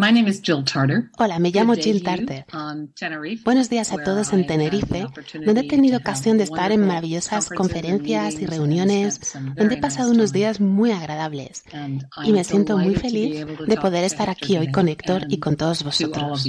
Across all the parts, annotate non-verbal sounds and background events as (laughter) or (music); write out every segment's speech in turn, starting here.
My name is Jill Tarter. Hola, me llamo Jill Tarter. Buenos días a todos en Tenerife, donde he tenido ocasión de estar en maravillosas conferencias y reuniones, donde he pasado unos días muy agradables. Y me siento muy feliz de poder estar aquí hoy con Héctor y con todos vosotros.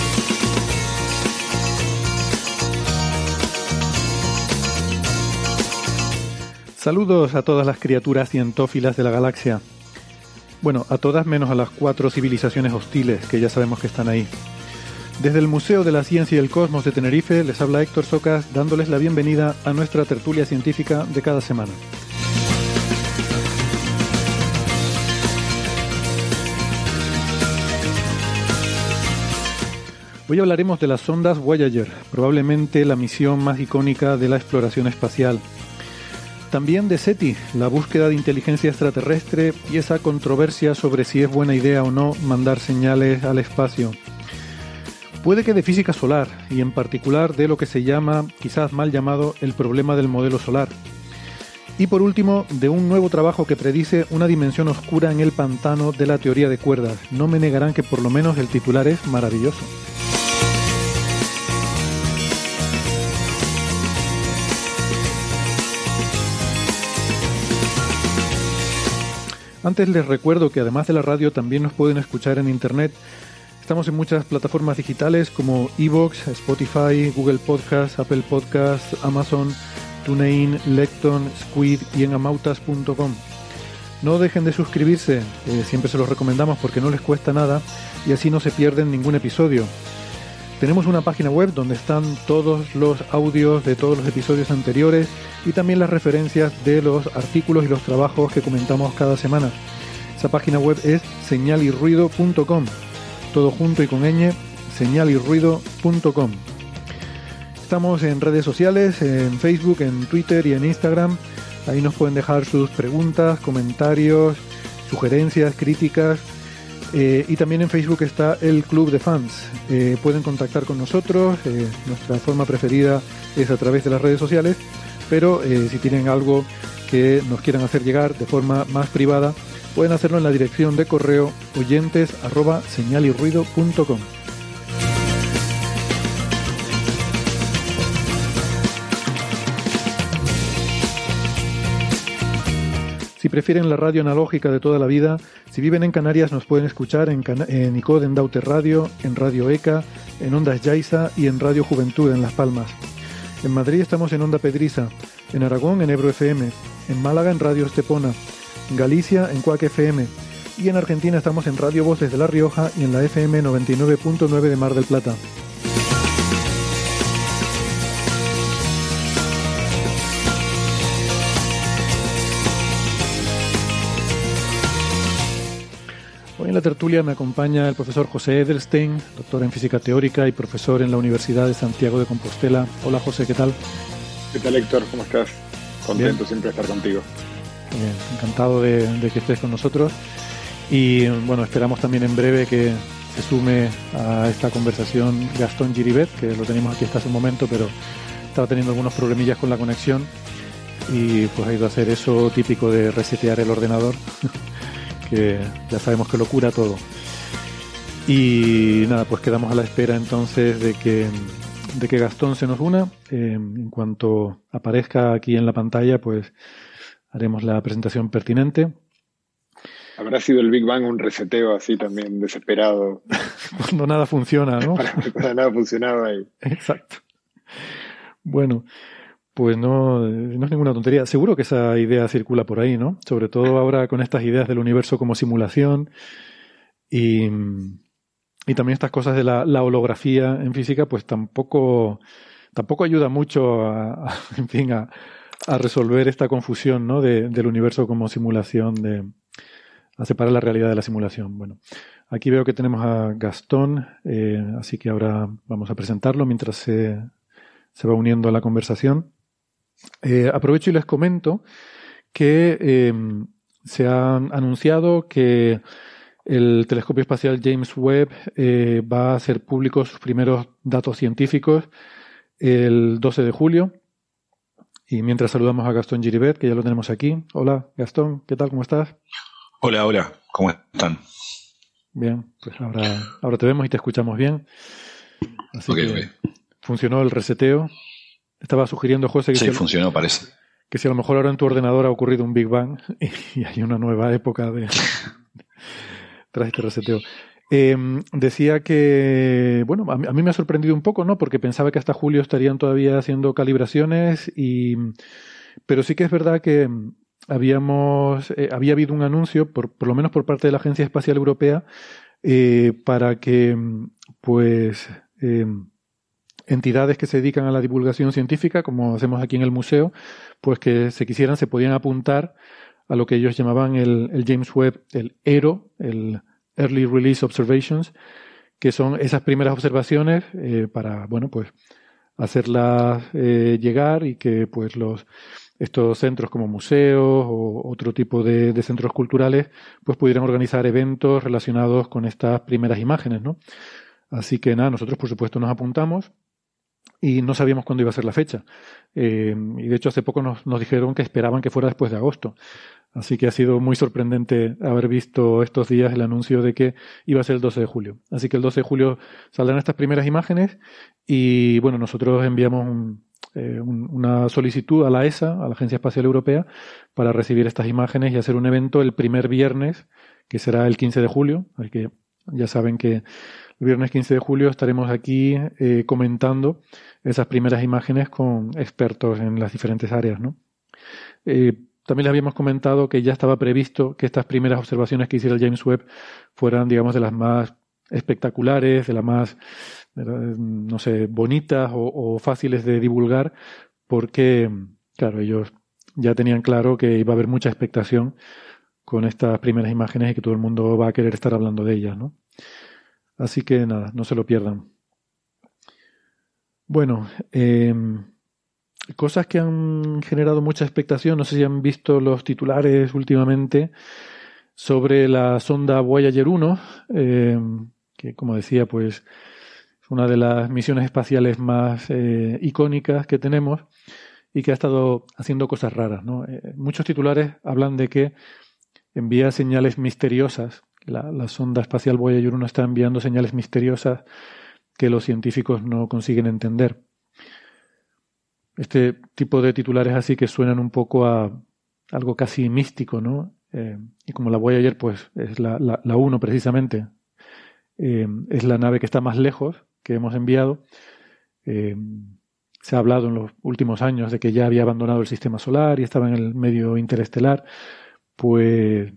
Saludos a todas las criaturas cientófilas de la galaxia. Bueno, a todas menos a las cuatro civilizaciones hostiles, que ya sabemos que están ahí. Desde el Museo de la Ciencia y el Cosmos de Tenerife les habla Héctor Socas dándoles la bienvenida a nuestra tertulia científica de cada semana. Hoy hablaremos de las sondas Voyager, probablemente la misión más icónica de la exploración espacial. También de SETI, la búsqueda de inteligencia extraterrestre y esa controversia sobre si es buena idea o no mandar señales al espacio. Puede que de física solar y en particular de lo que se llama, quizás mal llamado, el problema del modelo solar. Y por último, de un nuevo trabajo que predice una dimensión oscura en el pantano de la teoría de cuerdas. No me negarán que por lo menos el titular es maravilloso. Antes les recuerdo que además de la radio también nos pueden escuchar en internet. Estamos en muchas plataformas digitales como Evox, Spotify, Google Podcast, Apple Podcast, Amazon, TuneIn, Lecton, Squid y en amautas.com. No dejen de suscribirse, eh, siempre se los recomendamos porque no les cuesta nada y así no se pierden ningún episodio. Tenemos una página web donde están todos los audios de todos los episodios anteriores y también las referencias de los artículos y los trabajos que comentamos cada semana. Esa página web es señalirruido.com, todo junto y con ñ, señalirruido.com. Estamos en redes sociales, en Facebook, en Twitter y en Instagram. Ahí nos pueden dejar sus preguntas, comentarios, sugerencias, críticas. Eh, y también en Facebook está el Club de Fans. Eh, pueden contactar con nosotros. eh, nuestra forma preferida es a través de las redes sociales. Pero si tienen algo que nos quieran hacer llegar de forma más privada, pueden hacerlo en la dirección de correo oyentes. Si prefieren la radio analógica de toda la vida, si viven en Canarias nos pueden escuchar en, Cana- en ICOD Daute Radio, en Radio ECA, en Ondas Yaiza y en Radio Juventud en Las Palmas. En Madrid estamos en Onda Pedriza, en Aragón en Ebro FM, en Málaga en Radio Estepona, en Galicia en Cuac FM y en Argentina estamos en Radio Voz desde La Rioja y en la FM 99.9 de Mar del Plata. En la tertulia me acompaña el profesor José Edelstein, doctor en física teórica y profesor en la Universidad de Santiago de Compostela. Hola José, ¿qué tal? ¿Qué tal, Héctor? ¿Cómo estás? Contento siempre de estar contigo. Bien, encantado de, de que estés con nosotros. Y bueno, esperamos también en breve que se sume a esta conversación Gastón Giribet, que lo tenemos aquí hasta hace un momento, pero estaba teniendo algunos problemillas con la conexión y pues ha ido a hacer eso típico de resetear el ordenador, (laughs) que ya sabemos que lo cura todo. Y nada, pues quedamos a la espera entonces de que, de que Gastón se nos una. Eh, en cuanto aparezca aquí en la pantalla, pues haremos la presentación pertinente. Habrá sido el Big Bang un reseteo así también desesperado. (laughs) Cuando nada funciona, ¿no? (laughs) Cuando nada funcionaba ahí. Exacto. Bueno, pues no, no es ninguna tontería. Seguro que esa idea circula por ahí, ¿no? Sobre todo ahora con estas ideas del universo como simulación y, y también estas cosas de la, holografía en física, pues tampoco, tampoco ayuda mucho a, (laughs) en fin, a, resolver esta confusión, ¿no? De, del universo como simulación, de, a separar la realidad de la simulación. Bueno, aquí veo que tenemos a Gastón, eh, así que ahora vamos a presentarlo mientras se, se va uniendo a la conversación. Eh, aprovecho y les comento que eh, se ha anunciado que el telescopio espacial James Webb eh, va a hacer públicos sus primeros datos científicos el 12 de julio. Y mientras saludamos a Gastón Giribet, que ya lo tenemos aquí. Hola, Gastón, ¿qué tal? ¿Cómo estás? Hola, hola, ¿cómo están? Bien, pues ahora, ahora te vemos y te escuchamos bien. Así que funcionó el reseteo. Estaba sugiriendo José que sí, funcionó, parece. Que si a lo mejor ahora en tu ordenador ha ocurrido un Big Bang (laughs) y hay una nueva época de (laughs) tras este reseteo. Em, decía que, bueno, a mí, me ha sorprendido un poco, ¿no? Porque pensaba que hasta julio estarían todavía haciendo calibraciones y, pero sí que es verdad que habíamos, eh, había habido un anuncio, por, por, lo menos por parte de la Agencia Espacial Europea, eh, para que, pues, em, entidades que se dedican a la divulgación científica, como hacemos aquí en el museo, pues que se quisieran, se podían apuntar a lo que ellos llamaban el, James Webb, el ERO, el Early Release Observations, que son esas primeras observaciones eh, para, bueno, pues hacerlas eh, llegar y que pues los estos centros como museos o otro tipo de, de, centros culturales pues pudieran organizar eventos relacionados con estas primeras imágenes, ¿no? Así que nada, nosotros por supuesto nos apuntamos y no sabíamos cuándo iba a ser la fecha. Eh, y de hecho hace poco nos, dijeron que esperaban que fuera después de agosto. Así que ha sido muy sorprendente haber visto estos días el anuncio de que iba a ser el 12 de julio. Así que el 12 de julio saldrán estas primeras imágenes y bueno, nosotros enviamos eh, una solicitud a la ESA, a la Agencia Espacial Europea, para recibir estas imágenes y hacer un evento el primer viernes, que será el 15 de julio. Así que ya saben que viernes 15 de julio estaremos aquí eh, comentando esas primeras imágenes con expertos en las diferentes áreas. ¿no? Eh, también les habíamos comentado que ya estaba previsto que estas primeras observaciones que hiciera James Webb fueran, digamos, de las más espectaculares, de las más, no sé, bonitas o, fáciles de divulgar, porque, claro, ellos ya tenían claro que iba a haber mucha expectación con estas primeras imágenes y que todo el mundo va a querer estar hablando de ellas, ¿no? Así que nada, no se lo pierdan. Bueno, em, cosas que han generado mucha expectación, no sé si han visto los titulares últimamente sobre la sonda Voyager 1, em, que como decía, pues es una de las misiones espaciales más eh, icónicas que tenemos y que ha estado haciendo cosas raras. Eh, muchos titulares hablan de que envía señales misteriosas la, sonda espacial Voyager 1 está enviando señales misteriosas que los científicos no consiguen entender. Este tipo de titulares así que suenan un poco a algo casi místico, ¿no? Eh, y como la Voyager, pues es la, la, 1 precisamente, eh, es la nave que está más lejos que hemos enviado. Eh, se ha hablado en los últimos años de que ya había abandonado el sistema solar y estaba en el medio interestelar. Pues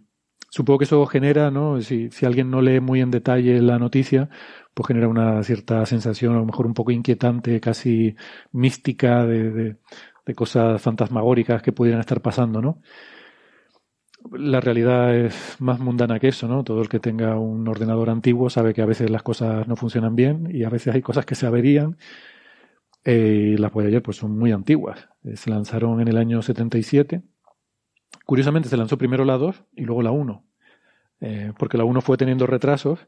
Supongo que eso genera, ¿no? Si, alguien no lee muy en detalle la noticia, pues genera una cierta sensación, a lo mejor un poco inquietante, casi mística, de, de, cosas fantasmagóricas que pudieran estar pasando, ¿no? La realidad es más mundana que eso, ¿no? Todo el que tenga un ordenador antiguo sabe que a veces las cosas no funcionan bien y a veces hay cosas que se averían. Eh, y las Voyager pues son muy antiguas. Eh, se lanzaron en el año 77 Curiosamente se lanzó primero la 2 y luego la 1, eh, porque la 1 fue teniendo retrasos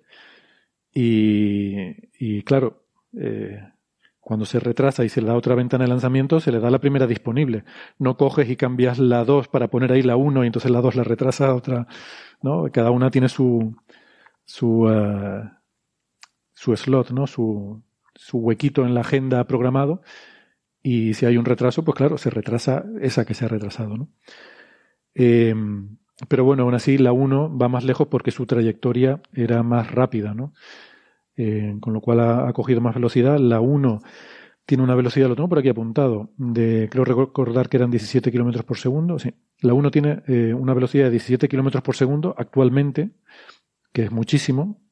y, claro, eh, Cuando se retrasa y se le da otra ventana de lanzamiento, se le da la primera disponible. No coges y cambias la 2 para poner ahí la 1 y entonces la 2 la retrasa otra. ¿no? Cada una tiene su, su, eh, su slot, ¿no? Su, su huequito en la agenda programado. Y si hay un retraso, pues claro, se retrasa esa que se ha retrasado, ¿no? Em, pero bueno, aún así la 1 va más lejos porque su trayectoria era más rápida, ¿no? Eh, con lo cual ha, cogido más velocidad. La 1 tiene una velocidad, lo tengo por aquí apuntado, de creo recordar que eran 17 kilómetros por segundo. Sí. La 1 tiene eh, una velocidad de 17 kilómetros por segundo actualmente, que es muchísimo.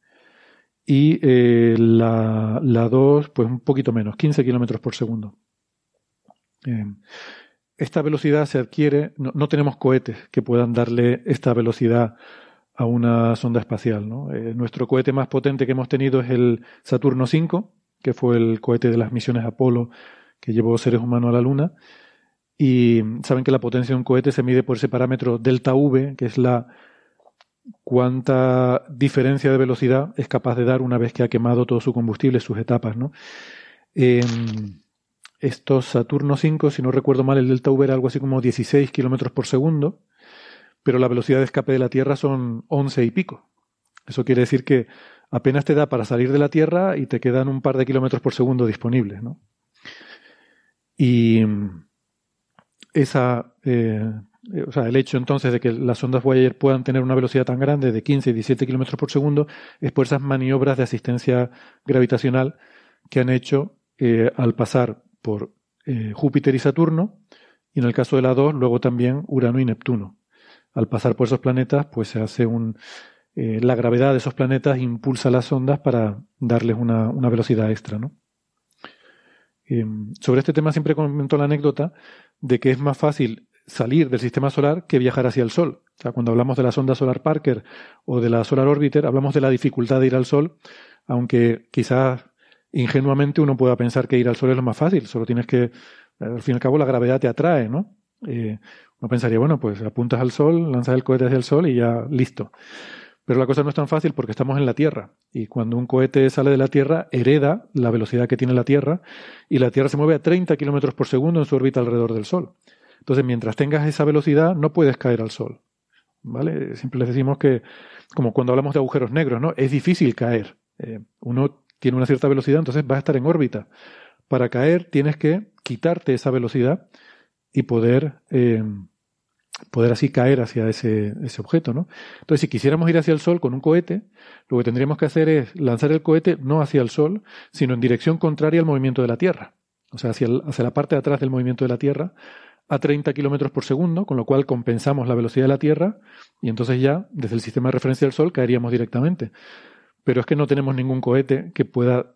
Y eh, la, la 2, pues un poquito menos, 15 kilómetros por segundo. Esta velocidad se adquiere, no, tenemos cohetes que puedan darle esta velocidad a una sonda espacial. ¿no? Eh, nuestro cohete más potente que hemos tenido es el Saturno V, que fue el cohete de las misiones Apolo que llevó seres humanos a la Luna. Y saben que la potencia de un cohete se mide por ese parámetro delta V, que es la cuánta diferencia de velocidad es capaz de dar una vez que ha quemado todo su combustible, sus etapas. ¿no? Estos Saturno V, si no recuerdo mal, el delta V era algo así como 16 kilómetros por segundo pero la velocidad de escape de la Tierra son 11 y pico. Eso quiere decir que apenas te da para salir de la Tierra y te quedan un par de kilómetros por segundo disponibles. ¿no? Y esa, eh, o sea, el hecho entonces de que las ondas Voyager puedan tener una velocidad tan grande de 15 y 17 kilómetros por segundo es por esas maniobras de asistencia gravitacional que han hecho eh, al pasar por eh, Júpiter y Saturno, y en el caso de la 2, luego también Urano y Neptuno al pasar por esos planetas, pues se hace un. Eh, la gravedad de esos planetas impulsa las ondas para darles una, velocidad extra, ¿no? Em, sobre este tema siempre comento la anécdota de que es más fácil salir del sistema solar que viajar hacia el Sol. O sea, cuando hablamos de la sonda Solar Parker o de la Solar Orbiter, hablamos de la dificultad de ir al Sol, aunque quizás ingenuamente uno pueda pensar que ir al Sol es lo más fácil, solo tienes que, al fin y al cabo, la gravedad te atrae, ¿no? Eh, uno pensaría, bueno, pues apuntas al sol, lanzas el cohete hacia el sol y ya listo. Pero la cosa no es tan fácil porque estamos en la Tierra y cuando un cohete sale de la Tierra hereda la velocidad que tiene la Tierra y la Tierra se mueve a 30 kilómetros por segundo en su órbita alrededor del Sol. Entonces, mientras tengas esa velocidad, no puedes caer al Sol. ¿Vale? Siempre les decimos que, como cuando hablamos de agujeros negros, ¿no? Es difícil caer. Eh, uno tiene una cierta velocidad, entonces va a estar en órbita. Para caer tienes que quitarte esa velocidad y poder, eh, poder así caer hacia ese, ese objeto. ¿no? Entonces, si quisiéramos ir hacia el Sol con un cohete, lo que tendríamos que hacer es lanzar el cohete no hacia el Sol, sino en dirección contraria al movimiento de la Tierra. O sea, hacia, hacia la parte de atrás del movimiento de la Tierra, a 30 kilómetros por segundo, con lo cual compensamos la velocidad de la Tierra y entonces ya, desde el sistema de referencia del Sol, caeríamos directamente. Pero es que no tenemos ningún cohete que pueda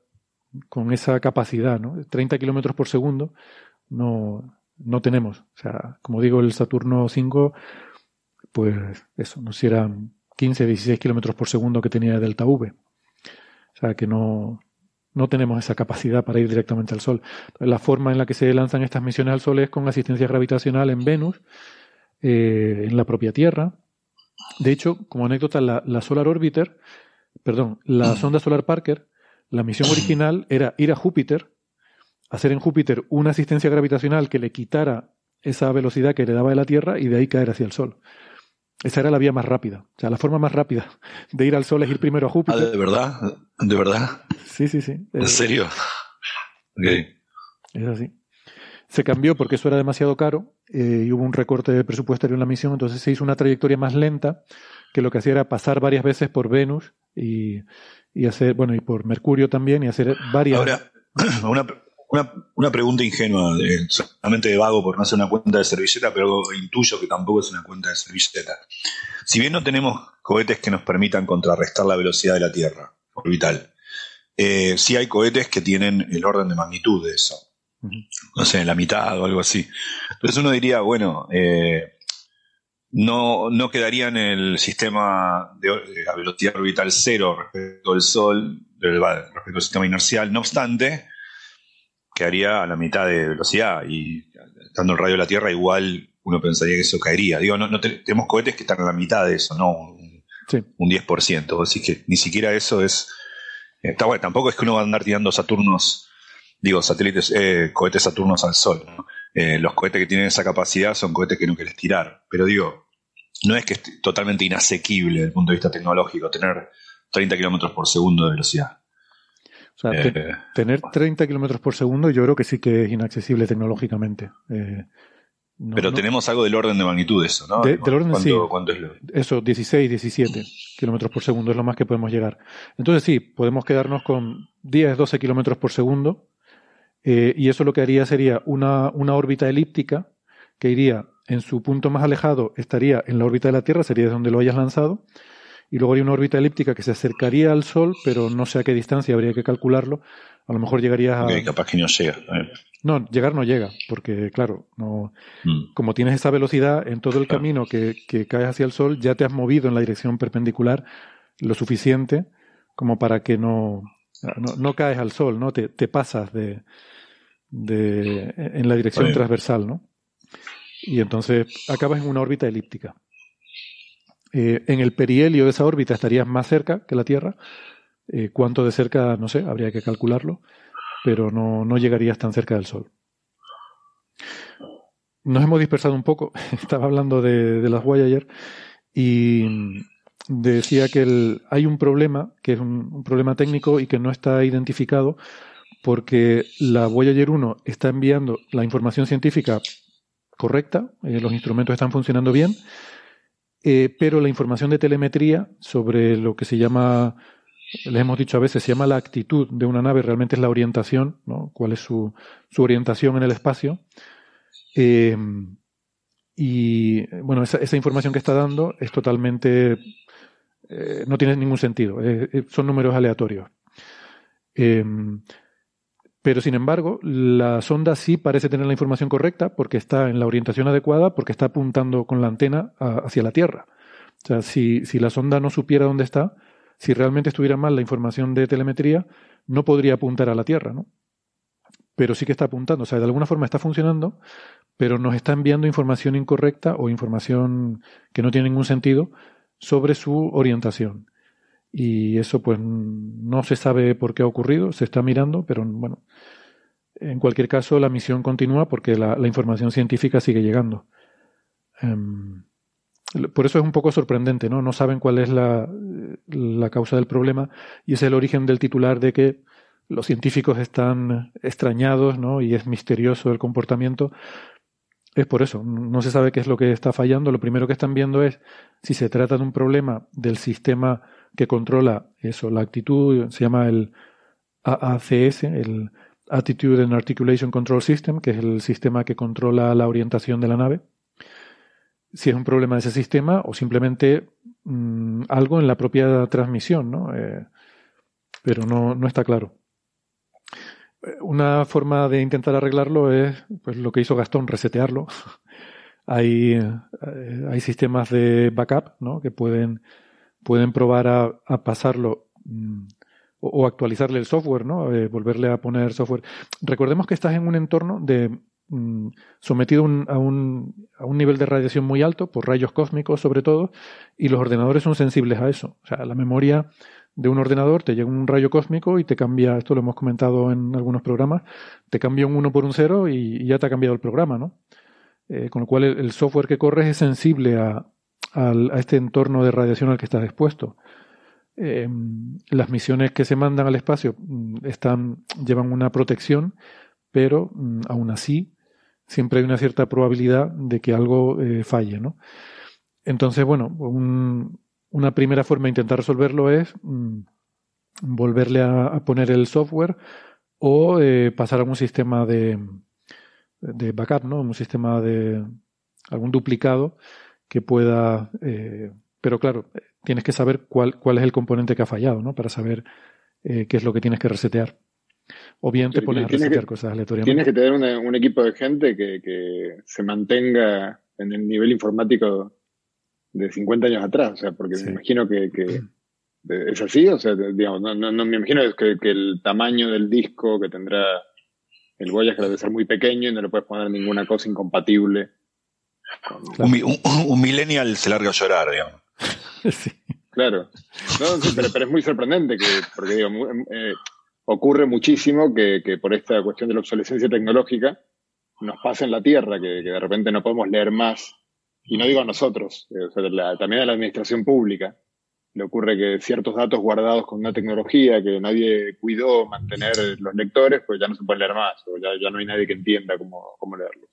con esa capacidad, ¿no? 30 kilómetros por segundo no, no tenemos. O sea, como digo, el Saturno 5, pues eso, no si eran 15, 16 kilómetros por segundo que tenía Delta V. O sea, que no, no tenemos esa capacidad para ir directamente al Sol. la forma en la que se lanzan estas misiones al Sol es con asistencia gravitacional en Venus, eh, en la propia Tierra. De hecho, como anécdota, la, la Solar Orbiter, perdón, la (clears throat) sonda Solar Parker, la misión original era ir a Júpiter hacer en Júpiter una asistencia gravitacional que le quitara esa velocidad que heredaba de la Tierra y de ahí caer hacia el Sol. Esa era la vía más rápida. O sea, la forma más rápida de ir al Sol es ir primero a Júpiter. Ah, ¿De verdad? ¿De verdad? Sí, sí, sí. ¿En serio? Ok. Es así. Se cambió porque eso era demasiado caro eh, y hubo un recorte presupuestario en la misión, entonces se hizo una trayectoria más lenta que lo que hacía era pasar varias veces por Venus y, y hacer, bueno, y por Mercurio también y hacer varias... Ahora, (clears throat) una, una, una, pregunta ingenua, solamente de vago por no hacer una cuenta de servilleta, pero intuyo que tampoco es una cuenta de servilleta. Si bien no tenemos cohetes que nos permitan contrarrestar la velocidad de la Tierra orbital, eh, sí hay cohetes que tienen el orden de magnitud de eso. No sé, la mitad o algo así. Entonces uno diría, bueno, eh, no, no quedaría en el sistema de, la velocidad orbital cero respecto al Sol, respecto al sistema inercial. No obstante, quedaría a la mitad de velocidad y estando el radio de la Tierra igual uno pensaría que eso caería. Digo, no, tenemos cohetes que están a la mitad de eso, no un, un 10%. Así que ni siquiera eso es... Está bueno, tampoco es que uno va a andar tirando Saturnos digo, satélites, eh, cohetes Saturnos al Sol. Eh, los cohetes que tienen esa capacidad son cohetes que no quieres tirar. Pero digo, no es que es totalmente inasequible desde el punto de vista tecnológico tener 30 kilómetros por segundo de velocidad. O sea, eh, tener 30 kilómetros por segundo yo creo que sí que es inaccesible tecnológicamente. pero tenemos algo del orden de magnitud eso, ¿no? del orden, sí. es lo? Eso, 16, 17 kilómetros por segundo es lo más que podemos llegar. Entonces sí, podemos quedarnos con 10, 12 kilómetros por segundo eh, y eso lo que haría sería una, una órbita elíptica que iría en su punto más alejado, estaría en la órbita de la Tierra, sería de donde lo hayas lanzado, y luego haría una órbita elíptica que se acercaría al Sol, pero no sé a qué distancia, habría que calcularlo. A lo mejor llegaría a. capaz que no llega. No, llegar no llega, porque claro, no, mm. como tienes esa velocidad en todo el camino que, que caes hacia el Sol, ya te has movido en la dirección perpendicular lo suficiente como para que no, no, caes al sol, ¿no? Te, te pasas de, de, en la dirección transversal, ¿no? Y entonces acabas en una órbita elíptica. Eh, en el perihelio de esa órbita estarías más cerca que la Tierra. Eh, cuánto de cerca, no sé, habría que calcularlo, pero no, no llegarías tan cerca del Sol. Nos hemos dispersado un poco. (laughs) Estaba hablando de, de las Voyager y decía que hay un problema, que es un, problema técnico y que no está identificado porque la Voyager 1 está enviando la información científica correcta, eh, los instrumentos están funcionando bien, eh, pero la información de telemetría sobre lo que se llama, les hemos dicho a veces, se llama la actitud de una nave, realmente es la orientación, ¿no? cuál es su, su orientación en el espacio. Eh, y bueno, esa, esa, información que está dando es totalmente no tiene ningún sentido. Son números aleatorios. Pero sin embargo, la sonda sí parece tener la información correcta porque está en la orientación adecuada, porque está apuntando con la antena hacia la Tierra. O sea, si, si la sonda no supiera dónde está, si realmente estuviera mal la información de telemetría, no podría apuntar a la Tierra, ¿no? Pero sí que está apuntando. O sea, de alguna forma está funcionando, pero nos está enviando información incorrecta o información que no tiene ningún sentido sobre su orientación. Y eso pues no se sabe por qué ha ocurrido, se está mirando, pero bueno, en cualquier caso la misión continúa porque la, información científica sigue llegando. Em, por eso es un poco sorprendente, ¿no? No saben cuál es la, la causa del problema y es el origen del titular de que los científicos están extrañados, ¿no? Y es misterioso el comportamiento. Es por eso, no se sabe qué es lo que está fallando. Lo primero que están viendo es si se trata de un problema del sistema que controla eso, la actitud, se llama el AACS, el Attitude and Articulation Control System, que es el sistema que controla la orientación de la nave. Si es un problema de ese sistema o simplemente mm, algo en la propia transmisión, ¿no? Eh, pero no, no está claro. Una forma de intentar arreglarlo es pues lo que hizo Gastón, resetearlo. (laughs) hay, eh, hay sistemas de backup ¿no? que pueden, pueden probar a, pasarlo mm, o, actualizarle el software, ¿no? Eh, volverle a poner software. Recordemos que estás en un entorno de mm, sometido a, un, a un nivel de radiación muy alto, por rayos cósmicos sobre todo, y los ordenadores son sensibles a eso. O sea, la memoria de un ordenador, te llega un rayo cósmico y te cambia, esto lo hemos comentado en algunos programas, te cambia un 1 por un 0 y, ya te ha cambiado el programa, ¿no? Eh, con lo cual el, software que corres es sensible a, este entorno de radiación al que estás expuesto. Em, las misiones que se mandan al espacio mm, están, llevan una protección, pero mm, aún así siempre hay una cierta probabilidad de que algo eh, falle, ¿no? Entonces, bueno, un, una primera forma de intentar resolverlo es mm, volverle a, poner el software o eh, pasar a un sistema de, de backup, ¿no? Un sistema de algún duplicado que pueda. Eh, pero claro, tienes que saber cuál, cuál es el componente que ha fallado, ¿no? Para saber eh, qué es lo que tienes que resetear. O bien te pones a resetear cosas aleatoriamente. Tienes que tener un equipo de gente que, que se mantenga en el nivel informático de 50 años atrás, o sea, porque me imagino que, es así, o sea, digamos, no, no, me imagino que, que, el tamaño del disco que tendrá el Voyager debe ser muy pequeño y no le puedes poner ninguna cosa incompatible. Un, millennial se larga a llorar, digamos. (laughs) sí. Claro. No, pero, es muy sorprendente que, porque digo, eh, ocurre muchísimo que, por esta cuestión de la obsolescencia tecnológica nos pasa en la Tierra, que, de repente no podemos leer más. Y no digo a nosotros, eh, también a la administración pública. Le ocurre que ciertos datos guardados con una tecnología que nadie cuidó mantener los lectores, pues ya no se pueden leer más, o ya, ya no hay nadie que entienda cómo, cómo leerlos.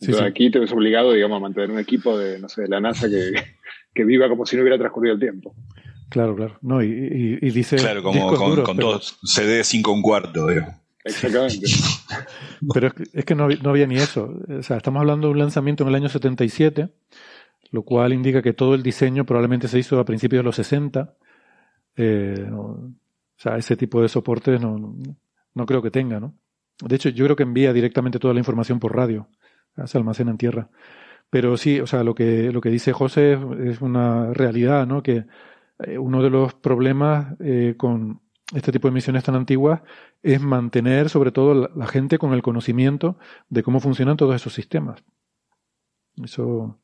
Entonces aquí te ves obligado, digamos, a mantener un equipo de, no sé, de la NASA que, (laughs) que viva como si no hubiera transcurrido el tiempo. Claro, claro. No, y, dice. Claro, como con, con dos CD 5 un cuarto, Exactamente. (laughs) pero es que, no, había, ni eso. O sea, estamos hablando de un lanzamiento en el año 77, lo cual indica que todo el diseño probablemente se hizo a principios de los 60. Eh, o sea, ese tipo de soportes no, no, creo que tenga, ¿no? De hecho, yo creo que envía directamente toda la información por radio. Se almacena en tierra. Pero sí, o sea, lo que, lo que dice José es una realidad, ¿no? Que eh, uno de los problemas eh, con este tipo de misiones tan antiguas es mantener sobre todo la, gente con el conocimiento de cómo funcionan todos esos sistemas. Eso.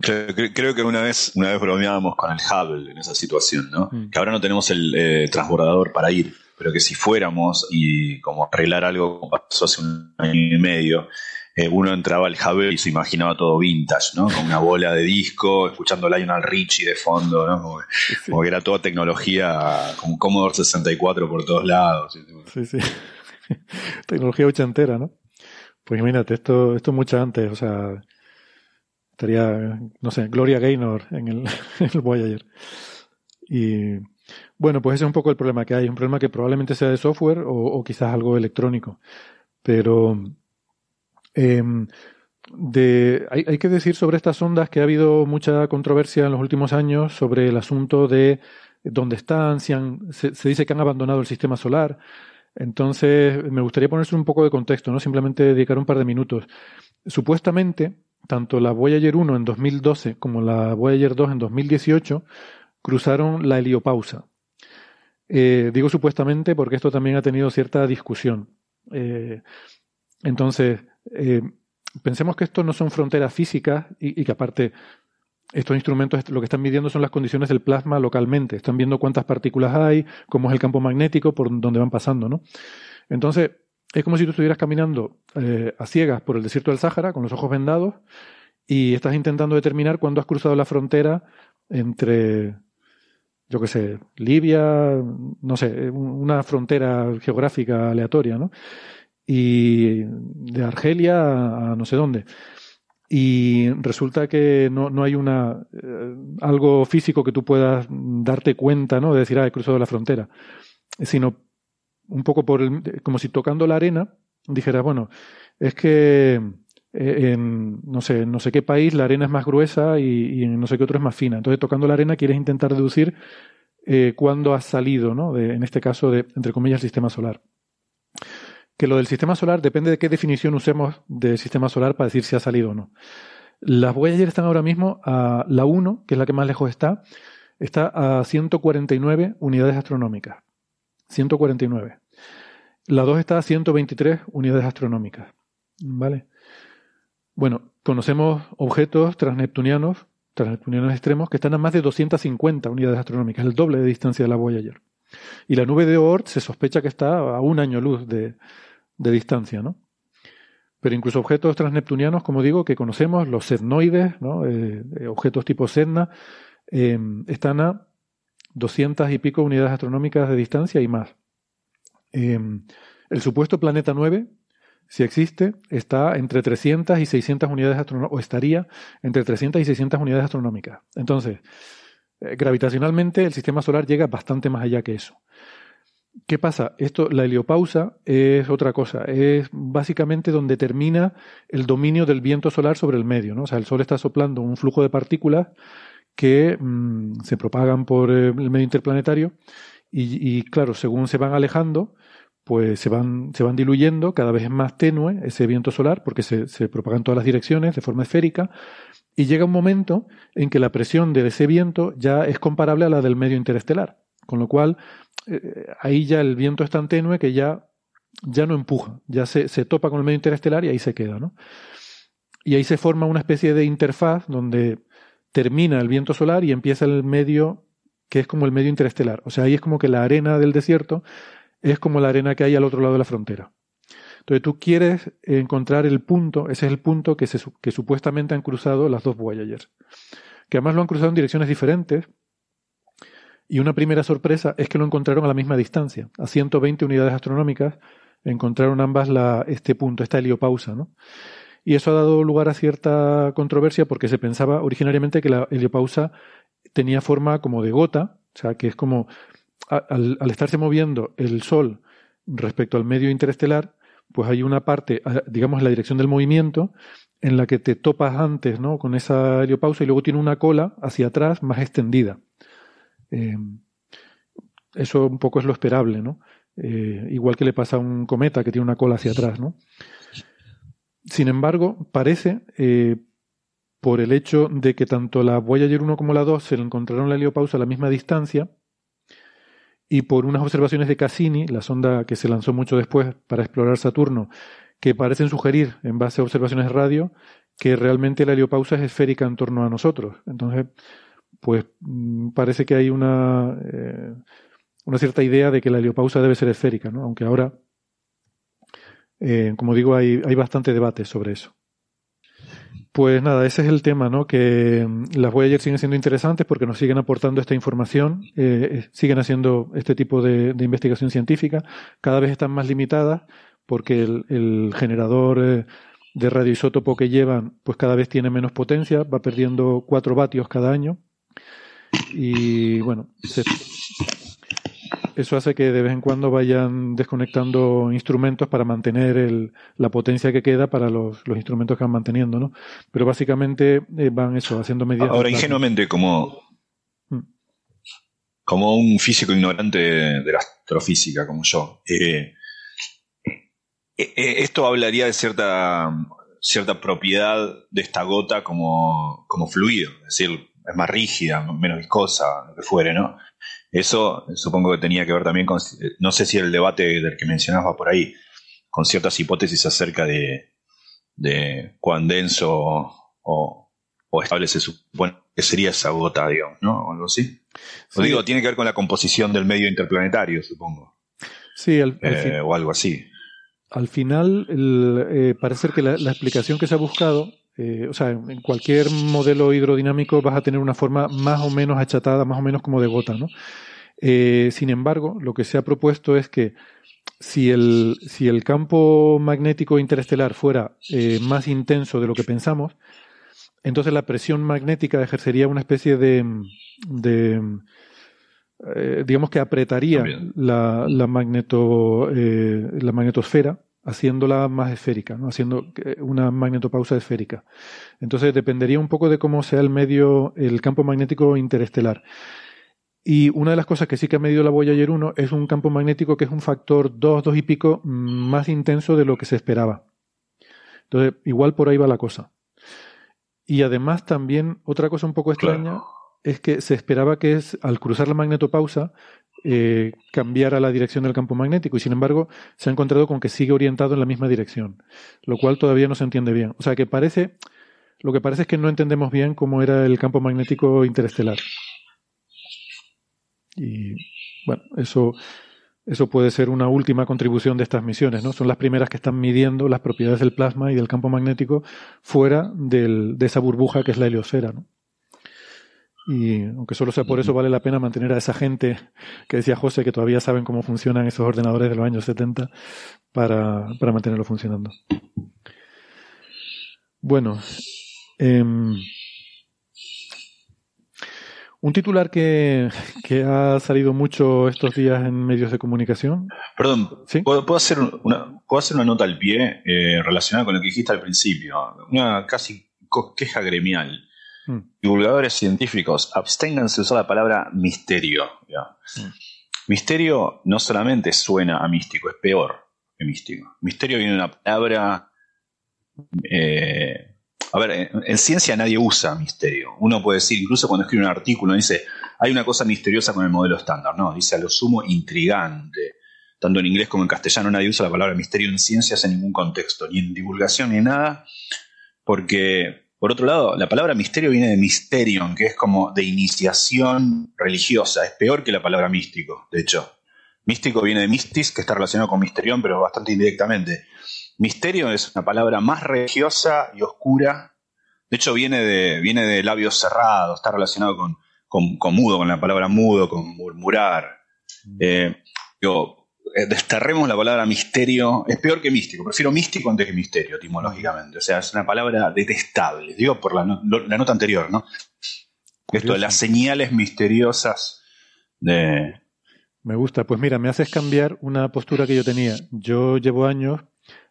Creo, que una vez, una vez bromeábamos con el Hubble en esa situación, ¿no? Mm. Que ahora no tenemos el eh, transbordador para ir, pero que si fuéramos y como arreglar algo como pasó hace un año y medio, eh, uno entraba al Hubble y se imaginaba todo vintage, ¿no? Con una bola de disco, escuchando Lionel Richie de fondo, ¿no? Como, que era toda tecnología, como Commodore 64 por todos lados. Sí, sí. (laughs) tecnología ochentera, ¿no? Pues imagínate, esto, esto mucho antes, o sea, estaría, no sé, Gloria Gaynor en el, (laughs) en el Voyager. Y bueno, pues ese es un poco el problema que hay, un problema que probablemente sea de software o, o quizás algo electrónico. Pero Em, hay, que decir sobre estas ondas que ha habido mucha controversia en los últimos años sobre el asunto de dónde están, si se, dice que han abandonado el sistema solar. Entonces, me gustaría ponerse un poco de contexto, no simplemente dedicar un par de minutos. Supuestamente, tanto la Voyager 1 en 2012 como la Voyager 2 en 2018 cruzaron la heliopausa. Eh, digo supuestamente porque esto también ha tenido cierta discusión. Eh, entonces, eh, pensemos que esto no son fronteras físicas y, que aparte estos instrumentos lo que están midiendo son las condiciones del plasma localmente. Están viendo cuántas partículas hay, cómo es el campo magnético, por donde van pasando, ¿no? Entonces, es como si tú estuvieras caminando eh, a ciegas por el desierto del Sáhara con los ojos vendados y estás intentando determinar cuándo has cruzado la frontera entre, yo qué sé, Libia, no sé, una frontera geográfica aleatoria, ¿no? Y de Argelia a no sé dónde. Y resulta que no, no hay una eh, algo físico que tú puedas darte cuenta, ¿no? De decir, ah, he cruzado la frontera. Sino un poco por el, como si tocando la arena dijera, bueno, es que eh, en no sé, no sé qué país la arena es más gruesa y, en no sé qué otro es más fina. Entonces, tocando la arena quieres intentar deducir eh, cuándo has salido, ¿no? En este caso, de, entre comillas, el sistema solar que lo del sistema solar depende de qué definición usemos del sistema solar para decir si ha salido o no. Las Voyager están ahora mismo a la 1, que es la que más lejos está, está a 149 unidades astronómicas. 149. La 2 está a 123 unidades astronómicas. ¿Vale? Bueno, conocemos objetos transneptunianos, transneptunianos extremos, que están a más de 250 unidades astronómicas, el doble de distancia de la Voyager. Y la nube de Oort se sospecha que está a un año luz de, distancia, ¿no? Pero incluso objetos transneptunianos, como digo, que conocemos, los sednoides, ¿no? Eh, eh, objetos tipo Sedna, eh, están a 200 y pico unidades astronómicas de distancia y más. el supuesto planeta 9, si existe, está entre 300 y 600 unidades astronómicas, o estaría entre 300 y 600 unidades astronómicas. Entonces, gravitacionalmente el sistema solar llega bastante más allá que eso. ¿Qué pasa? Esto, la heliopausa es otra cosa. Es básicamente donde termina el dominio del viento solar sobre el medio. ¿no? O sea, el Sol está soplando un flujo de partículas que mm, se propagan por eh, el medio interplanetario y, claro, según se van alejando, pues se van, se van diluyendo, cada vez es más tenue ese viento solar porque se, se propaga en todas las direcciones de forma esférica y llega un momento en que la presión de ese viento ya es comparable a la del medio interestelar. Con lo cual, eh, ahí ya el viento es tan tenue que ya, ya no empuja, ya se, se, topa con el medio interestelar y ahí se queda, ¿no? Y ahí se forma una especie de interfaz donde termina el viento solar y empieza el medio que es como el medio interestelar. O sea, ahí es como que la arena del desierto es como la arena que hay al otro lado de la frontera. Entonces tú quieres encontrar el punto, ese es el punto que, supuestamente han cruzado las dos Voyagers, que además lo han cruzado en direcciones diferentes, y una primera sorpresa es que lo encontraron a la misma distancia, a 120 unidades astronómicas, encontraron ambas la, este punto, esta heliopausa, ¿no? Y eso ha dado lugar a cierta controversia porque se pensaba originariamente que la heliopausa tenía forma como de gota, o sea, que es como al, estarse moviendo el Sol respecto al medio interestelar, pues hay una parte, digamos, en la dirección del movimiento, en la que te topas antes, ¿no? Con esa heliopausa y luego tiene una cola hacia atrás más extendida. Eh, eso un poco es lo esperable, ¿no? Eh, igual que le pasa a un cometa que tiene una cola hacia atrás, ¿no? Sin embargo, parece, eh, por el hecho de que tanto la Voyager 1 como la 2 se le encontraron la heliopausa a la misma distancia, y por unas observaciones de Cassini, la sonda que se lanzó mucho después para explorar Saturno, que parecen sugerir, en base a observaciones de radio, que realmente la heliopausa es esférica en torno a nosotros. Entonces, pues mm, parece que hay una, eh, una cierta idea de que la heliopausa debe ser esférica, ¿no? aunque ahora, eh, como digo, hay, hay bastante debate sobre eso. Pues nada, ese es el tema, ¿no? Que mm, las Voyager siguen siendo interesantes porque nos siguen aportando esta información, eh, eh, siguen haciendo este tipo de, investigación científica, cada vez están más limitadas porque el, generador eh, de radioisótopo que llevan, pues cada vez tiene menos potencia, va perdiendo 4 vatios cada año. Y bueno, se, eso hace que de vez en cuando vayan desconectando instrumentos para mantener la potencia que queda para los, instrumentos que van manteniendo, ¿no? Pero básicamente eh, van eso, haciendo medidas. Ahora, ingenuamente, como, mm. como un físico ignorante de, la astrofísica, como yo, eh, eh, esto hablaría de cierta, cierta propiedad de esta gota como, como fluido, es decir, es más rígida, menos viscosa, lo que fuere, ¿no? Eso supongo que tenía que ver también con, no sé si el debate del que mencionabas por ahí, con ciertas hipótesis acerca de, de cuán denso o, estable se supone que sería esa gota, digamos, ¿no? O algo así. O digo, tiene que ver con la composición del medio interplanetario, supongo. Sí, eh, o algo así. Al final, eh, parece que la, explicación que se ha buscado eh, o sea, en cualquier modelo hidrodinámico vas a tener una forma más o menos achatada, más o menos como de gota, ¿no? Eh, sin embargo, lo que se ha propuesto es que si el, si el campo magnético interestelar fuera eh, más intenso de lo que pensamos, entonces la presión magnética ejercería una especie de, de digamos que apretaría la, la, magneto, la magnetosfera haciéndola más esférica, ¿no? haciendo una magnetopausa esférica. Entonces dependería un poco de cómo sea el medio, el campo magnético interestelar. Y una de las cosas que sí que ha medido la Voyager 1 es un campo magnético que es un factor 2, 2 y pico más intenso de lo que se esperaba. Entonces, igual por ahí va la cosa. Y además también otra cosa un poco extraña es que se esperaba que es, al cruzar la magnetopausa eh, cambiara la dirección del campo magnético y sin embargo se ha encontrado con que sigue orientado en la misma dirección, lo cual todavía no se entiende bien. O sea que parece, lo que parece es que no entendemos bien cómo era el campo magnético interestelar. Y bueno, eso, eso puede ser una última contribución de estas misiones, ¿no? Son las primeras que están midiendo las propiedades del plasma y del campo magnético fuera de esa burbuja que es la heliosfera, ¿no? Y aunque solo sea por eso, vale la pena mantener a esa gente que decía José, que todavía saben cómo funcionan esos ordenadores de los años 70, para, para mantenerlo funcionando. Bueno, em, un titular que, que, ha salido mucho estos días en medios de comunicación. Perdón, ¿puedo, hacer una, ¿puedo hacer una nota al pie eh, relacionada con lo que dijiste al principio? Una casi queja gremial. Mm. Divulgadores científicos, absténganse de usar la palabra misterio. Mm. Misterio no solamente suena a místico, es peor que místico. Misterio viene de una palabra... Eh, a ver, en, ciencia nadie usa misterio. Uno puede decir, incluso cuando escribe un artículo, dice, hay una cosa misteriosa con el modelo estándar. No, dice a lo sumo intrigante. Tanto en inglés como en castellano nadie usa la palabra misterio en ciencias en ningún contexto, ni en divulgación ni nada, porque por otro lado, la palabra misterio viene de mysterion, que es como de iniciación religiosa. Es peor que la palabra místico, de hecho. Místico viene de mistis, que está relacionado con misterión, pero bastante indirectamente. Misterio es una palabra más religiosa y oscura. De hecho, viene de, viene de labios cerrados, está relacionado con, con, mudo, con la palabra mudo, con murmurar. Mm. Eh, eh, desterremos la palabra misterio. Es peor que místico. Prefiero místico antes que misterio, etimológicamente. O sea, es una palabra detestable. Digo por la, la nota anterior, ¿no? Esto de las señales misteriosas de. Me gusta. Pues mira, me haces cambiar una postura que yo tenía. Yo llevo años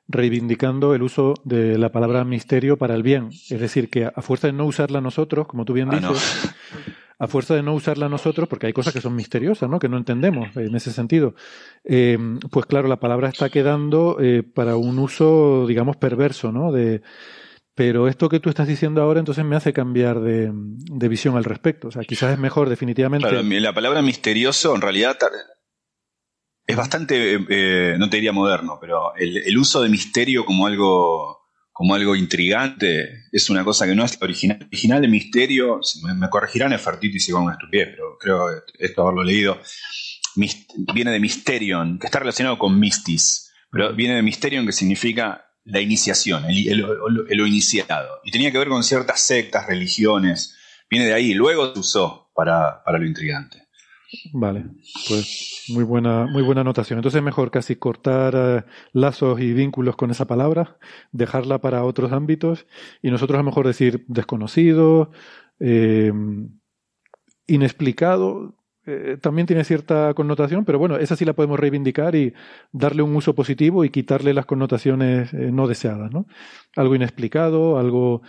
reivindicando el uso de la palabra misterio para el bien. Es decir, que a fuerza de no usarla nosotros, como tú bien ah, dices, (laughs) a fuerza de no usarla nosotros, porque hay cosas que son misteriosas, ¿no? Que no entendemos en ese sentido. Eh, pues claro, la palabra está quedando eh, para un uso, digamos, perverso, ¿no? Pero esto que tú estás diciendo ahora entonces me hace cambiar de, visión al respecto. O sea, quizás es mejor definitivamente. Claro, la palabra misterioso en realidad es bastante, eh, no te diría moderno, pero el, uso de misterio como algo, como algo intrigante es una cosa que no es original. Original de misterio, me, me corregirán Nefertiti si con una estupidez, pero creo esto haberlo leído, viene de mysterion, que está relacionado con mistis, pero viene de mysterion que significa la iniciación, el, lo iniciado. Y tenía que ver con ciertas sectas, religiones, viene de ahí, luego se usó para, para lo intrigante. Vale, pues muy buena, muy buena anotación. Entonces es mejor casi cortar eh, lazos y vínculos con esa palabra, dejarla para otros ámbitos y nosotros a lo mejor decir desconocido, eh, inexplicado, eh, también tiene cierta connotación, pero bueno, esa sí la podemos reivindicar y darle un uso positivo y quitarle las connotaciones no deseadas, ¿no? Algo inexplicado, algo,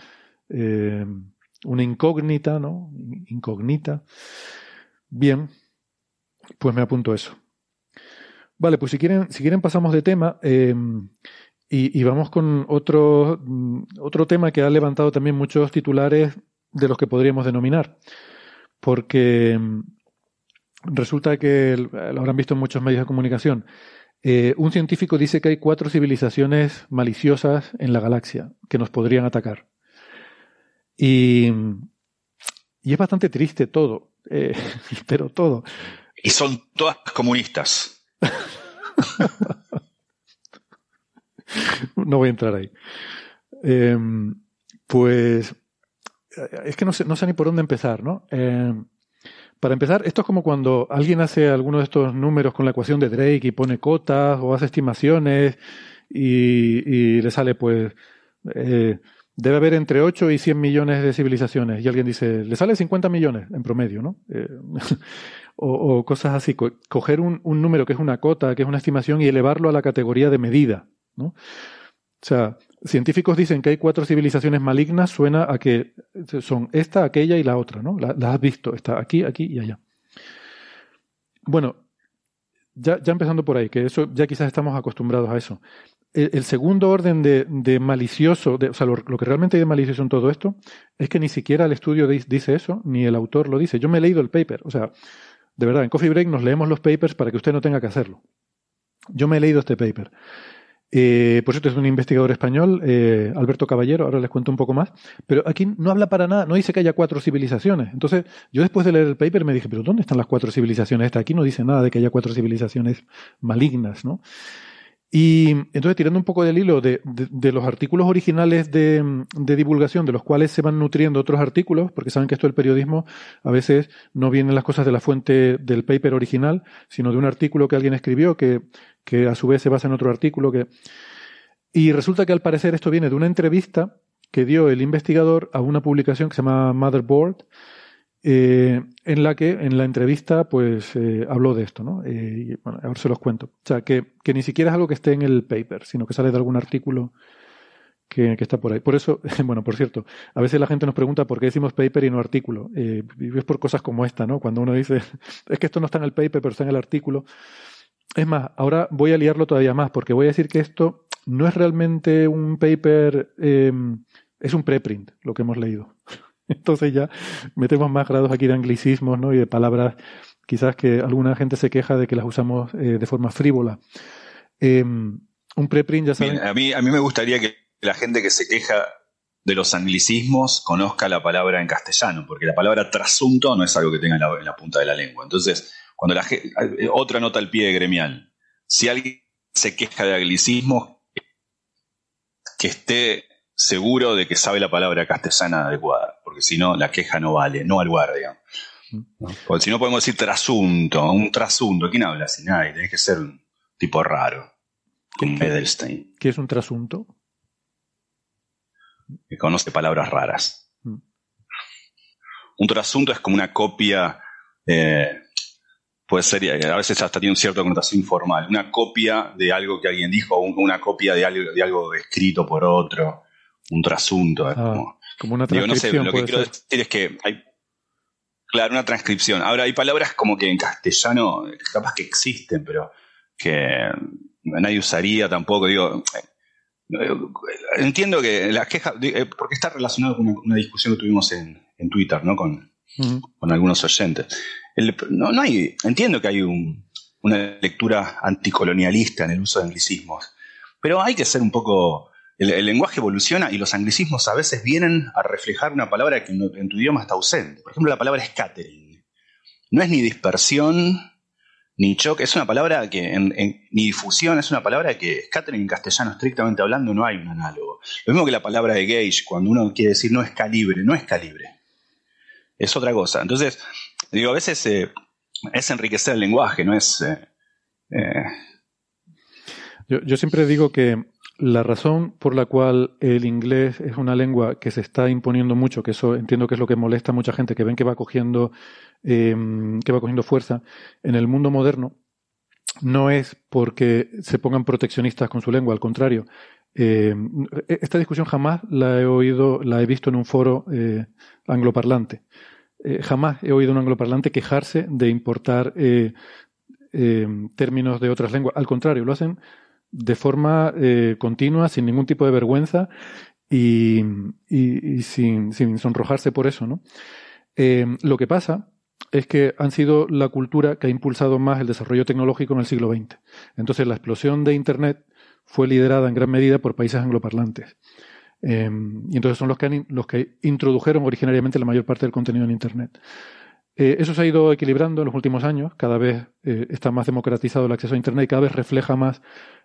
una incógnita, ¿no? Incógnita. Bien, pues me apunto eso. Vale, pues si quieren, si quieren pasamos de tema em, y, vamos con otro, otro tema que ha levantado también muchos titulares de los que podríamos denominar. Porque em, resulta que lo habrán visto en muchos medios de comunicación. Eh, un científico dice que hay cuatro civilizaciones maliciosas en la galaxia que nos podrían atacar. Y, y es bastante triste todo, eh, (laughs) pero todo. Y son todas comunistas. (laughs) no voy a entrar ahí. Em, pues es que no sé, no sé ni por dónde empezar, ¿no? Em, para empezar, esto es como cuando alguien hace alguno de estos números con la ecuación de Drake y pone cotas o hace estimaciones y, le sale pues eh, debe haber entre 8 y 100 millones de civilizaciones y alguien dice, le sale 50 millones en promedio, ¿no? Eh, (laughs) o, cosas así, coger un, número que es una cota, que es una estimación y elevarlo a la categoría de medida, ¿no? O sea, científicos dicen que hay cuatro civilizaciones malignas, suena a que son esta, aquella y la otra, ¿no? Las has visto, está aquí, aquí y allá. Bueno, ya, ya empezando por ahí, que eso ya quizás estamos acostumbrados a eso. El, segundo orden de, malicioso, o sea, lo, que realmente hay de malicioso en todo esto, es que ni siquiera el estudio dice eso, ni el autor lo dice. Yo me he leído el paper, o sea, de verdad, en Coffee Break nos leemos los papers para que usted no tenga que hacerlo. Yo me he leído este paper. Eh, por cierto, es un investigador español, eh, Alberto Caballero, ahora les cuento un poco más, pero aquí no habla para nada, no dice que haya cuatro civilizaciones. Entonces, yo después de leer el paper me dije, pero ¿dónde están las cuatro civilizaciones? Esta aquí no dice nada de que haya cuatro civilizaciones malignas, ¿no? Y entonces, tirando un poco del hilo de, los artículos originales de, divulgación, de los cuales se van nutriendo otros artículos, porque saben que esto del periodismo a veces no vienen las cosas de la fuente del paper original, sino de un artículo que alguien escribió, que, que a su vez se basa en otro artículo. Que... Y resulta que al parecer esto viene de una entrevista que dio el investigador a una publicación que se llama Motherboard, eh, en la que en la entrevista pues eh, habló de esto, ¿no? Eh, y, bueno, ahora se los cuento. O sea, que, que, ni siquiera es algo que esté en el paper, sino que sale de algún artículo que, que, está por ahí. Por eso, (laughs) bueno, por cierto, a veces la gente nos pregunta por qué decimos paper y no artículo. es por cosas como esta, ¿no? Cuando uno dice, (laughs) es que esto no está en el paper, pero está en el artículo. Es más, ahora voy a liarlo todavía más, porque voy a decir que esto no es realmente un paper, es un preprint, lo que hemos leído. (laughs) Entonces ya metemos más grados aquí de anglicismos ¿no? y de palabras quizás que alguna gente se queja de que las usamos eh, de forma frívola. Em, un preprint, ya saben. a, mí, a mí me gustaría que la gente que se queja de los anglicismos conozca la palabra en castellano, porque la palabra trasunto no es algo que tenga en la, punta de la lengua. Entonces, cuando la otra nota al pie de gremial, si alguien se queja de anglicismo, que esté seguro de que sabe la palabra castellana adecuada, porque si no, la queja no vale, no al lugar, digamos. Porque si no podemos decir trasunto, un trasunto, ¿quién habla así? Nadie, tiene que ser un tipo raro, como Edelstein. ¿Qué es un trasunto? Que conoce palabras raras. Mm. Un trasunto es como una copia, eh, puede ser, a veces hasta tiene un cierto connotación informal, una copia de algo que alguien dijo, o una copia de algo, de algo escrito por otro, un trasunto. Ah, como, una transcripción. lo que quiero decir es que hay, claro, una transcripción. Ahora, hay palabras como que en castellano capaz que existen, pero que nadie usaría tampoco. Digo, eh, entiendo que la queja, eh, porque está relacionado con una, discusión que tuvimos en, Twitter, ¿no? Con, con algunos oyentes. no, no hay, entiendo que hay una lectura anticolonialista en el uso de anglicismos, pero hay que ser un poco el, lenguaje evoluciona y los anglicismos a veces vienen a reflejar una palabra que en, tu idioma está ausente. Por ejemplo, la palabra scattering. No es ni dispersión, ni choque, es una palabra que, ni difusión, es una palabra que scattering en castellano estrictamente hablando no hay un análogo. Lo mismo que la palabra de gauge, cuando uno quiere decir no es calibre, no es calibre. Es otra cosa. Entonces, digo, a veces eh, es enriquecer el lenguaje, no es... Eh, eh, yo, siempre digo que la razón por la cual el inglés es una lengua que se está imponiendo mucho, que eso entiendo que es lo que molesta a mucha gente, que ven que va cogiendo, em, que va cogiendo fuerza en el mundo moderno, no es porque se pongan proteccionistas con su lengua, al contrario. Em, esta discusión jamás la he oído, la he visto en un foro eh, angloparlante. Eh, jamás he oído un angloparlante quejarse de importar eh, em, términos de otras lenguas. Al contrario, lo hacen de forma eh, continua, sin ningún tipo de vergüenza y, sin, sonrojarse por eso. ¿no? Eh, lo que pasa es que han sido la cultura que ha impulsado más el desarrollo tecnológico en el siglo XX. Entonces, la explosión de Internet fue liderada en gran medida por países angloparlantes. Eh, y entonces son los que, los que introdujeron originariamente la mayor parte del contenido en Internet. Eh, eso se ha ido equilibrando en los últimos años, cada vez eh, está más democratizado el acceso a Internet y cada vez refleja más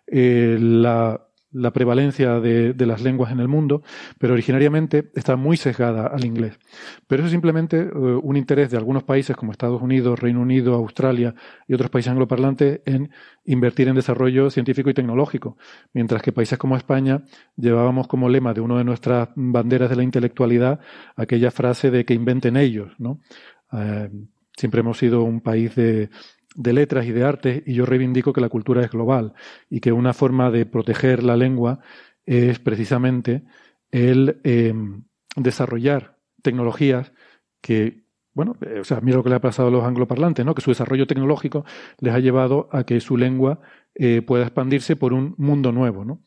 eh, la, prevalencia de, las lenguas en el mundo, pero originariamente está muy sesgada al inglés. Pero eso es simplemente un interés de algunos países como Estados Unidos, Reino Unido, Australia y otros países angloparlantes en invertir en desarrollo científico y tecnológico, mientras que países como España llevábamos como lema de una de nuestras banderas de la intelectualidad aquella frase de que inventen ellos, ¿no? Eh, siempre hemos sido un país de, letras y de arte y yo reivindico que la cultura es global y que una forma de proteger la lengua es precisamente el em, desarrollar tecnologías que, bueno, eh, o sea, mira lo que le ha pasado a los angloparlantes, ¿no? Que su desarrollo tecnológico les ha llevado a que su lengua eh, pueda expandirse por un mundo nuevo, ¿no?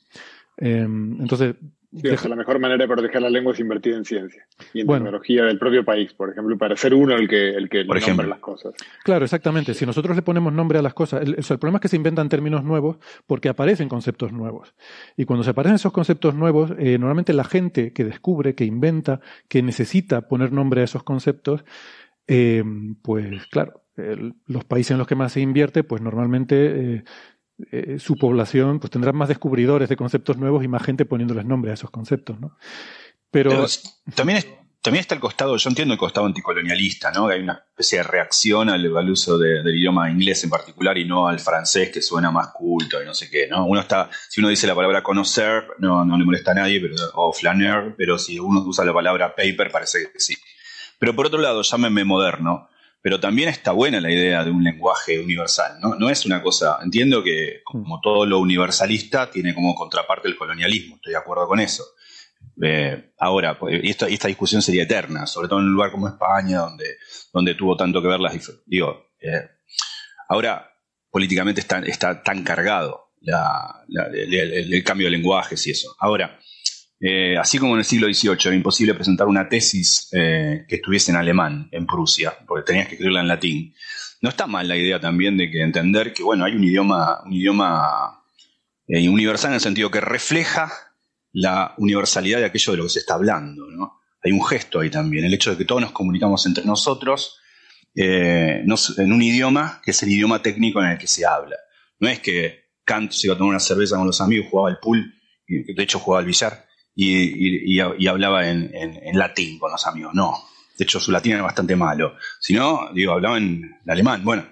Em, entonces, la mejor manera de proteger la lengua es invertir en ciencia y en tecnología del propio país, por ejemplo, para ser uno el que, el que nombre las cosas. Claro, exactamente. Si nosotros le ponemos nombre a las cosas, el, el, problema es que se inventan términos nuevos porque aparecen conceptos nuevos. Y cuando se aparecen esos conceptos nuevos, eh, normalmente la gente que descubre, que inventa, que necesita poner nombre a esos conceptos, eh, pues claro, los países en los que más se invierte, pues normalmente eh, eh, su población pues tendrá más descubridores de conceptos nuevos y más gente poniéndoles nombre a esos conceptos, ¿no? Pero, también, también está el costado, yo entiendo el costado anticolonialista, ¿no? Hay una especie de reacción al, uso del idioma inglés en particular y no al francés que suena más culto y no sé qué, ¿no? Uno está, si uno dice la palabra conocer, no, no le molesta a nadie, pero, o flaner, pero si uno usa la palabra paper parece que sí. Pero por otro lado, llámenme moderno pero también está buena la idea de un lenguaje universal, ¿no? No es una cosa, entiendo que como todo lo universalista tiene como contraparte el colonialismo, estoy de acuerdo con eso. Eh, ahora, pues, y esta, discusión sería eterna, sobre todo en un lugar como España, donde, donde tuvo tanto que ver las Digo, eh, ahora políticamente está, está tan cargado el, cambio de lenguajes y eso. Ahora, eh, así como en el siglo XVIII era imposible presentar una tesis eh, que estuviese en alemán en Prusia, porque tenías que escribirla en latín. No está mal la idea también de que entender que bueno hay un idioma, un idioma eh, universal en el sentido que refleja la universalidad de aquello de lo que se está hablando. Hay un gesto ahí también, el hecho de que todos nos comunicamos entre nosotros en un idioma que es el idioma técnico en el que se habla. No es que Kant se iba a tomar una cerveza con los amigos, jugaba al pool, de hecho jugaba al billar, y, hablaba en, latín con los amigos. No, de hecho su latín era bastante malo. Si no, digo, hablaba en alemán. Bueno,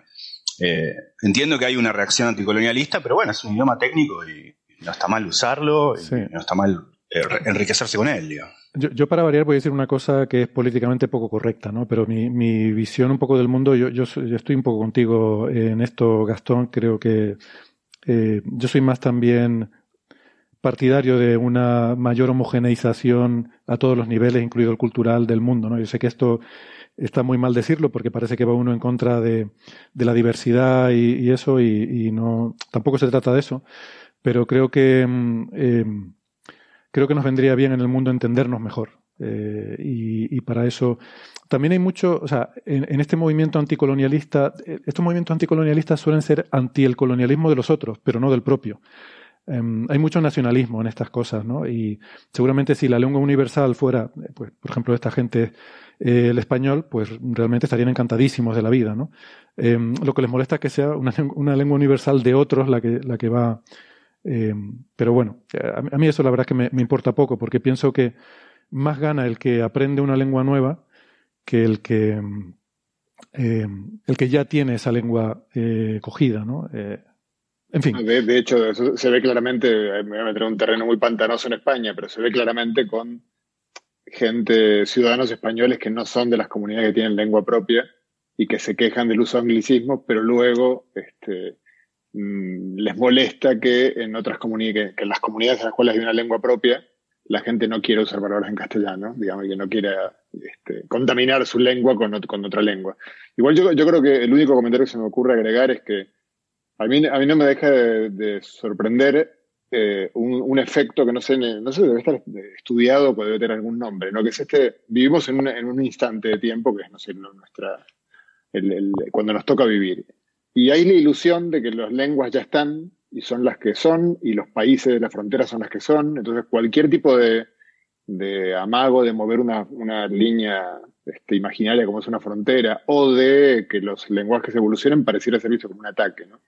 eh, entiendo que hay una reacción anticolonialista, pero bueno, es un idioma técnico y no está mal usarlo, y no está mal eh, enriquecerse con él. Yo, para variar voy a decir una cosa que es políticamente poco correcta, ¿no? Pero mi, mi visión un poco del mundo, yo, yo, estoy un poco contigo en esto, Gastón. Creo que eh, yo soy más también partidario de una mayor homogeneización a todos los niveles, incluido el cultural del mundo, ¿no? Yo sé que esto está muy mal decirlo porque parece que va uno en contra de, la diversidad y, eso y, no tampoco se trata de eso, pero creo que mm, eh, creo que nos vendría bien en el mundo entendernos mejor. Eh, y, para eso también hay mucho, o sea, en, este movimiento anticolonialista, eh, estos movimientos anticolonialistas suelen ser anti el colonialismo de los otros, pero no del propio. Em, hay mucho nacionalismo en estas cosas, ¿no? Y seguramente si la lengua universal fuera, eh, pues, por ejemplo, esta gente, el español, pues realmente estarían encantadísimos de la vida, ¿no? Em, lo que les molesta es que sea una, una lengua universal de otros la que, la que va eh, pero bueno, a mí eso la verdad es que me, importa poco, porque pienso que más gana el que aprende una lengua nueva que el que, eh, el que ya tiene esa lengua eh, cogida, ¿no? De, hecho, se ve claramente, me voy a meter en un terreno muy pantanoso en España, pero se ve claramente con gente, ciudadanos españoles que no son de las comunidades que tienen lengua propia y que se quejan del uso de anglicismos, pero luego este, Mm, les molesta que en otras comunidades, en las comunidades en las cuales hay una lengua propia, la gente no quiere usar palabras en castellano, digamos, que no quiere este, contaminar su lengua con, con, otra lengua. Igual yo, yo creo que el único comentario que se me ocurre agregar es que a mí, a mí no me deja de, sorprender eh, un, efecto que no sé, no sé, debe estar estudiado o debe tener algún nombre, ¿no? Que es este, vivimos en, un instante de tiempo que es, no sé, nuestra, cuando nos toca vivir. Y hay la ilusión de que las lenguas ya están y son las que son, y los países de la frontera son las que son. Entonces, cualquier tipo de, amago de mover una, línea este, imaginaria como es una frontera, o de que los lenguajes evolucionen, pareciera ser visto como un ataque. ¿no?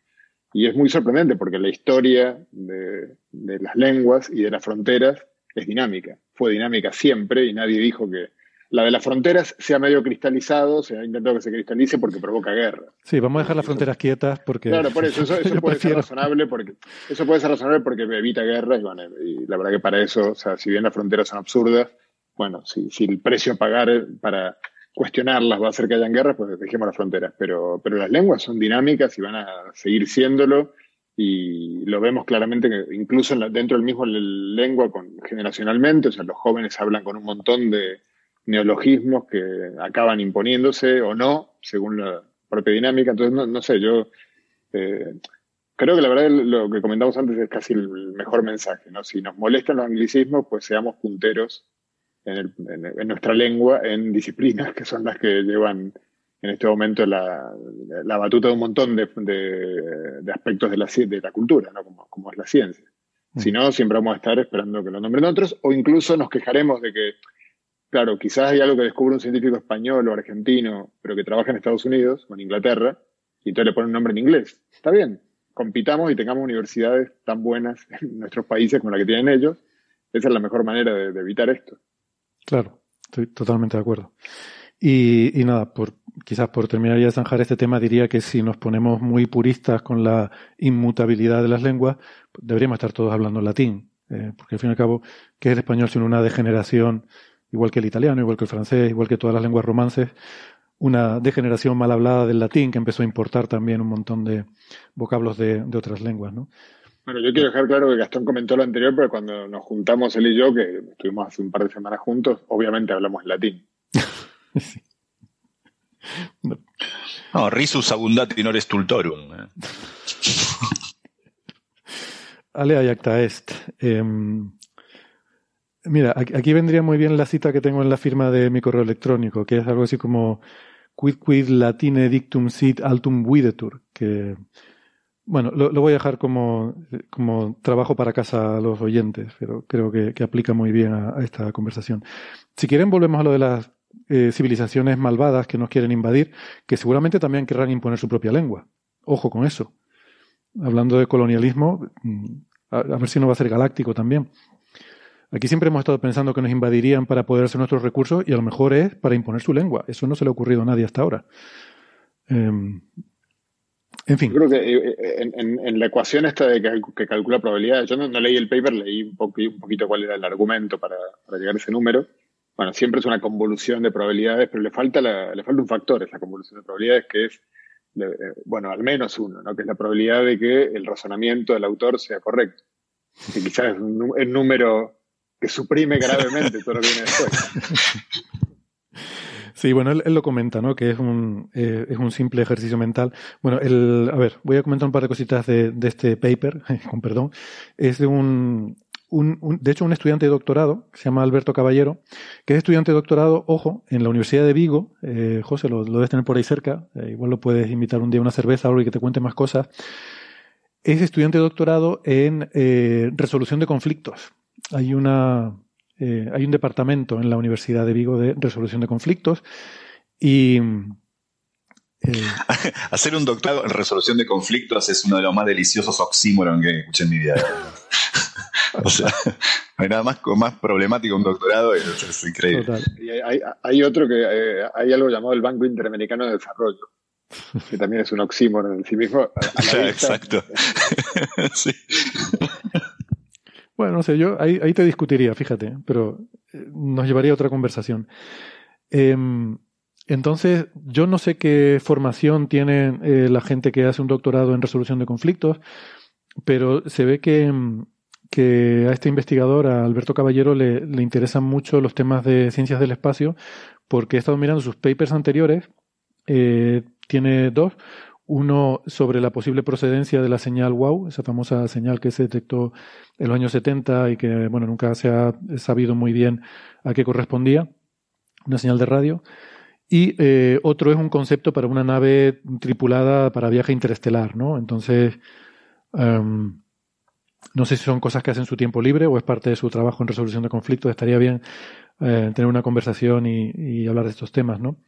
Y es muy sorprendente porque la historia de, de las lenguas y de las fronteras es dinámica. Fue dinámica siempre y nadie dijo que la de las fronteras se ha medio cristalizado, se ha intentado que se cristalice porque provoca guerra. Sí, vamos a dejar las fronteras quietas porque... Claro, por eso, eso, (laughs) puede ser razonable porque eso puede ser razonable porque evita guerras y, la verdad que para eso, o sea, si bien las fronteras son absurdas, bueno, si, si el precio a pagar para cuestionarlas va a hacer que hayan guerras, pues dejemos las fronteras. Pero, pero las lenguas son dinámicas y van a seguir siéndolo y lo vemos claramente incluso dentro del mismo lengua con, generacionalmente, o sea, los jóvenes hablan con un montón de neologismos que acaban imponiéndose o no, según la propia dinámica. Entonces, no, sé, yo eh, creo que la verdad lo que comentamos antes es casi el mejor mensaje, ¿no? Si nos molestan los anglicismos, pues seamos punteros en, nuestra lengua, en disciplinas que son las que llevan en este momento la, batuta de un montón de, aspectos de la, de la cultura, ¿no? como, como es la ciencia. Mm. Si no, siempre vamos a estar esperando que lo nombren otros, o incluso nos quejaremos de que Claro, quizás hay algo que descubre un científico español o argentino, pero que trabaja en Estados Unidos o en Inglaterra, y entonces le pone un nombre en inglés. Está bien, compitamos y tengamos universidades tan buenas en nuestros países como la que tienen ellos. Esa es la mejor manera de, evitar esto. Claro, estoy totalmente de acuerdo. Y, nada, por, quizás por terminar ya de zanjar este tema, diría que si nos ponemos muy puristas con la inmutabilidad de las lenguas, deberíamos estar todos hablando latín. Eh, porque al fin y al cabo, ¿qué es el español sino una degeneración igual que el italiano, igual que el francés, igual que todas las lenguas romances, una degeneración mal hablada del latín que empezó a importar también un montón de vocablos de, otras lenguas, ¿no? Bueno, yo quiero dejar claro que Gastón comentó lo anterior, pero cuando nos juntamos él y yo, que estuvimos hace un par de semanas juntos, obviamente hablamos latín. (laughs) no. risus abundati non stultorum. ¿eh? Alea iacta est. Em, Mira, aquí vendría muy bien la cita que tengo en la firma de mi correo electrónico, que es algo así como quid quid latine dictum sit altum videtur, que bueno, lo, voy a dejar como, como trabajo para casa a los oyentes, pero creo que, aplica muy bien a, esta conversación. Si quieren, volvemos a lo de las eh, civilizaciones malvadas que nos quieren invadir, que seguramente también querrán imponer su propia lengua. Ojo con eso. Hablando de colonialismo, mm, a, ver si no va a ser galáctico también. Aquí siempre hemos estado pensando que nos invadirían para poder hacer nuestros recursos y a lo mejor es para imponer su lengua. Eso no se le ha ocurrido a nadie hasta ahora. Em, en fin. Yo creo que eh, eh, en, la ecuación esta de que, calcula probabilidades, yo no, leí el paper, leí un, un, poquito cuál era el argumento para, llegar a ese número. Bueno, siempre es una convolución de probabilidades, pero le falta, le falta un factor esa convolución de probabilidades que es, eh, bueno, al menos uno, ¿no? que es la probabilidad de que el razonamiento del autor sea correcto. Que quizás es un, un número que suprime gravemente todo lo que viene después. (laughs) Sí, bueno, él, lo comenta, ¿no? Que es un, eh, es un simple ejercicio mental. Bueno, el, a ver, voy a comentar un par de cositas de, de este paper, (laughs) con perdón. Es de un, un, de hecho, un estudiante de doctorado, que se llama Alberto Caballero, que es estudiante de doctorado, ojo, en la Universidad de Vigo. Eh, José, lo, lo, debes tener por ahí cerca. Eh, igual lo puedes invitar un día a una cerveza o y que te cuente más cosas. Es estudiante de doctorado en eh, resolución de conflictos. Hay una, eh, hay un departamento en la Universidad de Vigo de resolución de conflictos y eh, (laughs) hacer un doctorado en resolución de conflictos es uno de los más deliciosos oxímoron que escuché en mi vida. (laughs) o sea, no hay nada más, más problemático un doctorado, es, es increíble. hay, hay, otro que eh, hay algo llamado el Banco Interamericano de Desarrollo, que también es un oxímoron en sí mismo. (laughs) exacto. sí. Bueno, no sé, yo ahí, ahí te discutiría, fíjate, pero eh, nos llevaría a otra conversación. Em, entonces, yo no sé qué formación tiene eh, la gente que hace un doctorado en resolución de conflictos, pero se ve que, em, que a este investigador, a Alberto Caballero, le, le, interesan mucho los temas de ciencias del espacio, porque he estado mirando sus papers anteriores, eh, tiene dos, uno sobre la posible procedencia de la señal WOW, esa famosa señal que se detectó en los años 70 y que, bueno, nunca se ha sabido muy bien a qué correspondía, una señal de radio. Y eh, otro es un concepto para una nave tripulada para viaje interestelar, ¿no? Entonces, em, no sé si son cosas que hacen su tiempo libre o es parte de su trabajo en resolución de conflictos. Estaría bien eh, tener una conversación y, y, hablar de estos temas, ¿no?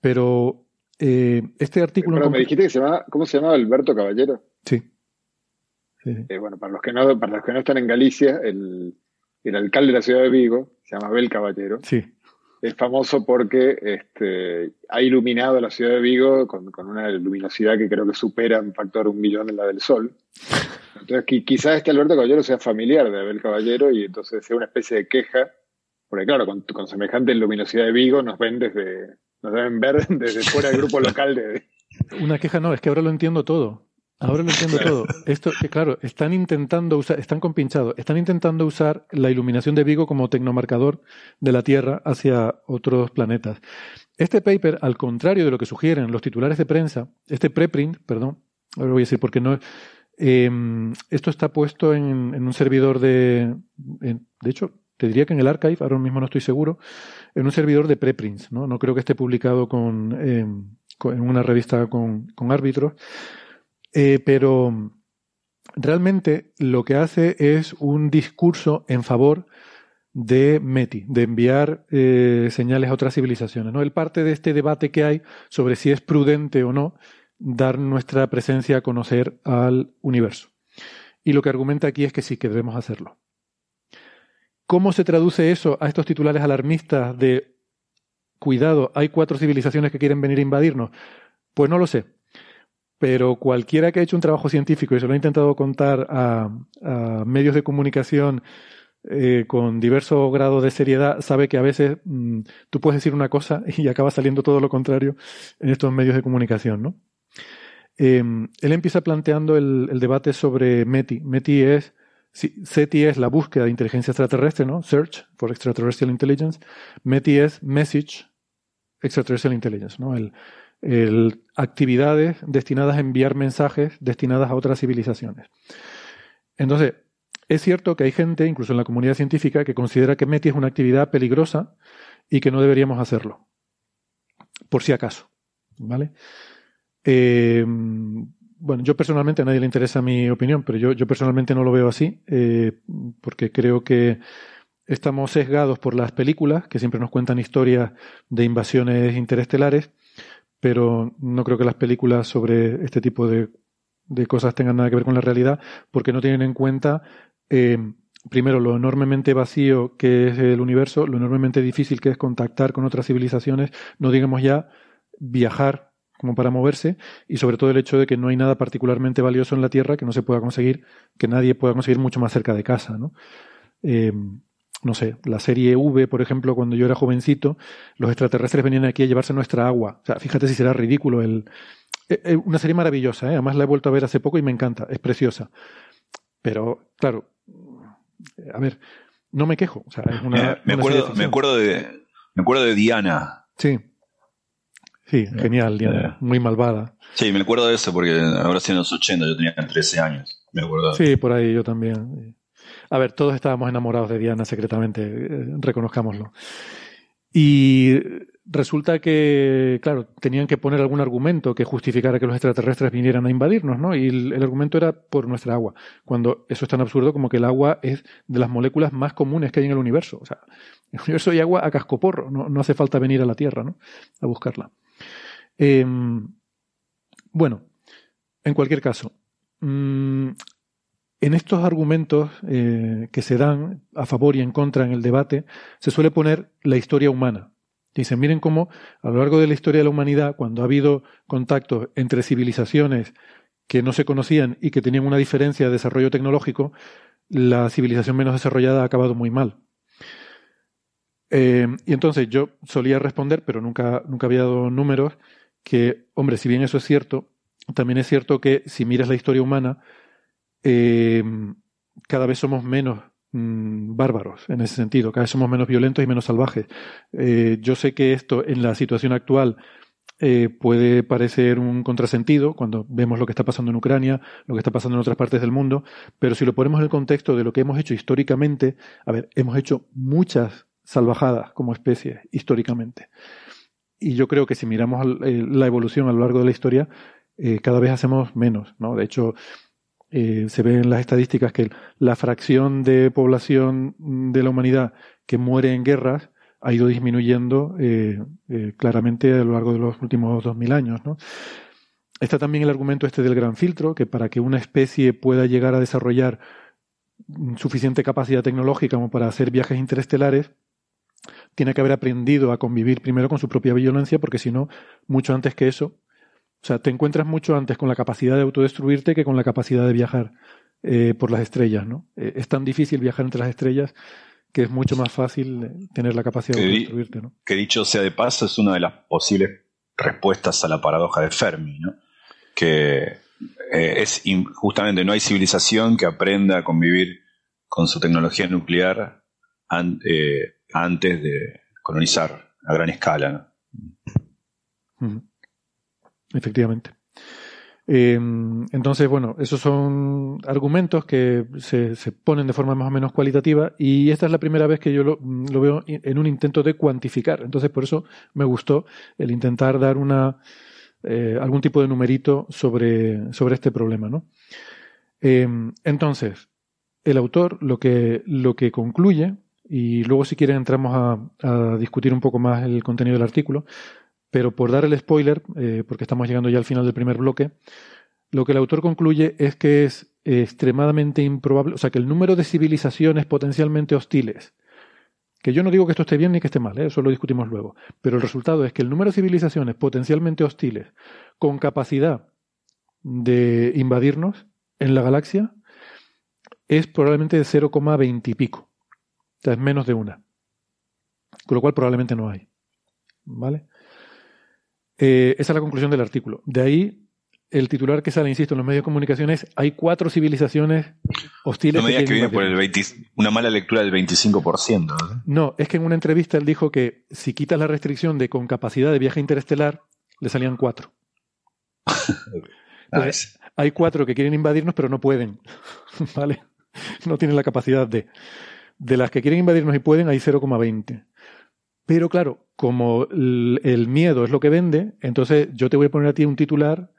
Pero eh, este artículo. Pero me dijiste que se llama, ¿cómo se llama Alberto Caballero? Sí. Eh, bueno, para los que no, para los que no están en Galicia, el, el alcalde de la ciudad de Vigo se llama Abel Caballero. Sí. Es famoso porque este, ha iluminado la ciudad de Vigo con, con, una luminosidad que creo que supera en factor un millón en la del sol. Entonces, quizás este Alberto Caballero sea familiar de Abel Caballero y entonces sea una especie de queja, porque claro, con, con semejante luminosidad de Vigo nos ven desde, nos deben ver (laughs) desde fuera del grupo local de... Una queja no, es que ahora lo entiendo todo. Ahora lo entiendo todo. Esto, que claro, están intentando usar, están compinchados, están intentando usar la iluminación de Vigo como tecnomarcador de la Tierra hacia otros planetas. Este paper, al contrario de lo que sugieren los titulares de prensa, este preprint, perdón, ahora voy a decir porque no, eh, esto está puesto en, un servidor de, de hecho, te diría que en el archive, ahora mismo no estoy seguro, en un servidor de preprints, ¿no? No creo que esté publicado con, eh, en una revista con, árbitros, eh, pero realmente lo que hace es un discurso en favor de METI, de enviar eh, señales a otras civilizaciones. ¿no? Él parte de este debate que hay sobre si es prudente o no dar nuestra presencia a conocer al universo. Y lo que argumenta aquí es que sí, que debemos hacerlo. ¿Cómo se traduce eso a estos titulares alarmistas de cuidado, hay cuatro civilizaciones que quieren venir a invadirnos? Pues no lo sé. Pero cualquiera que ha hecho un trabajo científico y se lo ha intentado contar a, medios de comunicación eh, con diverso grado de seriedad, sabe que a veces mm, tú puedes decir una cosa (laughs) y acaba saliendo todo lo contrario en estos medios de comunicación, ¿no? Em, él empieza planteando el, debate sobre METI. METI es SETI es la búsqueda de inteligencia extraterrestre, ¿no? Search for Extraterrestrial Intelligence. METI es Message Extraterrestrial Intelligence, ¿no? El, el, actividades destinadas a enviar mensajes destinadas a otras civilizaciones. Entonces, es cierto que hay gente, incluso en la comunidad científica, que considera que METI es una actividad peligrosa y que no deberíamos hacerlo. Por si acaso. ¿Vale? Eh, bueno, yo personalmente a nadie le interesa mi opinión, pero yo, yo personalmente no lo veo así, eh, porque creo que estamos sesgados por las películas, que siempre nos cuentan historias de invasiones interestelares, pero no creo que las películas sobre este tipo de, cosas tengan nada que ver con la realidad, porque no tienen en cuenta, eh, primero, lo enormemente vacío que es el universo, lo enormemente difícil que es contactar con otras civilizaciones, no digamos ya viajar como para moverse, y sobre todo el hecho de que no hay nada particularmente valioso en la Tierra que no se pueda conseguir, que nadie pueda conseguir mucho más cerca de casa, ¿no? Eh, no sé, la serie V, por ejemplo, cuando yo era jovencito, los extraterrestres venían aquí a llevarse nuestra agua. O sea, fíjate si será ridículo el... Eh, eh, una serie maravillosa, ¿eh? además la he vuelto a ver hace poco y me encanta, es preciosa. Pero, claro, a ver, no me quejo. O sea, es una, me, acuerdo, me, acuerdo de, me acuerdo de Diana. Sí. Sí, genial, Diana. Muy malvada. Sí, me acuerdo de eso porque ahora sí en los 80, yo tenía 13 años. Me acuerdo. Sí, por ahí yo también. A ver, todos estábamos enamorados de Diana secretamente, eh, reconozcámoslo. Y resulta que, claro, tenían que poner algún argumento que justificara que los extraterrestres vinieran a invadirnos, ¿no? Y el, argumento era por nuestra agua, cuando eso es tan absurdo como que el agua es de las moléculas más comunes que hay en el universo. O sea, en el universo hay agua a cascoporro, no, no hace falta venir a la Tierra, ¿no? A buscarla. Em, bueno, en cualquier caso, mm, en estos argumentos eh, que se dan a favor y en contra en el debate, se suele poner la historia humana. Dicen, miren cómo a lo largo de la historia de la humanidad, cuando ha habido contactos entre civilizaciones que no se conocían y que tenían una diferencia de desarrollo tecnológico, la civilización menos desarrollada ha acabado muy mal. Eh, y entonces yo solía responder, pero nunca, nunca había dado números, que, hombre, si bien eso es cierto, también es cierto que si miras la historia humana, eh, cada vez somos menos mm, bárbaros en ese sentido, cada vez somos menos violentos y menos salvajes. Eh, yo sé que esto en la situación actual eh, puede parecer un contrasentido cuando vemos lo que está pasando en Ucrania, lo que está pasando en otras partes del mundo, pero si lo ponemos en el contexto de lo que hemos hecho históricamente, a ver, hemos hecho muchas salvajadas como especie históricamente. Y yo creo que si miramos la evolución a lo largo de la historia, cada vez hacemos menos, ¿no? De hecho, eh, se ve en las estadísticas que la fracción de población de la humanidad que muere en guerras ha ido disminuyendo eh, eh, claramente a lo largo de los últimos dos mil años. ¿no? Está también el argumento este del gran filtro, que para que una especie pueda llegar a desarrollar suficiente capacidad tecnológica como para hacer viajes interestelares, tiene que haber aprendido a convivir primero con su propia violencia, porque si no, mucho antes que eso, o sea, te encuentras mucho antes con la capacidad de autodestruirte que con la capacidad de viajar eh, por las estrellas, ¿no? Eh, es tan difícil viajar entre las estrellas que es mucho más fácil eh, tener la capacidad de autodestruirte, ¿no? Que dicho sea de paso, es una de las posibles respuestas a la paradoja de Fermi, ¿no? Que es justamente no hay civilización que aprenda a convivir con su tecnología nuclear antes de colonizar a gran escala, ¿no? Efectivamente. Eh, entonces, bueno, esos son argumentos que se, se, ponen de forma más o menos cualitativa y esta es la primera vez que yo lo, veo en un intento de cuantificar. Entonces, por eso me gustó el intentar dar una, eh, algún tipo de numerito sobre, sobre este problema. ¿no? Eh, entonces, el autor lo que, lo que concluye, y luego si quieren entramos a, discutir un poco más el contenido del artículo, pero por dar el spoiler, eh, porque estamos llegando ya al final del primer bloque, lo que el autor concluye es que es extremadamente improbable, o sea, que el número de civilizaciones potencialmente hostiles, que yo no digo que esto esté bien ni que esté mal, ¿eh? eso lo discutimos luego, pero el resultado es que el número de civilizaciones potencialmente hostiles con capacidad de invadirnos en la galaxia es probablemente de 0,20 y pico. O sea, es menos de una. Con lo cual probablemente no hay. ¿Vale? Eh, esa es la conclusión del artículo. De ahí el titular que sale, insisto, en los medios de comunicación es hay cuatro civilizaciones hostiles. No me digas que, viene por el una mala lectura del 25%. ¿no? es que en una entrevista él dijo que si quitas la restricción de con capacidad de viaje interestelar, le salían cuatro. (laughs) hay cuatro que quieren invadirnos, pero no pueden. (laughs) ¿Vale? No tienen la capacidad de. De las que quieren invadirnos y pueden, hay 0,20. Pero claro, como el, miedo es lo que vende, entonces yo te voy a poner a ti un titular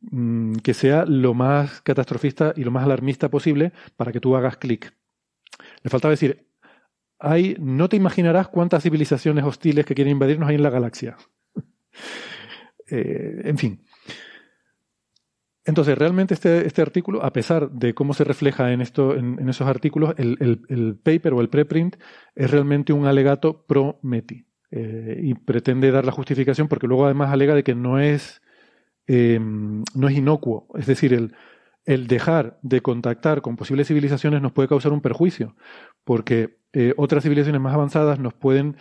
mm, que sea lo más catastrofista y lo más alarmista posible para que tú hagas clic. Le faltaba decir, hay, no te imaginarás cuántas civilizaciones hostiles que quieren invadirnos hay en la galaxia. (laughs) Eh, en fin. Entonces, realmente este, este, artículo, a pesar de cómo se refleja en, esto, en, esos artículos, el, paper o el preprint es realmente un alegato pro-METI. Eh, y pretende dar la justificación porque luego además alega de que no es, eh, no es inocuo. Es decir, el, el dejar de contactar con posibles civilizaciones nos puede causar un perjuicio, porque eh, otras civilizaciones más avanzadas nos pueden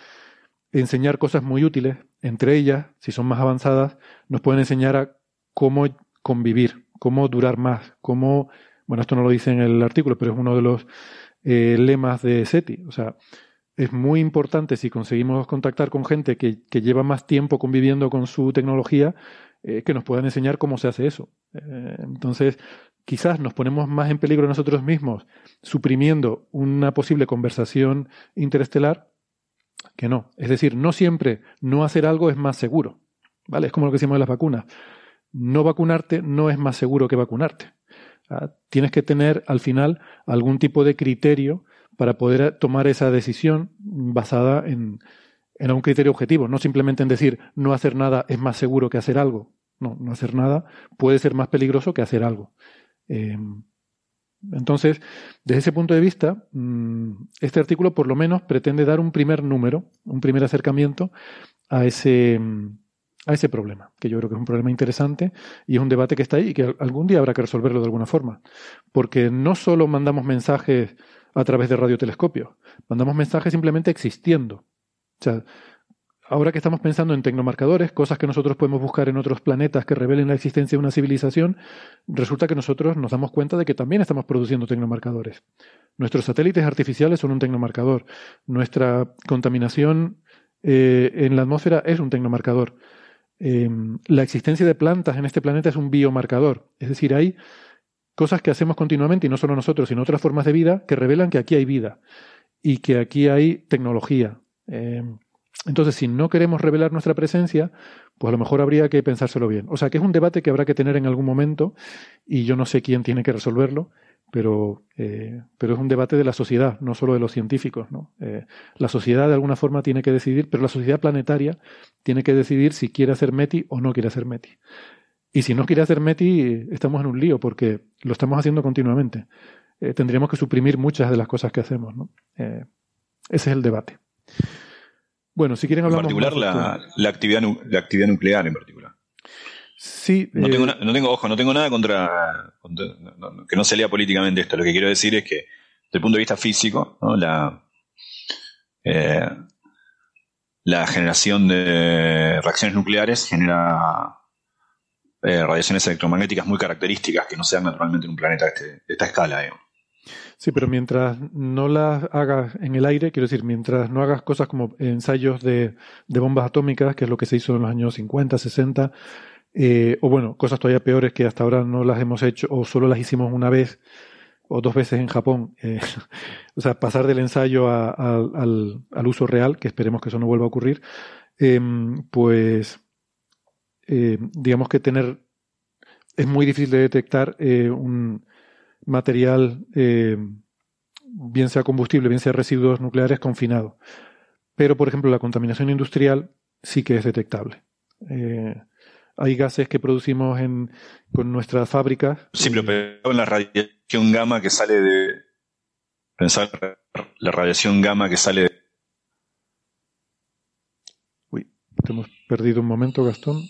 enseñar cosas muy útiles, entre ellas, si son más avanzadas, nos pueden enseñar a cómo convivir, cómo durar más, cómo, bueno, esto no lo dice en el artículo, pero es uno de los eh, lemas de SETI, o sea, es muy importante si conseguimos contactar con gente que, lleva más tiempo conviviendo con su tecnología, eh, que nos puedan enseñar cómo se hace eso. entonces, quizás nos ponemos más en peligro nosotros mismos suprimiendo una posible conversación interestelar que no. Es decir, no siempre no hacer algo es más seguro. ¿Vale? Es como lo que decimos de las vacunas. No vacunarte no es más seguro que vacunarte. Ah, tienes que tener al final algún tipo de criterio para poder tomar esa decisión basada en, un criterio objetivo, no simplemente en decir no hacer nada es más seguro que hacer algo. No, no hacer nada puede ser más peligroso que hacer algo. Em, entonces, desde ese punto de vista, mm, este artículo por lo menos pretende dar un primer número, un primer acercamiento a ese, a ese problema, que yo creo que es un problema interesante y es un debate que está ahí y que algún día habrá que resolverlo de alguna forma. Porque no solo mandamos mensajes a través de radiotelescopios, mandamos mensajes simplemente existiendo. O sea, ahora que estamos pensando en tecnomarcadores, cosas que nosotros podemos buscar en otros planetas que revelen la existencia de una civilización, resulta que nosotros nos damos cuenta de que también estamos produciendo tecnomarcadores. Nuestros satélites artificiales son un tecnomarcador. Nuestra contaminación eh, en la atmósfera es un tecnomarcador. Eh, la existencia de plantas en este planeta es un biomarcador. Es decir, hay cosas que hacemos continuamente, y no solo nosotros, sino otras formas de vida, que revelan que aquí hay vida y que aquí hay tecnología. Eh, entonces, si no queremos revelar nuestra presencia, pues a lo mejor habría que pensárselo bien. O sea, que es un debate que habrá que tener en algún momento y yo no sé quién tiene que resolverlo, pero, eh, pero es un debate de la sociedad, no solo de los científicos. ¿no? Eh, la sociedad de alguna forma tiene que decidir, pero la sociedad planetaria tiene que decidir si quiere hacer METI o no quiere hacer METI. Y si no quiere hacer METI, estamos en un lío porque lo estamos haciendo continuamente. Eh, tendríamos que suprimir muchas de las cosas que hacemos. ¿no? ese es el debate. Bueno, si quieren hablar En particular la, actividad, la actividad nuclear en particular. Sí. No, tengo, eh, no tengo, ojo, no tengo nada contra, que no se lea políticamente esto. Lo que quiero decir es que, desde el punto de vista físico, la, eh, la generación de reacciones nucleares genera eh, radiaciones electromagnéticas muy características que no se dan naturalmente en un planeta de, este, esta escala. Sí, pero mientras no las hagas en el aire, quiero decir, mientras no hagas cosas como ensayos de, bombas atómicas, que es lo que se hizo en los años 50, 60, eh, o bueno, cosas todavía peores que hasta ahora no las hemos hecho o solo las hicimos una vez o dos veces en Japón. Eh, (laughs) o sea, pasar del ensayo al, uso real, que esperemos que eso no vuelva a ocurrir, em, pues eh, digamos que tener es muy difícil de detectar un material, bien sea combustible, bien sea residuos nucleares, confinado. Pero, por ejemplo, la contaminación industrial sí que es detectable. Eh, hay gases que producimos en, con nuestras fábricas. Sí, pero en la radiación gamma que sale de. Pensar la radiación gamma que sale de. Uy, te hemos perdido un momento, Gastón.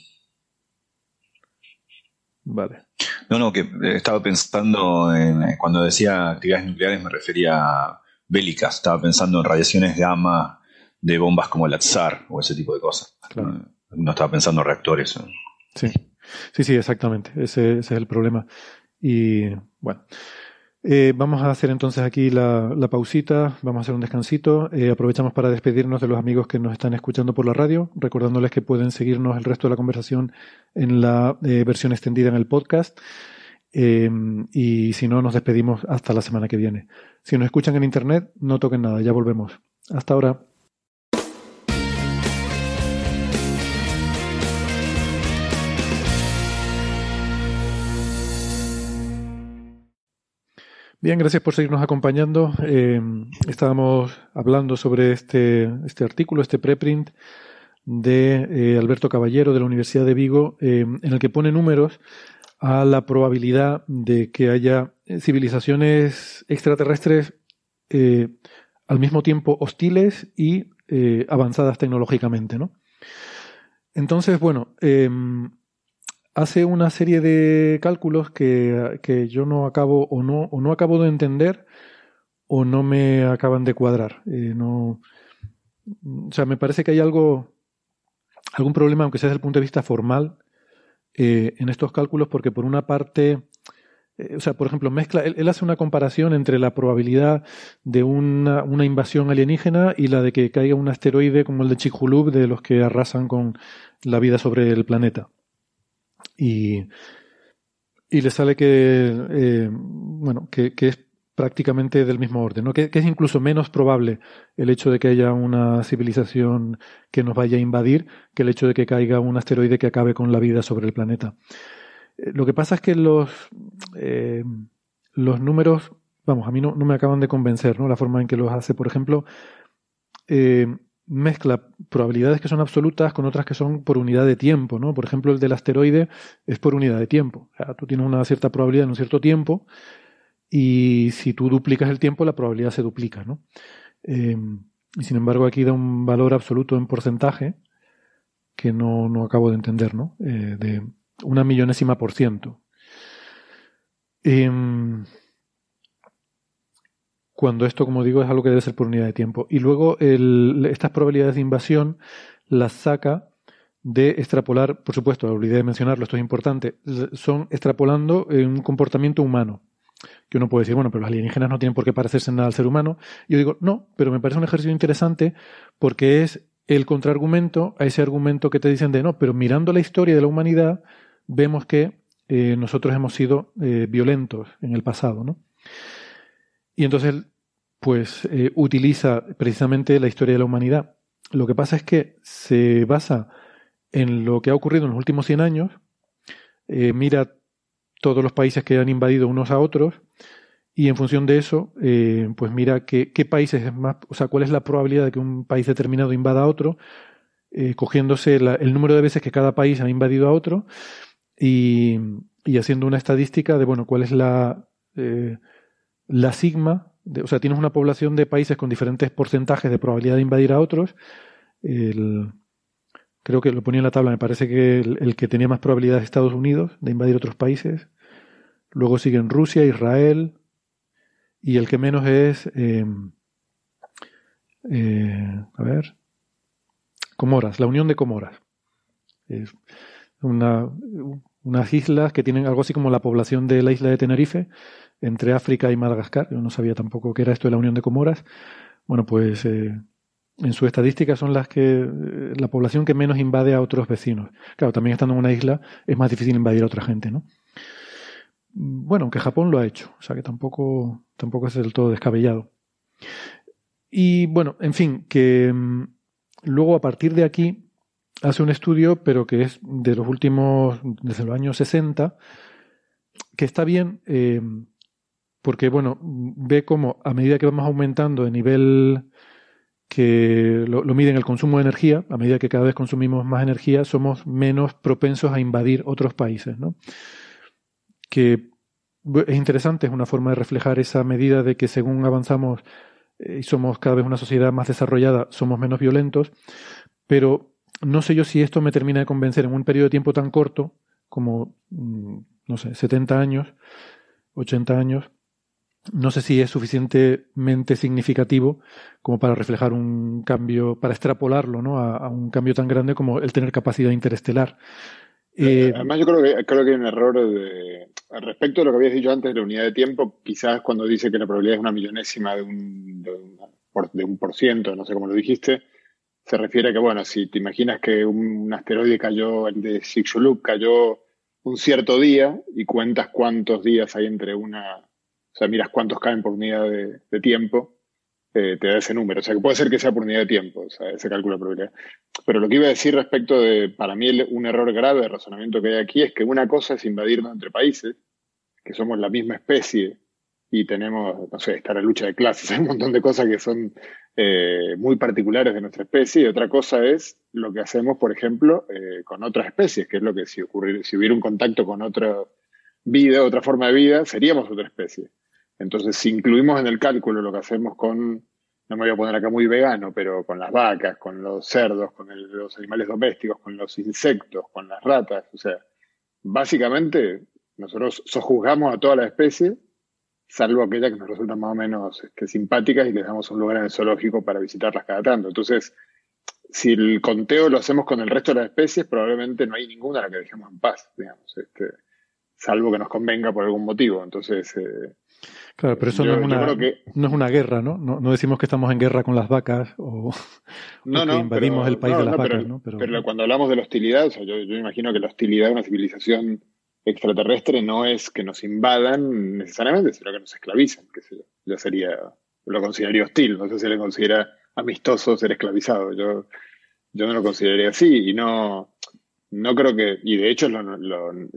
Vale. No, no, que estaba pensando en, eh, cuando decía actividades nucleares me refería a bélicas, estaba pensando en radiaciones gamma de bombas como el Tsar o ese tipo de cosas. No, estaba pensando en reactores. Sí, sí, sí, exactamente. ese es el problema. Y bueno, eh, vamos a hacer entonces aquí la, pausita, vamos a hacer un descansito. Eh, aprovechamos para despedirnos de los amigos que nos están escuchando por la radio, recordándoles que pueden seguirnos el resto de la conversación en la eh, versión extendida en el podcast. y si no, nos despedimos hasta la semana que viene. Si nos escuchan en Internet, no toquen nada, ya volvemos. Hasta ahora. Bien, gracias por seguirnos acompañando. Eh, estábamos hablando sobre este, este artículo, este preprint de eh, Alberto Caballero de la Universidad de Vigo, eh, en el que pone números a la probabilidad de que haya civilizaciones extraterrestres al mismo tiempo hostiles y avanzadas tecnológicamente, ¿no? Entonces, bueno, hace una serie de cálculos que, yo no acabo o no, o no acabo de entender o no me acaban de cuadrar. Eh, no, o sea, me parece que hay algo, algún problema, aunque sea desde el punto de vista formal, eh, en estos cálculos, porque por una parte, eh, o sea, por ejemplo, mezcla, él, hace una comparación entre la probabilidad de una, una, invasión alienígena y la de que caiga un asteroide como el de Chicxulub, de los que arrasan con la vida sobre el planeta. Y, y le sale que, eh, bueno, que, es prácticamente del mismo orden, ¿no? Que, es incluso menos probable el hecho de que haya una civilización que nos vaya a invadir que el hecho de que caiga un asteroide que acabe con la vida sobre el planeta. Eh, lo que pasa es que los, eh, los números, vamos, a mí no, no, me acaban de convencer, ¿no? La forma en que los hace, por ejemplo, mezcla probabilidades que son absolutas con otras que son por unidad de tiempo, ¿no? Por ejemplo, el del asteroide es por unidad de tiempo. O sea, tú tienes una cierta probabilidad en un cierto tiempo y si tú duplicas el tiempo, la probabilidad se duplica, ¿no? Em, y sin embargo, aquí da un valor absoluto en porcentaje que no, no acabo de entender, ¿no? Eh, de una millonésima por ciento. Em, cuando esto, como digo, es algo que debe ser por unidad de tiempo. Y luego estas probabilidades de invasión las saca de extrapolar, por supuesto, olvidé de mencionarlo, esto es importante, son extrapolando un comportamiento humano. Que uno puede decir, bueno, pero los alienígenas no tienen por qué parecerse nada al ser humano. Yo digo, no, pero me parece un ejercicio interesante porque es el contraargumento a ese argumento que te dicen de no, pero mirando la historia de la humanidad, vemos que eh, nosotros hemos sido eh, violentos en el pasado, ¿no? Y entonces, pues, eh, utiliza precisamente la historia de la humanidad. Lo que pasa es que se basa en lo que ha ocurrido en los últimos 100 años, eh, mira todos los países que han invadido unos a otros, y en función de eso, eh, pues mira qué, países es más, o sea, cuál es la probabilidad de que un país determinado invada a otro, cogiéndose el número de veces que cada país ha invadido a otro y, y haciendo una estadística de, bueno, cuál es la, la sigma, o sea, tienes una población de países con diferentes porcentajes de probabilidad de invadir a otros. creo que lo ponía en la tabla, me parece que el, que tenía más probabilidad es Estados Unidos de invadir otros países. Luego siguen Rusia, Israel. Y el que menos es. Em, eh, a ver. Comoras, la Unión de Comoras. Es una, unas islas que tienen algo así como la población de la isla de Tenerife, entre África y Madagascar. Yo no sabía tampoco que era esto de la Unión de Comoras. Bueno, pues eh, en su estadística son las que eh, la población que menos invade a otros vecinos. Claro, también estando en una isla es más difícil invadir a otra gente, ¿no? Bueno, aunque Japón lo ha hecho, o sea que tampoco, tampoco es del todo descabellado. Y bueno, en fin, que mm, luego a partir de aquí hace un estudio, pero que es de los últimos, desde los años 60, que está bien, eh, porque bueno, ve cómo a medida que vamos aumentando de nivel que lo, lo miden el consumo de energía, a medida que cada vez consumimos más energía, somos menos propensos a invadir otros países, ¿no? Que es interesante, es una forma de reflejar esa medida de que según avanzamos eh, y somos cada vez una sociedad más desarrollada, somos menos violentos, pero no sé yo si esto me termina de convencer en un periodo de tiempo tan corto como, mm, no sé, 70 años, 80 años, no sé si es suficientemente significativo como para reflejar un cambio, para extrapolarlo ¿no? a, un cambio tan grande como el tener capacidad interestelar. Eh, Además, yo creo que, creo que hay un error de, respecto a lo que habías dicho antes de la unidad de tiempo, quizás cuando dice que la probabilidad es una millonésima de un, de un, de un por ciento, no sé cómo lo dijiste, se refiere a que, bueno, si te imaginas que un, asteroide cayó, el de Chicxulub cayó un cierto día y cuentas cuántos días hay entre una o sea, miras cuántos caen por unidad de, tiempo, eh, te da ese número. O sea, que puede ser que sea por unidad de tiempo, o sea, ese cálculo de probabilidad. Pero lo que iba a decir respecto de, para mí, un error grave de razonamiento que hay aquí es que una cosa es invadirnos entre países, que somos la misma especie, y tenemos, no sé, está la lucha de clases, (laughs) hay un montón de cosas que son eh, muy particulares de nuestra especie y otra cosa es lo que hacemos, por ejemplo, eh, con otras especies, que es lo que si, si hubiera un contacto con otra vida, otra forma de vida, seríamos otra especie. Entonces, si incluimos en el cálculo lo que hacemos con, no me voy a poner acá muy vegano, pero con las vacas, con los cerdos, con los animales domésticos, con los insectos, con las ratas, o sea, básicamente nosotros sojuzgamos a toda la especie salvo aquellas que nos resultan más o menos este, simpáticas y les damos un lugar en el zoológico para visitarlas cada tanto. Entonces, si el conteo lo hacemos con el resto de las especies, probablemente no hay ninguna a la que dejemos en paz, digamos, este, salvo que nos convenga por algún motivo. Entonces, eh, Claro, pero eso no, es una, no es una guerra, ¿no? ¿no? decimos que estamos en guerra con las vacas o, (laughs) no, que invadimos el país de las vacas, ¿no? Pero, cuando hablamos de la hostilidad, o sea, yo, yo imagino que la hostilidad de una civilización extraterrestre no es que nos invadan necesariamente, sino que nos esclavizan, que yo, sería, lo consideraría hostil, no sé si se le considera amistoso ser esclavizado, yo, yo no lo consideraría así y no, no creo que, y de hecho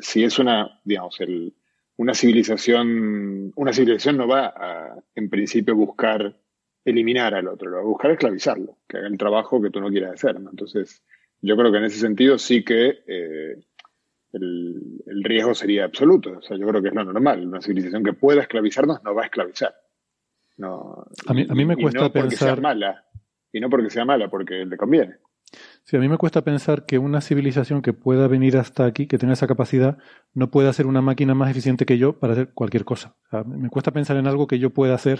si es una, digamos, el, una civilización, una civilización no va a, en principio, buscar eliminar al otro, lo va a buscar esclavizarlo, que haga el trabajo que tú no quieras hacer, Entonces, yo creo que en ese sentido sí que eh, el, riesgo sería absoluto. O sea, yo creo que es lo normal. Una civilización que pueda esclavizarnos no va a esclavizar. No, a, mí, a mí me cuesta no pensar. Porque sea mala, y no porque sea mala, porque le conviene. Sí, a mí me cuesta pensar que una civilización que pueda venir hasta aquí, que tenga esa capacidad, no pueda ser una máquina más eficiente que yo para hacer cualquier cosa. me cuesta pensar en algo que yo pueda hacer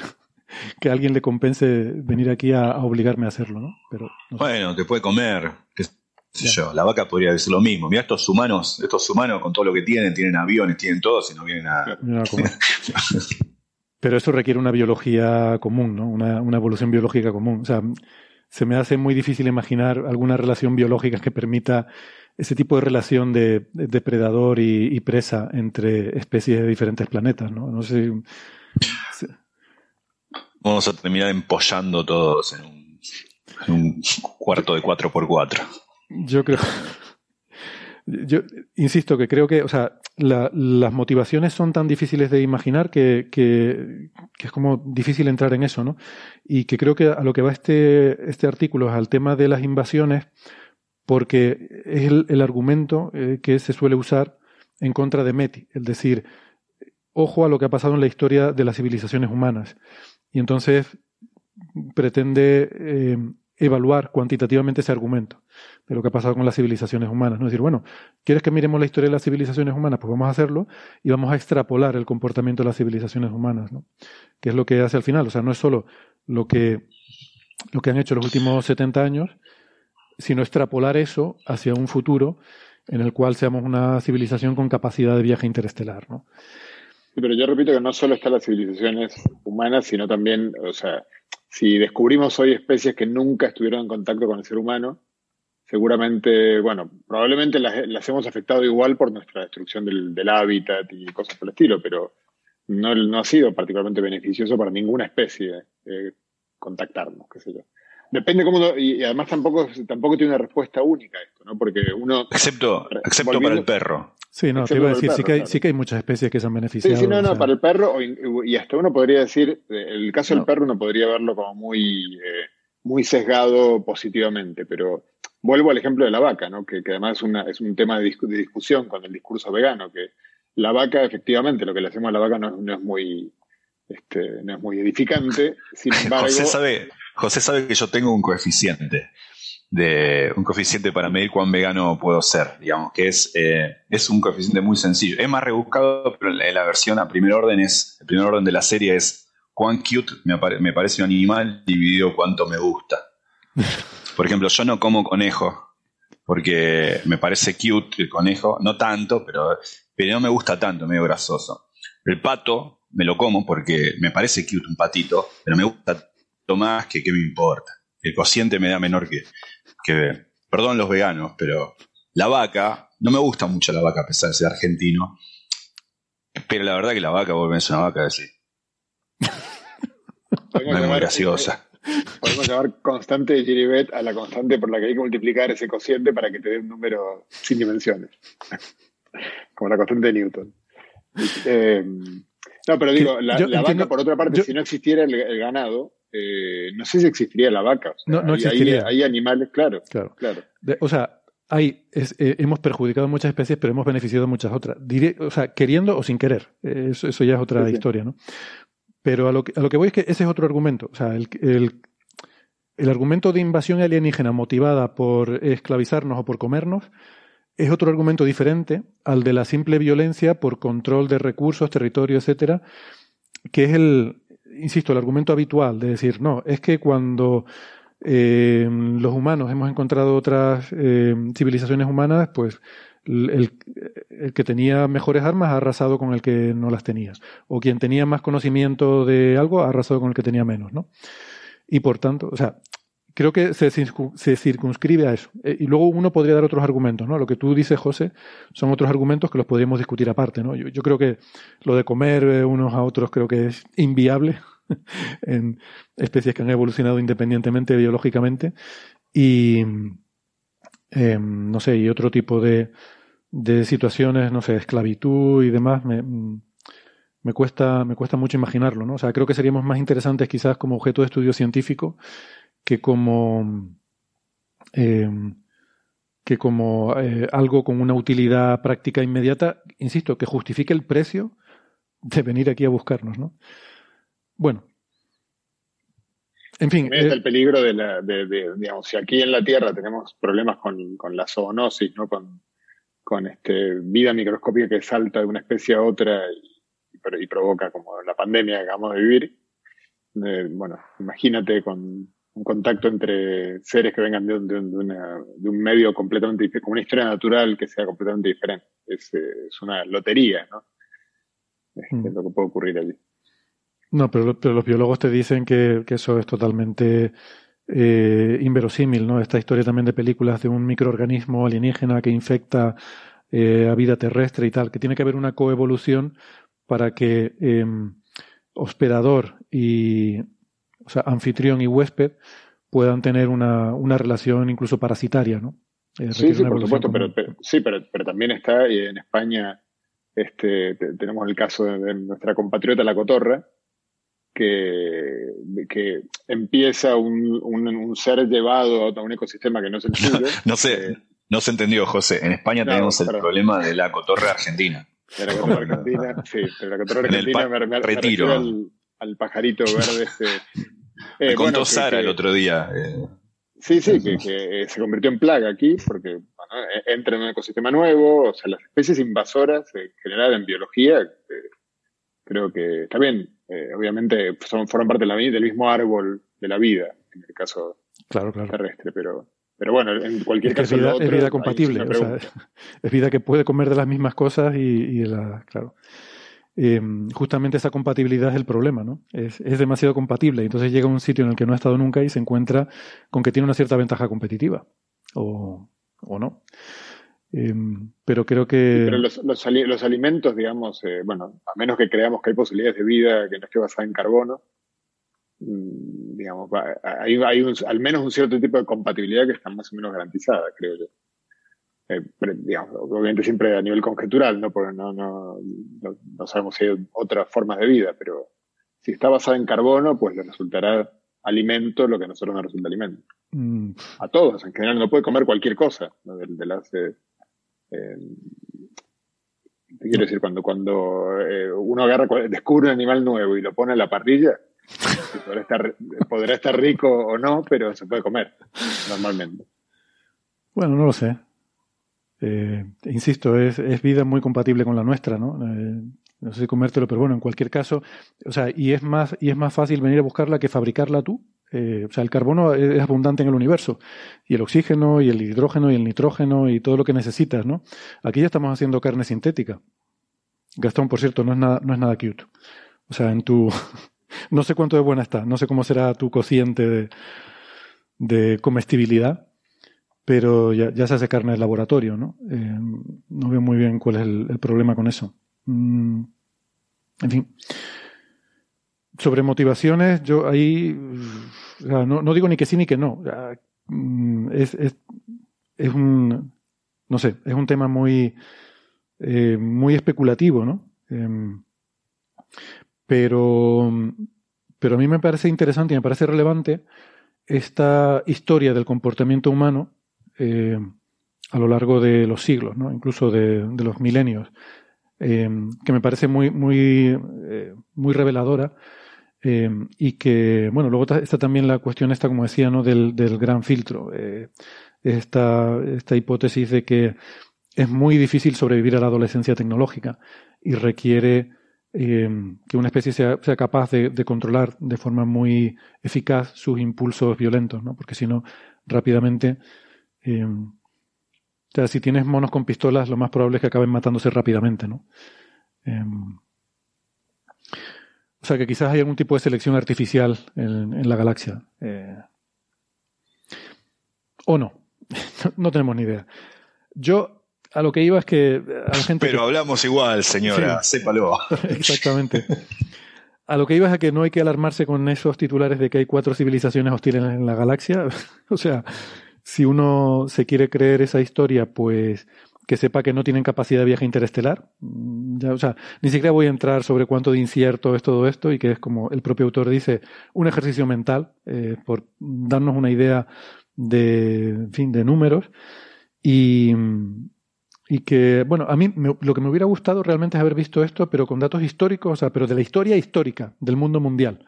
(laughs) que alguien le compense venir aquí a, obligarme a hacerlo, ¿no? Pero, bueno, te puede comer, yo, la vaca podría decir lo mismo. Mira estos humanos, estos humanos con todo lo que tienen, tienen aviones, tienen todo, si no vienen a... (laughs) Pero eso requiere una biología común, ¿no? Una, una, evolución biológica común. O sea, se me hace muy difícil imaginar alguna relación biológica que permita ese tipo de relación de, depredador y, presa entre especies de diferentes planetas, ¿no? No sé. Vamos a terminar empollando todos en un, en un cuarto de 4x4. Yo creo. Yo insisto que creo que, o sea, las motivaciones son tan difíciles de imaginar que, que, es como difícil entrar en eso, ¿no? Y que creo que a lo que va este, este artículo es al tema de las invasiones, porque es el, argumento eh, que se suele usar en contra de Meti, es decir, ojo a lo que ha pasado en la historia de las civilizaciones humanas. Y entonces pretende eh, evaluar cuantitativamente ese argumento de lo que ha pasado con las civilizaciones humanas. ¿no? Es decir, bueno, ¿quieres que miremos la historia de las civilizaciones humanas? Pues vamos a hacerlo y vamos a extrapolar el comportamiento de las civilizaciones humanas, ¿no? que es lo que hace al final. O sea, no es solo lo que, lo que han hecho los últimos 70 años, sino extrapolar eso hacia un futuro en el cual seamos una civilización con capacidad de viaje interestelar. ¿no? pero yo repito que no solo están las civilizaciones humanas, sino también, o sea, si descubrimos hoy especies que nunca estuvieron en contacto con el ser humano, seguramente, bueno, probablemente las, hemos afectado igual por nuestra destrucción del, hábitat y cosas por el estilo, pero no, ha sido particularmente beneficioso para ninguna especie eh, contactarnos, qué sé yo. Depende cómo, y además tampoco, tampoco tiene una respuesta única esto, ¿no? Porque uno... Excepto, excepto para el perro. Sí, no, te iba a decir, sí, que hay, sí que hay muchas especies que se han beneficiado. Sí, sí, no, no, para el perro, y hasta uno podría decir, el caso del perro uno podría verlo como muy, eh, muy sesgado positivamente, pero vuelvo al ejemplo de la vaca, ¿no? que, además es, una, es un tema de, discusión con el discurso vegano, que la vaca, efectivamente, lo que le hacemos a la vaca no, no es muy... Este, no es muy edificante, sin (laughs) embargo... José sabe, José sabe que yo tengo un coeficiente de un coeficiente para medir cuán vegano puedo ser, digamos, que es, eh, es un coeficiente muy sencillo. Es más rebuscado, pero en la versión a primer orden es, el primer orden de la serie es cuán cute me, parece un animal dividido cuánto me gusta. Por ejemplo, yo no como conejo, porque me parece cute el conejo, no tanto, pero, pero no me gusta tanto, medio grasoso. El pato me lo como porque me parece cute un patito, pero me gusta más que qué me importa. El cociente me da menor que, que, perdón los veganos, pero la vaca, no me gusta mucho la vaca a pesar de ser argentino, pero la verdad que la vaca a ser una vaca así. no es muy graciosa. Podemos llamar constante de Giribet a la constante por la que hay que multiplicar ese cociente para que te dé un número sin dimensiones. (laughs) Como la constante de Newton. Eh, No, pero digo, la, vaca, por otra parte, si no existiera el, ganado, eh, no sé si existiría la vaca. no, no existiría. Hay, animales, claro. Claro. claro. o sea, hay, eh, hemos perjudicado muchas especies, pero hemos beneficiado muchas otras. o sea, queriendo o sin querer. Eso, ya es otra historia, ¿no? Pero a lo, que, a lo que voy es que ese es otro argumento. O sea, el, el, el argumento de invasión alienígena motivada por esclavizarnos o por comernos es otro argumento diferente al de la simple violencia por control de recursos, territorio, etcétera, que es el, insisto, el argumento habitual de decir, no, es que cuando eh, los humanos hemos encontrado otras eh, civilizaciones humanas, pues el, que tenía mejores armas ha arrasado con el que no las tenía. O quien tenía más conocimiento de algo ha arrasado con el que tenía menos, ¿no? Y por tanto, o sea, creo que se, circunscribe a eso. Eh, y luego uno podría dar otros argumentos, ¿no? Lo que tú dices, José, son otros argumentos que los podríamos discutir aparte, ¿no? Yo, creo que lo de comer eh, unos a otros creo que es inviable (laughs) en especies que han evolucionado independientemente biológicamente. Y, em, no sé, y otro tipo de, de situaciones, no sé, esclavitud y demás, me, me cuesta, me cuesta mucho imaginarlo, ¿no? O sea, creo que seríamos más interesantes quizás como objeto de estudio científico que como, em, que como eh, algo con una utilidad práctica inmediata, insisto, que justifique el precio de venir aquí a buscarnos, ¿no? Bueno. En fin. Es el eh, peligro de, la, de, digamos, si aquí en la Tierra tenemos problemas con, con la zoonosis, ¿no? Con, con este, vida microscópica que salta de una especie a otra y, y provoca como la pandemia que acabamos de vivir. Eh, bueno, imagínate con un contacto entre seres que vengan de, un medio completamente diferente, como una historia natural que sea completamente diferente. Es, es una lotería, ¿no? Es, mm. lo que puede ocurrir allí. No, pero, los biólogos te dicen que, eso es totalmente eh, inverosímil, ¿no? Esta historia también de películas de un microorganismo alienígena que infecta eh, a vida terrestre y tal, que tiene que haber una coevolución para que em, hospedador y o sea, anfitrión y huésped puedan tener una, una relación incluso parasitaria, ¿no? Eh, sí, sí, por supuesto, pero, sí, pero, pero, también está en España, este, tenemos el caso de, nuestra compatriota La Cotorra, que, que empieza un, un, ser llevado a un ecosistema que no se (laughs) entiende. no sé, eh, no se entendió, José. En España tenemos el problema de la cotorra argentina. De la cotorra (laughs) argentina, sí, pero la cotorra argentina me, me, retiro. al, al, pajarito verde este, me eh, contó Sara el otro día. Eh. Sí, sí, que, se convirtió en plaga aquí porque e, entra en un ecosistema nuevo, o sea, las especies invasoras en general en biología, eh, creo que está bien, obviamente son, forman parte de la, del mismo árbol de la vida, en el caso claro, claro. terrestre, pero, pero bueno, en cualquier caso... Es vida, es vida compatible, (laughs) es vida que puede comer de las mismas cosas y, y la, claro. Em, justamente esa compatibilidad es el problema, ¿no? Es, demasiado compatible. Entonces llega a un sitio en el que no ha estado nunca y se encuentra con que tiene una cierta ventaja competitiva. O, no. Em, pero creo que. Pero los, alimentos, digamos, eh, bueno, a menos que creamos que hay posibilidades de vida que no esté basada en carbono, mm, digamos, hay, hay al menos un cierto tipo de compatibilidad que está más o menos garantizada, creo yo. Eh, digamos, obviamente siempre a nivel conjetural, ¿no? Porque no, no, no, sabemos si hay otras formas de vida, pero si está basada en carbono, pues le resultará alimento lo que a nosotros nos resulta alimento. Mm. A todos, en general, no puede comer cualquier cosa. De, las, eh, te quiero decir, cuando, cuando eh, uno agarra, descubre un animal nuevo y lo pone en la parrilla, (laughs) podrá estar, podrá estar rico o no, pero se puede comer normalmente. Bueno, no lo sé. Eh, insisto, es, es, vida muy compatible con la nuestra, ¿no? Eh, no sé si comértelo, pero bueno, en cualquier caso, o sea, y es más, y es más fácil venir a buscarla que fabricarla tú. Eh, o sea, el carbono es abundante en el universo, y el oxígeno, y el hidrógeno, y el nitrógeno, y todo lo que necesitas, ¿no? Aquí ya estamos haciendo carne sintética. Gastón, por cierto, no es nada, no es nada cute. O sea, en tu, (laughs) no sé cuánto de buena está, no sé cómo será tu cociente de, de comestibilidad, pero ya, se hace carne de laboratorio, ¿no? Eh, no veo muy bien cuál es el, problema con eso. Mm, en fin. Sobre motivaciones, yo ahí no, digo ni que sí ni que no. Mm, es, es, un, no sé, es un tema muy, eh, muy especulativo, ¿no? Em, Pero, pero a mí me parece interesante y me parece relevante esta historia del comportamiento humano eh, a lo largo de los siglos, ¿no? incluso de, los milenios, eh, que me parece muy, muy, eh, muy reveladora. y que, bueno, luego está también la cuestión esta, como decía, ¿no? del, del gran filtro. esta, esta hipótesis de que es muy difícil sobrevivir a la adolescencia tecnológica y requiere que una especie sea, capaz de, controlar de forma muy eficaz sus impulsos violentos, ¿no? Porque si no, rápidamente. O sea, si tienes monos con pistolas, lo más probable es que acaben matándose rápidamente, ¿no? Em, o sea que quizás hay algún tipo de selección artificial en, la galaxia. Eh, o no. (laughs) no tenemos ni idea. Yo a lo que iba es que a la gente. Pero hablamos igual, señora, sépalo. (laughs) Exactamente. A lo que iba es a que no hay que alarmarse con esos titulares de que hay cuatro civilizaciones hostiles en la galaxia. (laughs) o sea, si uno se quiere creer esa historia, pues que sepa que no tienen capacidad de viaje interestelar. Mm, ya, o sea, ni siquiera voy a entrar sobre cuánto de incierto es todo esto y que es como el propio autor dice, un ejercicio mental eh, por darnos una idea de, en fin, de números. Y, y que, bueno, a mí lo que me hubiera gustado realmente es haber visto esto, pero con datos históricos, o sea, pero de la historia histórica del mundo mundial,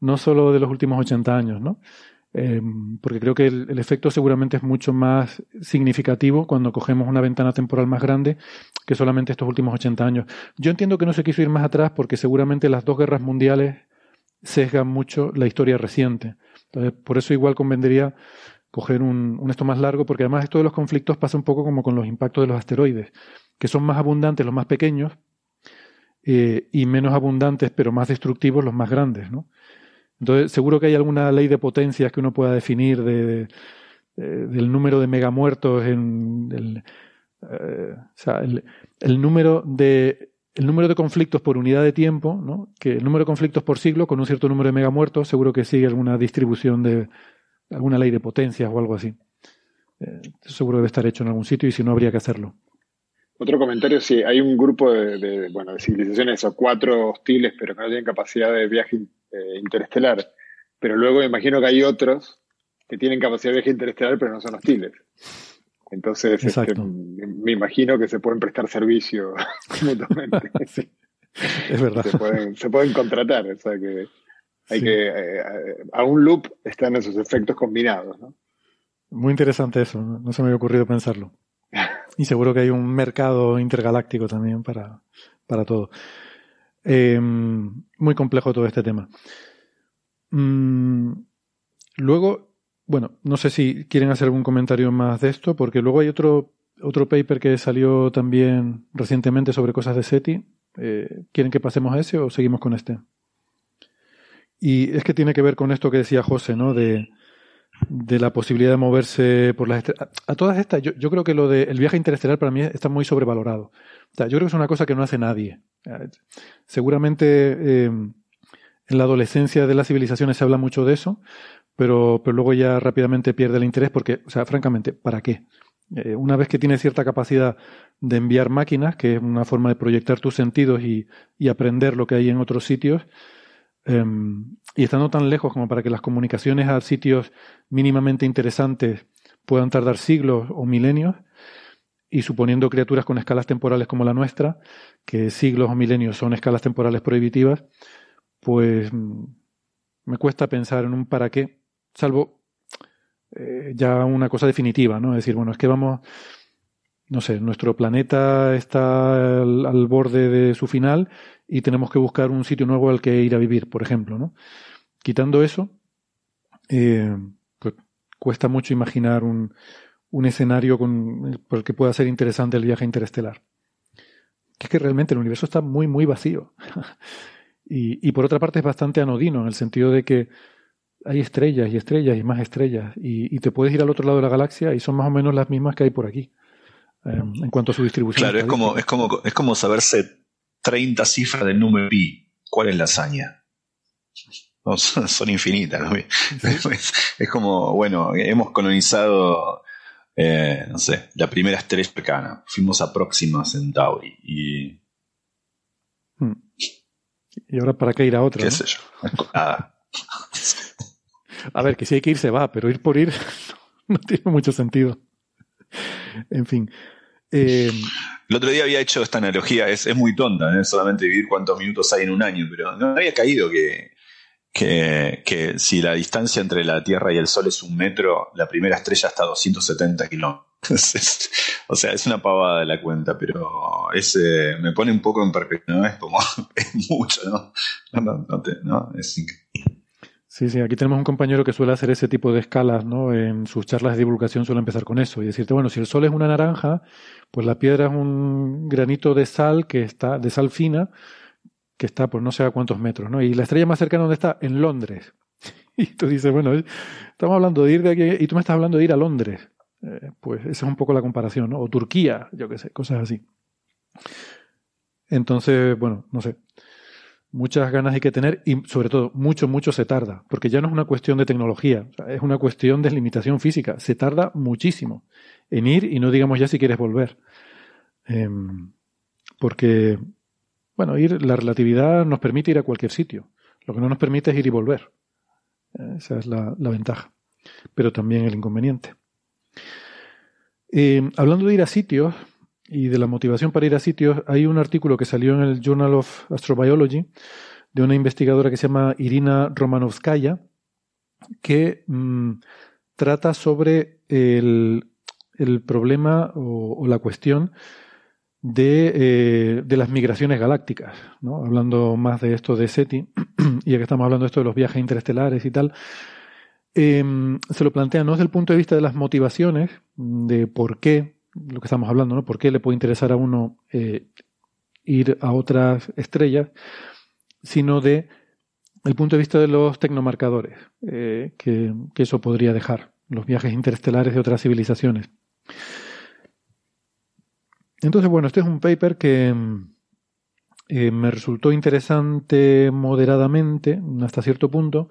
no solo de los últimos 80 años, ¿no? Em, porque creo que el, efecto seguramente es mucho más significativo cuando cogemos una ventana temporal más grande que solamente estos últimos 80 años. Yo entiendo que no se quiso ir más atrás porque seguramente las dos guerras mundiales sesgan mucho la historia reciente. Entonces, por eso igual convendría coger un, esto más largo, porque además esto de los conflictos pasa un poco como con los impactos de los asteroides, que son más abundantes los más pequeños eh, y menos abundantes pero más destructivos los más grandes, ¿no? Entonces, seguro que hay alguna ley de potencias que uno pueda definir de, del número de megamuertos en el, eh, o sea, el, número de el número de conflictos por unidad de tiempo, ¿no? que el número de conflictos por siglo con un cierto número de megamuertos, seguro que sigue alguna distribución de, alguna ley de potencias o algo así. Eh, seguro debe estar hecho en algún sitio y si no, habría que hacerlo. Otro comentario, sí, hay un grupo de, bueno, de civilizaciones o cuatro hostiles, pero que no tienen capacidad de viaje eh, interestelar. Pero luego me imagino que hay otros que tienen capacidad de viaje interestelar, pero no son hostiles. Entonces, este, me imagino que se pueden prestar servicio (laughs) mutuamente. (laughs) es verdad. Se pueden, se pueden contratar, o sea que hay que, eh, a un loop están esos efectos combinados. ¿no? Muy interesante eso, no se me había ocurrido pensarlo. (laughs) Y seguro que hay un mercado intergaláctico también para, para todo. Em, muy complejo todo este tema. Mm, luego, bueno, no sé si quieren hacer algún comentario más de esto, porque luego hay otro, otro paper que salió también recientemente sobre cosas de SETI. Eh, ¿Quieren que pasemos a ese o seguimos con este? Y es que tiene que ver con esto que decía José, ¿no? De, la posibilidad de moverse por las estrellas. A, todas estas, yo, yo, creo que lo del viaje interestelar para mí está muy sobrevalorado. Yo creo que es una cosa que no hace nadie. Seguramente eh, en la adolescencia de las civilizaciones se habla mucho de eso, pero, pero luego ya rápidamente pierde el interés porque, o sea, francamente, ¿para qué? Eh, una vez que tienes cierta capacidad de enviar máquinas, que es una forma de proyectar tus sentidos y, y aprender lo que hay en otros sitios, Em, y estando tan lejos como para que las comunicaciones a sitios mínimamente interesantes puedan tardar siglos o milenios, y suponiendo criaturas con escalas temporales como la nuestra, que siglos o milenios son escalas temporales prohibitivas, pues mm, me cuesta pensar en un para qué, salvo eh, ya una cosa definitiva, ¿no? Es decir, bueno, es que vamos, no sé, nuestro planeta está al borde de su final y tenemos que buscar un sitio nuevo al que ir a vivir, por ejemplo. ¿no? Quitando eso, eh, pues cuesta mucho imaginar un, un escenario con, por el que pueda ser interesante el viaje interestelar. Que es que realmente el universo está muy, muy vacío. (laughs) y, y por otra parte es bastante anodino, en el sentido de que hay estrellas y estrellas y más estrellas. Y, y, te puedes ir al otro lado de la galaxia y son más o menos las mismas que hay por aquí. Eh, en cuanto a su distribución. Claro, es como, es, como, es como saberse 30 cifras del número pi. ¿Cuál es la hazaña? (laughs) son, infinitas. (laughs) Es, como, bueno, hemos colonizado, eh, no sé, la primera estrella cercana. Fuimos a Próxima Centauri y... Hmm. ¿Y ahora para qué ir a otra? ¿Qué sé yo? (laughs) a ver, que si hay que ir se va, pero ir por ir (laughs) no tiene mucho sentido. En fin. Eh, el otro día había hecho esta analogía, es, es muy tonta, ¿eh? solamente vivir cuántos minutos hay en un año, pero no había caído que, que, si la distancia entre la Tierra y el Sol es un metro, la primera estrella está a 270 kilómetros. (laughs) o sea, es una pavada de la cuenta, pero es, eh, me pone un poco en perspectiva, ¿no? Es como, (laughs) es mucho, ¿no? No, no, no es increíble. Sí, sí, aquí tenemos un compañero que suele hacer ese tipo de escalas, ¿no? En sus charlas de divulgación suele empezar con eso y decirte, bueno, si el sol es una naranja, pues la piedra es un granito de sal que está, de sal fina, que está por no sé a cuántos metros, ¿no? Y la estrella más cercana donde está, en Londres. (laughs) Y tú dices, bueno, estamos hablando de ir de aquí y tú me estás hablando de ir a Londres. Eh, pues esa es un poco la comparación, ¿no? O Turquía, yo qué sé, cosas así. Entonces, bueno, no sé muchas ganas hay que tener y sobre todo mucho, mucho se tarda, porque ya no es una cuestión de tecnología, es una cuestión de limitación física. Se tarda muchísimo en ir y no digamos ya si quieres volver. Em, porque, bueno, ir, la relatividad nos permite ir a cualquier sitio. Lo que no nos permite es ir y volver. Esa es la, ventaja. Pero también el inconveniente. Em, hablando de ir a sitios, y de la motivación para ir a sitios, hay un artículo que salió en el Journal of Astrobiology de una investigadora que se llama Irina Romanovskaya, que mm, trata sobre el, problema o, la cuestión de, eh, de, las migraciones galácticas, ¿no? hablando más de esto de SETI, (clears throat) y ya que estamos hablando de esto de los viajes interestelares y tal, em, se lo plantea no desde el punto de vista de las motivaciones, de por qué lo que estamos hablando, ¿no? ¿Por qué le puede interesar a uno eh, ir a otras estrellas? Sino de el punto de vista de los tecnomarcadores eh, que, eso podría dejar, los viajes interestelares de otras civilizaciones. Entonces, bueno, este es un paper que eh, me resultó interesante moderadamente, hasta cierto punto,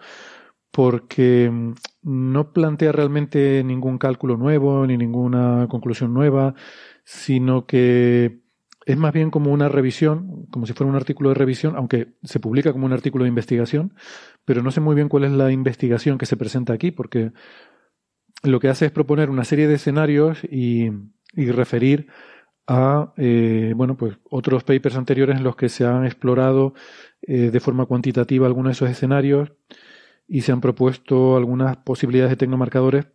porque mm, no plantea realmente ningún cálculo nuevo ni ninguna conclusión nueva, sino que es más bien como una revisión, como si fuera un artículo de revisión, aunque se publica como un artículo de investigación, pero no sé muy bien cuál es la investigación que se presenta aquí, porque lo que hace es proponer una serie de escenarios y, referir a eh, bueno pues otros papers anteriores en los que se han explorado eh, de forma cuantitativa algunos de esos escenarios y se han propuesto algunas posibilidades de tecnomarcadores,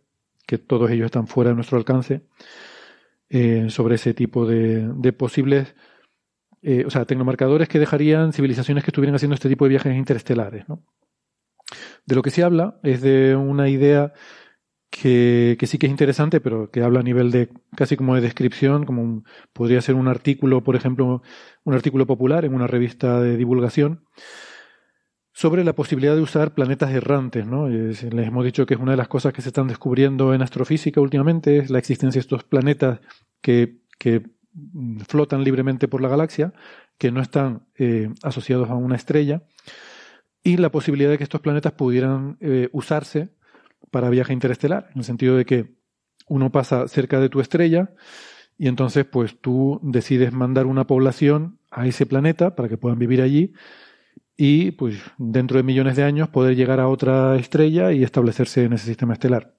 que todos ellos están fuera de nuestro alcance, eh, sobre ese tipo de, posibles, eh, o sea, tecnomarcadores que dejarían civilizaciones que estuvieran haciendo este tipo de viajes interestelares. ¿no? De lo que se habla es de una idea que, sí que es interesante, pero que habla a nivel de casi como de descripción, como podría ser un artículo, por ejemplo, un artículo popular en una revista de divulgación, sobre la posibilidad de usar planetas errantes. ¿no? Les hemos dicho que es una de las cosas que se están descubriendo en astrofísica últimamente, es la existencia de estos planetas que, flotan libremente por la galaxia, que no están eh, asociados a una estrella, y la posibilidad de que estos planetas pudieran eh, usarse para viaje interestelar, en el sentido de que uno pasa cerca de tu estrella y entonces pues tú decides mandar una población a ese planeta para que puedan vivir allí y pues dentro de millones de años poder llegar a otra estrella y establecerse en ese sistema estelar.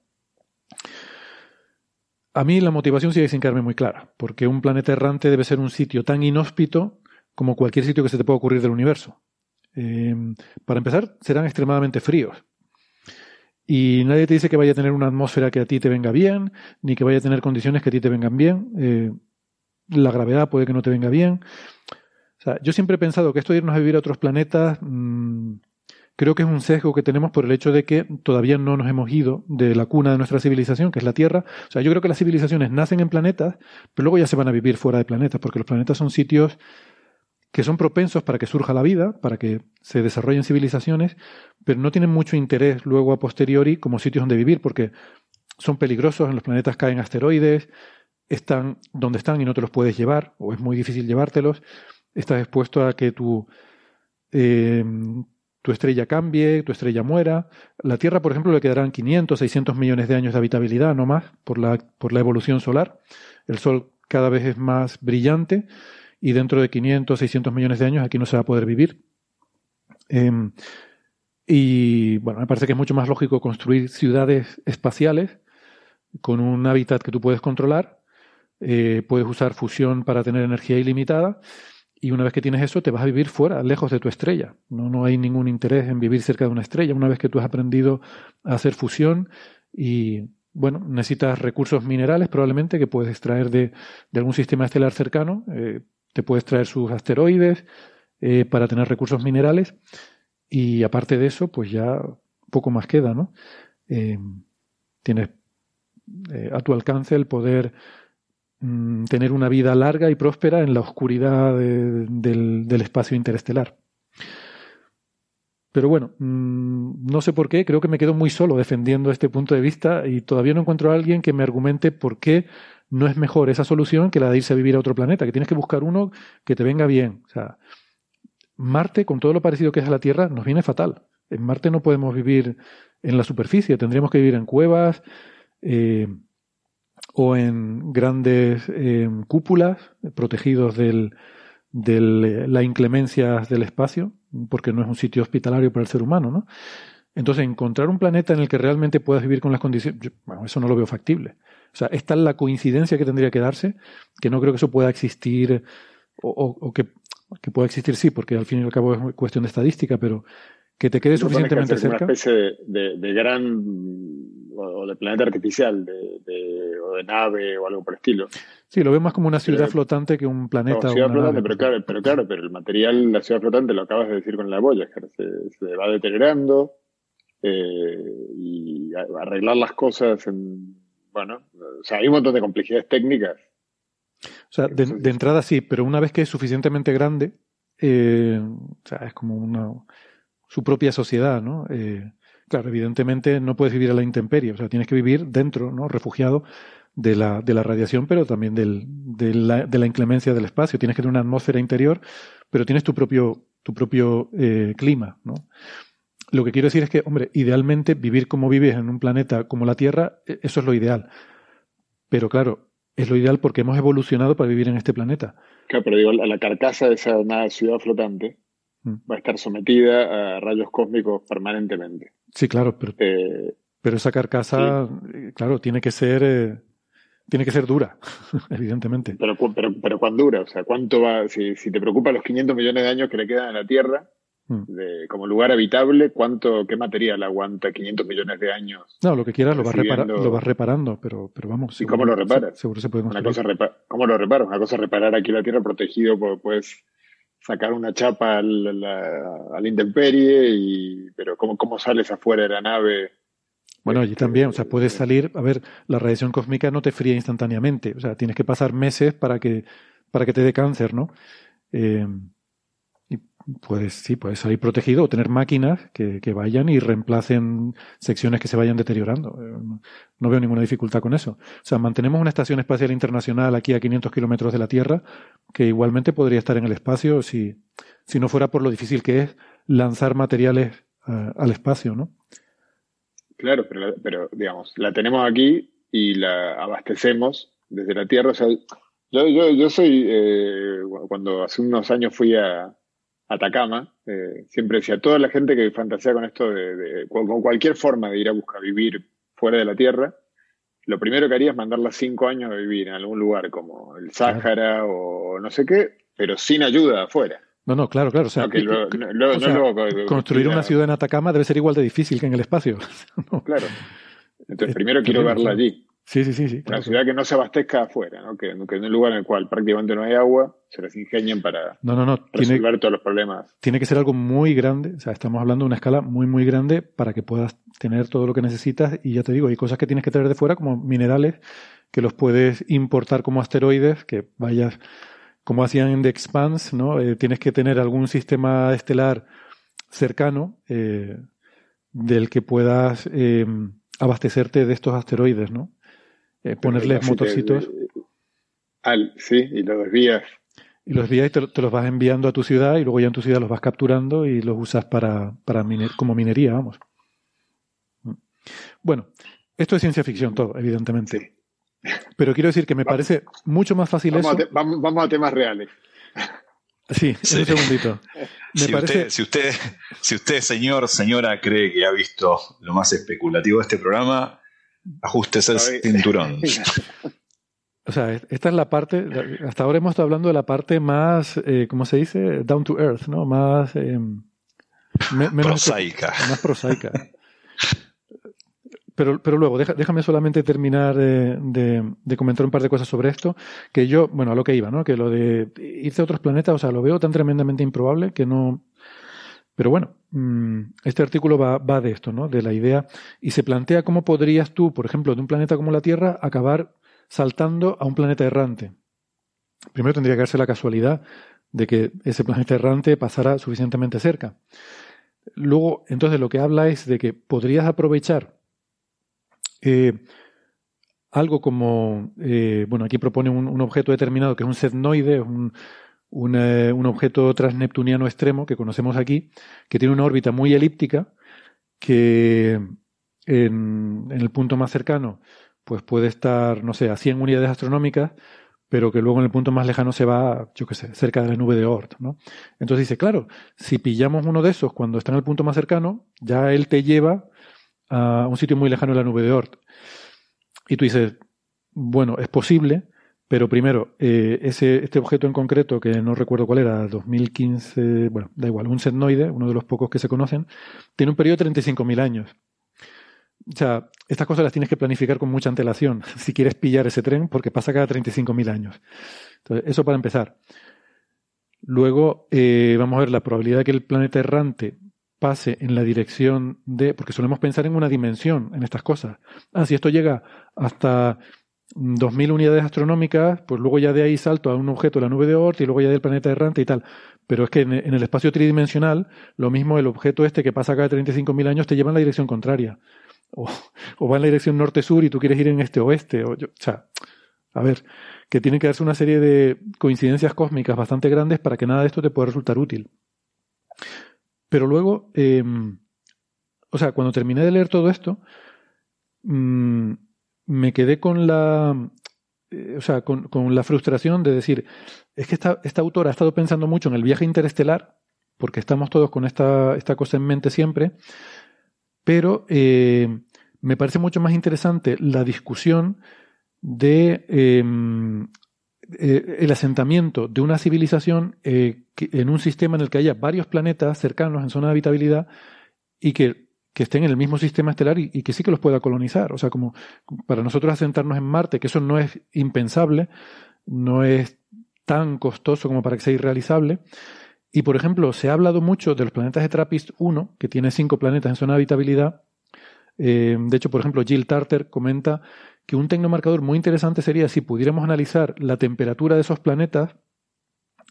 A mí la motivación sigue sin quedarme muy clara, porque un planeta errante debe ser un sitio tan inhóspito como cualquier sitio que se te pueda ocurrir del universo. Eh, para empezar, serán extremadamente fríos. Y nadie te dice que vaya a tener una atmósfera que a ti te venga bien, ni que vaya a tener condiciones que a ti te vengan bien. Eh, la gravedad puede que no te venga bien. O sea, yo siempre he pensado que esto de irnos a vivir a otros planetas, mm, creo que es un sesgo que tenemos por el hecho de que todavía no nos hemos ido de la cuna de nuestra civilización, que es la Tierra. O sea, yo creo que las civilizaciones nacen en planetas, pero luego ya se van a vivir fuera de planetas, porque los planetas son sitios que son propensos para que surja la vida, para que se desarrollen civilizaciones, pero no tienen mucho interés luego a posteriori como sitios donde vivir, porque son peligrosos, en los planetas caen asteroides, están donde están y no te los puedes llevar, o es muy difícil llevártelos estás expuesto a que tu, eh, tu estrella cambie, tu estrella muera. La Tierra, por ejemplo, le quedarán 500, 600 millones de años de habitabilidad, no más, por la, por la evolución solar. El Sol cada vez es más brillante y dentro de 500, 600 millones de años aquí no se va a poder vivir. Em, y bueno, me parece que es mucho más lógico construir ciudades espaciales con un hábitat que tú puedes controlar. Eh, puedes usar fusión para tener energía ilimitada. Y una vez que tienes eso, te vas a vivir fuera, lejos de tu estrella. No, no hay ningún interés en vivir cerca de una estrella. Una vez que tú has aprendido a hacer fusión y, bueno, necesitas recursos minerales probablemente que puedes extraer de, algún sistema estelar cercano. Eh, te puedes traer sus asteroides eh, para tener recursos minerales. Y aparte de eso, pues ya poco más queda, ¿no? Eh, tienes eh, a tu alcance el poder mm, tener una vida larga y próspera en la oscuridad del, espacio interestelar. Pero bueno, mm, no sé por qué, creo que me quedo muy solo defendiendo este punto de vista y todavía no encuentro a alguien que me argumente por qué no es mejor esa solución que la de irse a vivir a otro planeta, que tienes que buscar uno que te venga bien. O sea, Marte, con todo lo parecido que es a la Tierra, nos viene fatal. En Marte no podemos vivir en la superficie, tendríamos que vivir en cuevas eh, o en grandes eh, cúpulas protegidos de la inclemencia del espacio, porque no es un sitio hospitalario para el ser humano, ¿no? Entonces, encontrar un planeta en el que realmente puedas vivir con las condiciones, bueno, eso no lo veo factible. O sea, esta es la coincidencia que tendría que darse, que no creo que eso pueda existir o que que pueda existir sí, porque al fin y al cabo es cuestión de estadística, pero que te quede suficientemente cerca. Una especie de, gran o de planeta artificial, de, o de nave o algo por el estilo. Sí, lo veo más como una ciudad flotante que un planeta. ciudad flotante, pero claro, pero claro, pero el material, la ciudad flotante, lo acabas de decir con la boya, se, se va deteriorando eh, y arreglar las cosas en, bueno, o sea, hay un montón de complejidades técnicas o sea, de, entrada sí, pero una vez que es suficientemente grande, eh, o sea, es como una, su propia sociedad, ¿no? Eh, claro, evidentemente no puedes vivir a la intemperie, o sea, tienes que vivir dentro, ¿no? Refugiado de la, de la radiación, pero también del, de, la, de la inclemencia del espacio. Tienes que tener una atmósfera interior, pero tienes tu propio, tu propio eh, clima, ¿no? Lo que quiero decir es que, hombre, idealmente vivir como vives en un planeta como la Tierra, e, eso es lo ideal. Pero claro, es lo ideal porque hemos evolucionado para vivir en este planeta. Claro, pero digo, la carcasa de esa ciudad flotante mm. va a estar sometida a rayos cósmicos permanentemente. Sí, claro, pero, eh, pero esa carcasa, eh, claro, tiene que ser... Eh, tiene que ser dura, (laughs) evidentemente. Pero, pero, pero ¿cuán dura? O sea, ¿cuánto va? Si, si te preocupa los 500 millones de años que le quedan en la Tierra. De, como lugar habitable, ¿cuánto, qué material aguanta 500 millones de años? No, lo que quieras lo vas, lo vas reparando, pero, pero vamos. ¿Y cómo lo reparas? Seguro se puede Una cosa ¿Cómo lo reparas? Una cosa es reparar aquí la Tierra protegido, puedes sacar una chapa al, la, intemperie, y, pero ¿cómo, ¿cómo sales afuera de la nave? Bueno, allí también, o sea, puedes salir, a ver, la radiación cósmica no te fría instantáneamente, o sea, tienes que pasar meses para que, para que te dé cáncer, ¿no? Eh, pues sí, puedes salir protegido o tener máquinas que, vayan y reemplacen secciones que se vayan deteriorando. Eh, no veo ninguna dificultad con eso. O sea, mantenemos una estación espacial internacional aquí a 500 kilómetros de la Tierra que igualmente podría estar en el espacio si, si no fuera por lo difícil que es lanzar materiales eh, al espacio, ¿no? Claro, pero, pero digamos, la tenemos aquí y la abastecemos desde la Tierra. O sea, yo, yo, yo soy, eh, cuando hace unos años fui a, Atacama, eh, siempre decía, toda la gente que fantasea con esto de, con cualquier forma de ir a buscar vivir fuera de la Tierra, lo primero que haría es mandarla cinco años a vivir en algún lugar como el Sáhara o no sé qué, pero sin ayuda afuera. No, no, claro, claro. O sea, construir una ciudad en Atacama debe ser igual de difícil que en el espacio. (laughs) Claro. Entonces, primero quiero verla allí. Sí, sí, sí. sí Una ciudad que no se abastezca afuera, ¿no? Que, en un lugar en el cual prácticamente no hay agua, se les ingenien para resolver todos los problemas. Tiene que ser algo muy grande, o sea, estamos hablando de una escala muy, muy grande para que puedas tener todo lo que necesitas. Y ya te digo, hay cosas que tienes que traer de fuera, como minerales, que los puedes importar como asteroides, que vayas, como hacían en The Expanse, ¿no? Eh, tienes que tener algún sistema estelar cercano eh, del que puedas eh, abastecerte de estos asteroides, ¿no? Eh, ponerles motorcitos. al, sí, y los desvías. Y los desvías y te, los vas enviando a tu ciudad y luego ya en tu ciudad los vas capturando y los usas para, para como minería, vamos. Mm. Bueno, esto es ciencia ficción todo, evidentemente. Pero quiero decir que me parece mucho más fácil vamos eso. A vamos, a temas reales. Sí, un segundito. (laughs) si, usted, si, usted, si usted, señor, señora, cree que ha visto lo más especulativo de este programa, ajustese el cinturón. (laughs) O sea, esta es la parte, hasta ahora hemos estado hablando de la parte más, eh, ¿cómo se dice? Down to earth, ¿no? Más... Eh, menos prosaica. Más prosaica. Pero, pero luego, déjame solamente terminar de, comentar un par de cosas sobre esto, que yo, bueno, a lo que iba, ¿no? Que lo de irse a otros planetas, o sea, lo veo tan tremendamente improbable que no... Pero bueno, este artículo va, va de esto, ¿no? De la idea, y se plantea cómo podrías tú, por ejemplo, de un planeta como la Tierra, acabar saltando a un planeta errante. Primero tendría que darse la casualidad de que ese planeta errante pasara suficientemente cerca. Luego, entonces lo que habla es de que podrías aprovechar eh, algo como, eh, bueno, aquí propone un, objeto determinado que es un setnoide, un, un, objeto transneptuniano extremo que conocemos aquí, que tiene una órbita muy elíptica, que en, en, el punto más cercano pues puede estar, no sé, a 100 unidades astronómicas, pero que luego en el punto más lejano se va, yo qué sé, cerca de la nube de Oort, ¿no? Entonces dice, claro, si pillamos uno de esos cuando está en el punto más cercano, ya él te lleva a un sitio muy lejano de la nube de Oort. Y tú dices, bueno, es posible, pero primero, eh, este objeto en concreto, que no recuerdo cuál era, 2015, bueno, da igual, un setnoide, uno de los pocos que se conocen, tiene un periodo de 35.000 años. O sea, estas cosas las tienes que planificar con mucha antelación (laughs) si quieres pillar ese tren porque pasa cada 35.000 años. Entonces, eso para empezar. Luego, eh, vamos a ver la probabilidad de que el planeta errante pase en la dirección de, porque solemos pensar en una dimensión en estas cosas. Ah, si esto llega hasta 2.000 unidades astronómicas, pues luego ya de ahí salto a un objeto la nube de Oort y luego ya del planeta errante y tal. Pero es que en, el espacio tridimensional, lo mismo el objeto este que pasa cada 35.000 años te lleva en la dirección contraria o, va en la dirección norte-sur y tú quieres ir en este-oeste. O, o sea, a ver, que tiene que darse una serie de coincidencias cósmicas bastante grandes para que nada de esto te pueda resultar útil. Pero luego, em, o sea, cuando terminé de leer todo esto, mm, me quedé con la, eh, o sea, con, la frustración de decir, es que esta, esta autora ha estado pensando mucho en el viaje interestelar, porque estamos todos con esta, esta cosa en mente siempre, pero eh, me parece mucho más interesante la discusión de em, eh, el asentamiento de una civilización en un sistema en el que haya varios planetas cercanos en zona de habitabilidad y que, estén en el mismo sistema estelar y, que sí que los pueda colonizar. O sea, como para nosotros asentarnos en Marte, que eso no es impensable, no es tan costoso como para que sea irrealizable, y, por ejemplo, se ha hablado mucho de los planetas de TRAPPIST 1, que tiene cinco planetas en zona de habitabilidad. Eh, de hecho, por ejemplo, Jill Tarter comenta que un tecnomarcador muy interesante sería si pudiéramos analizar la temperatura de esos planetas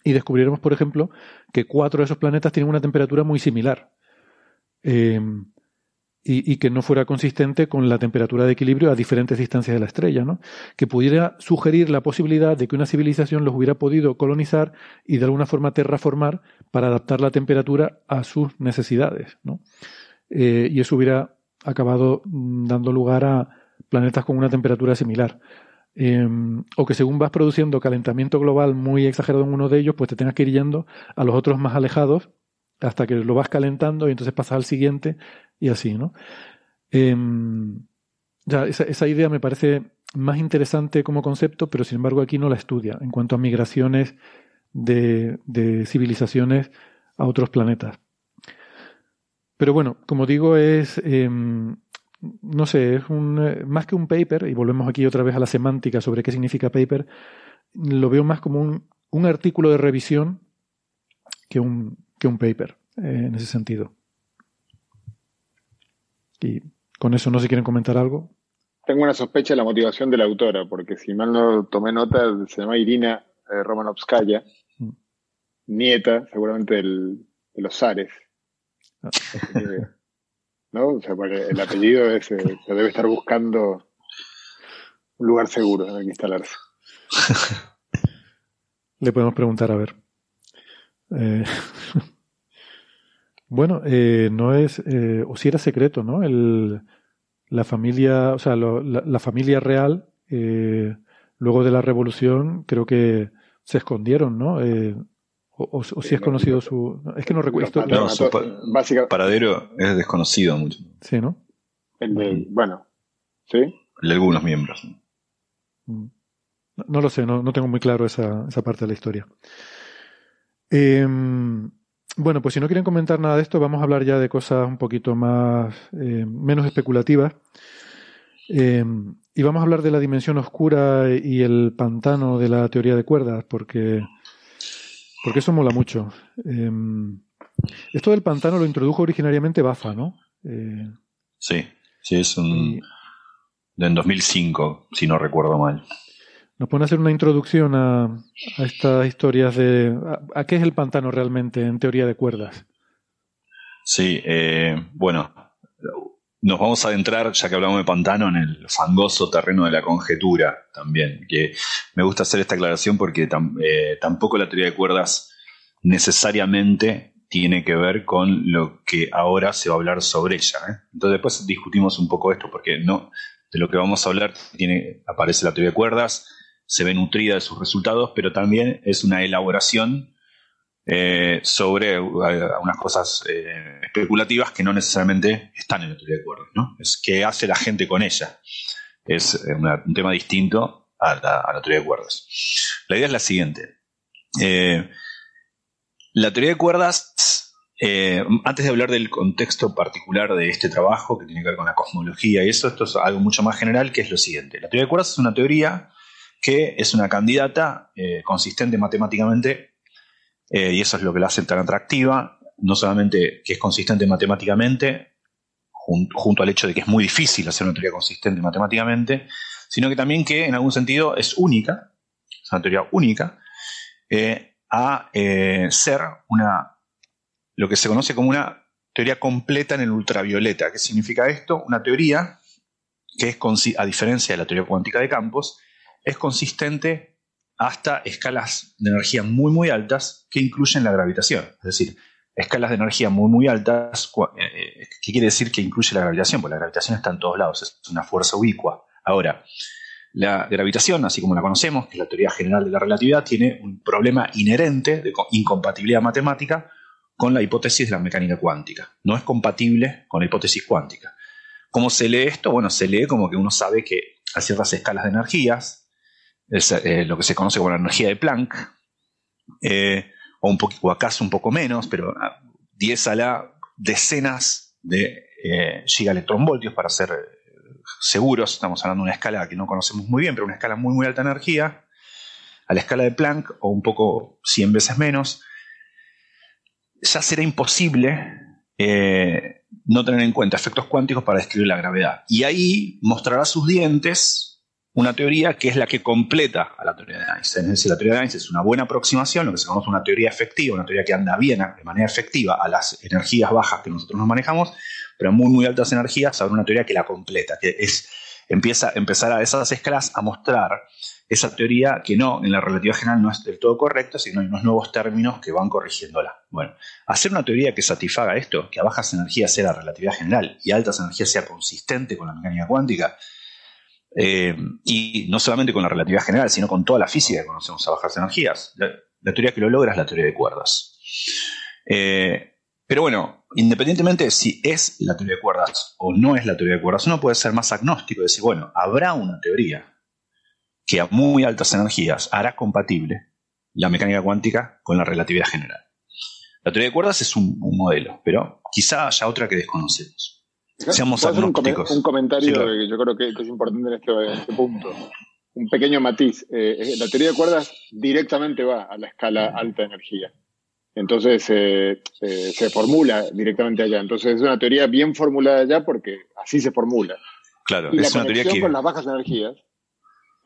y descubriéramos, por ejemplo, que cuatro de esos planetas tienen una temperatura muy similar. Eh, y, que no fuera consistente con la temperatura de equilibrio a diferentes distancias de la estrella, ¿no? Que pudiera sugerir la posibilidad de que una civilización los hubiera podido colonizar y de alguna forma terraformar para adaptar la temperatura a sus necesidades, ¿no? Eh, y eso hubiera acabado mm, dando lugar a planetas con una temperatura similar. Em, o que según vas produciendo calentamiento global muy exagerado en uno de ellos, pues te tengas que ir yendo a los otros más alejados hasta que lo vas calentando y entonces pasas al siguiente y así, ¿no? Em, ya, esa, idea me parece más interesante como concepto, pero sin embargo aquí no la estudia en cuanto a migraciones de, civilizaciones a otros planetas. Pero bueno, como digo, es, em, no sé, es un, más que un paper, y volvemos aquí otra vez a la semántica sobre qué significa paper, lo veo más como un, un artículo de revisión que un, que un paper eh, en ese sentido. Y con eso no se quieren comentar algo. Tengo una sospecha de la motivación de la autora, porque si mal no tomé nota, se llama Irina eh, Romanovskaya, mm. nieta seguramente de los zares. Ah. ¿No? O sea, el apellido es, eh, se debe estar buscando un lugar seguro en el que instalarse. (laughs) Le podemos preguntar a ver. Eh, (laughs) bueno, eh, no es, eh, o si era secreto, ¿no? El, la familia, o sea, la, familia real, luego de la revolución, creo que se escondieron, ¿no? O, si es conocido su... Es que no recuerdo. No, su paradero es desconocido mucho. Sí, ¿no? bueno, ¿sí? El de algunos miembros. Mm. No, lo sé, no, no tengo muy claro esa, esa parte de la historia. Eh, bueno, pues si no quieren comentar nada de esto, vamos a hablar ya de cosas un poquito más eh, menos especulativas. Eh, y vamos a hablar de la dimensión oscura y el pantano de la teoría de cuerdas, porque, porque eso mola mucho. Eh, esto del pantano lo introdujo originariamente Bafa, ¿no? sí, sí, es un. en 2005, si no recuerdo mal. ¿Nos pueden hacer una introducción a, estas historias de a, qué es el pantano realmente en teoría de cuerdas? Sí, eh, bueno, nos vamos a adentrar, ya que hablamos de pantano, en el fangoso terreno de la conjetura también. Que me gusta hacer esta aclaración porque eh, tampoco la teoría de cuerdas necesariamente tiene que ver con lo que ahora se va a hablar sobre ella. ¿eh? Entonces después discutimos un poco esto, porque no de lo que vamos a hablar tiene, aparece la teoría de cuerdas, se ve nutrida de sus resultados, pero también es una elaboración eh, sobre eh, unas cosas eh, especulativas que no necesariamente están en la teoría de cuerdas. ¿no? Es qué hace la gente con ella. Es un tema distinto a la, teoría de cuerdas. La idea es la siguiente. la teoría de cuerdas, antes de hablar del contexto particular de este trabajo, que tiene que ver con la cosmología y eso, esto es algo mucho más general, que es lo siguiente. La teoría de cuerdas es una teoría que es una candidata eh, consistente matemáticamente, eh, y eso es lo que la hace tan atractiva, no solamente que es consistente matemáticamente, junto al hecho de que es muy difícil hacer una teoría consistente matemáticamente, sino que también que en algún sentido es única, es una teoría única, eh, a ser una, lo que se conoce como una teoría completa en el ultravioleta. ¿Qué significa esto? Una teoría que es, a diferencia de la teoría cuántica de campos, es consistente hasta escalas de energía muy muy altas que incluyen la gravitación. Es decir, escalas de energía muy muy altas, eh, eh, ¿qué quiere decir que incluye la gravitación? Porque la gravitación está en todos lados, es una fuerza ubicua. Ahora, la gravitación, así como la conocemos, que es la teoría general de la relatividad, tiene un problema inherente de incompatibilidad matemática con la hipótesis de la mecánica cuántica. No es compatible con la hipótesis cuántica. ¿Cómo se lee esto? Bueno, se lee como que uno sabe que a ciertas escalas de energías, es eh, lo que se conoce como la energía de Planck, eh, o, un o acaso un poco menos, pero 10 a la decenas de eh, gigaelectronvoltios para ser seguros, estamos hablando de una escala que no conocemos muy bien, pero una escala muy muy alta energía, a la escala de Planck o un poco 100 veces menos, ya será imposible no tener en cuenta efectos cuánticos para describir la gravedad. Y ahí mostrará sus dientes una teoría que es la que completa a la teoría de Einstein. Es decir, la teoría de Einstein es una buena aproximación, lo que se conoce una teoría efectiva, una teoría que anda bien de manera efectiva a las energías bajas que nosotros nos manejamos, pero muy, muy altas energías, habrá una teoría que la completa, que es, empieza empezar a esas escalas a mostrar esa teoría que no, en la relatividad general no es del todo correcta, sino hay unos nuevos términos que van corrigiéndola. Bueno, hacer una teoría que satisfaga esto, que a bajas energías sea la relatividad general y a altas energías sea consistente con la mecánica cuántica, eh, y no solamente con la relatividad general, sino con toda la física que conocemos a bajas energías. La, teoría que lo logra es la teoría de cuerdas. Eh, pero bueno, independientemente de si es la teoría de cuerdas o no es la teoría de cuerdas, uno puede ser más agnóstico y decir, bueno, habrá una teoría que a muy altas energías hará compatible la mecánica cuántica con la relatividad general. La teoría de cuerdas es un modelo, pero quizá haya otra que desconocemos. Seamos agnósticos. Un, un, comentario que yo creo que, es importante en este, este punto. Un pequeño matiz. Eh, la teoría de cuerdas directamente va a la escala alta energía. Entonces eh, eh, se formula directamente allá. Entonces es una teoría bien formulada allá porque así se formula. Claro, y es la una teoría que... con las bajas energías.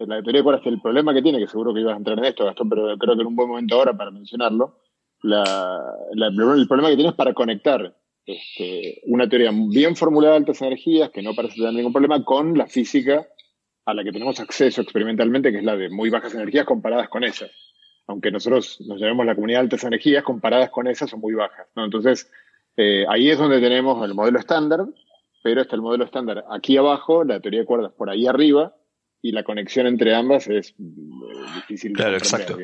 La teoría de cuerdas, que el problema que tiene, que seguro que ibas a entrar en esto, Gastón, pero creo que en un buen momento ahora para mencionarlo, el problema que tiene es para conectar este, una teoría bien formulada de altas energías, que no parece tener ningún problema, con la física a la que tenemos acceso experimentalmente, que es la de muy bajas energías comparadas con esas. Aunque nosotros nos llamemos la comunidad de altas energías, comparadas con esas son muy bajas. Entonces, eh, ahí es donde tenemos el modelo estándar, pero está el modelo estándar aquí abajo, la teoría de cuerdas por ahí arriba, y la conexión entre ambas es eh, difícil de claro, exacto.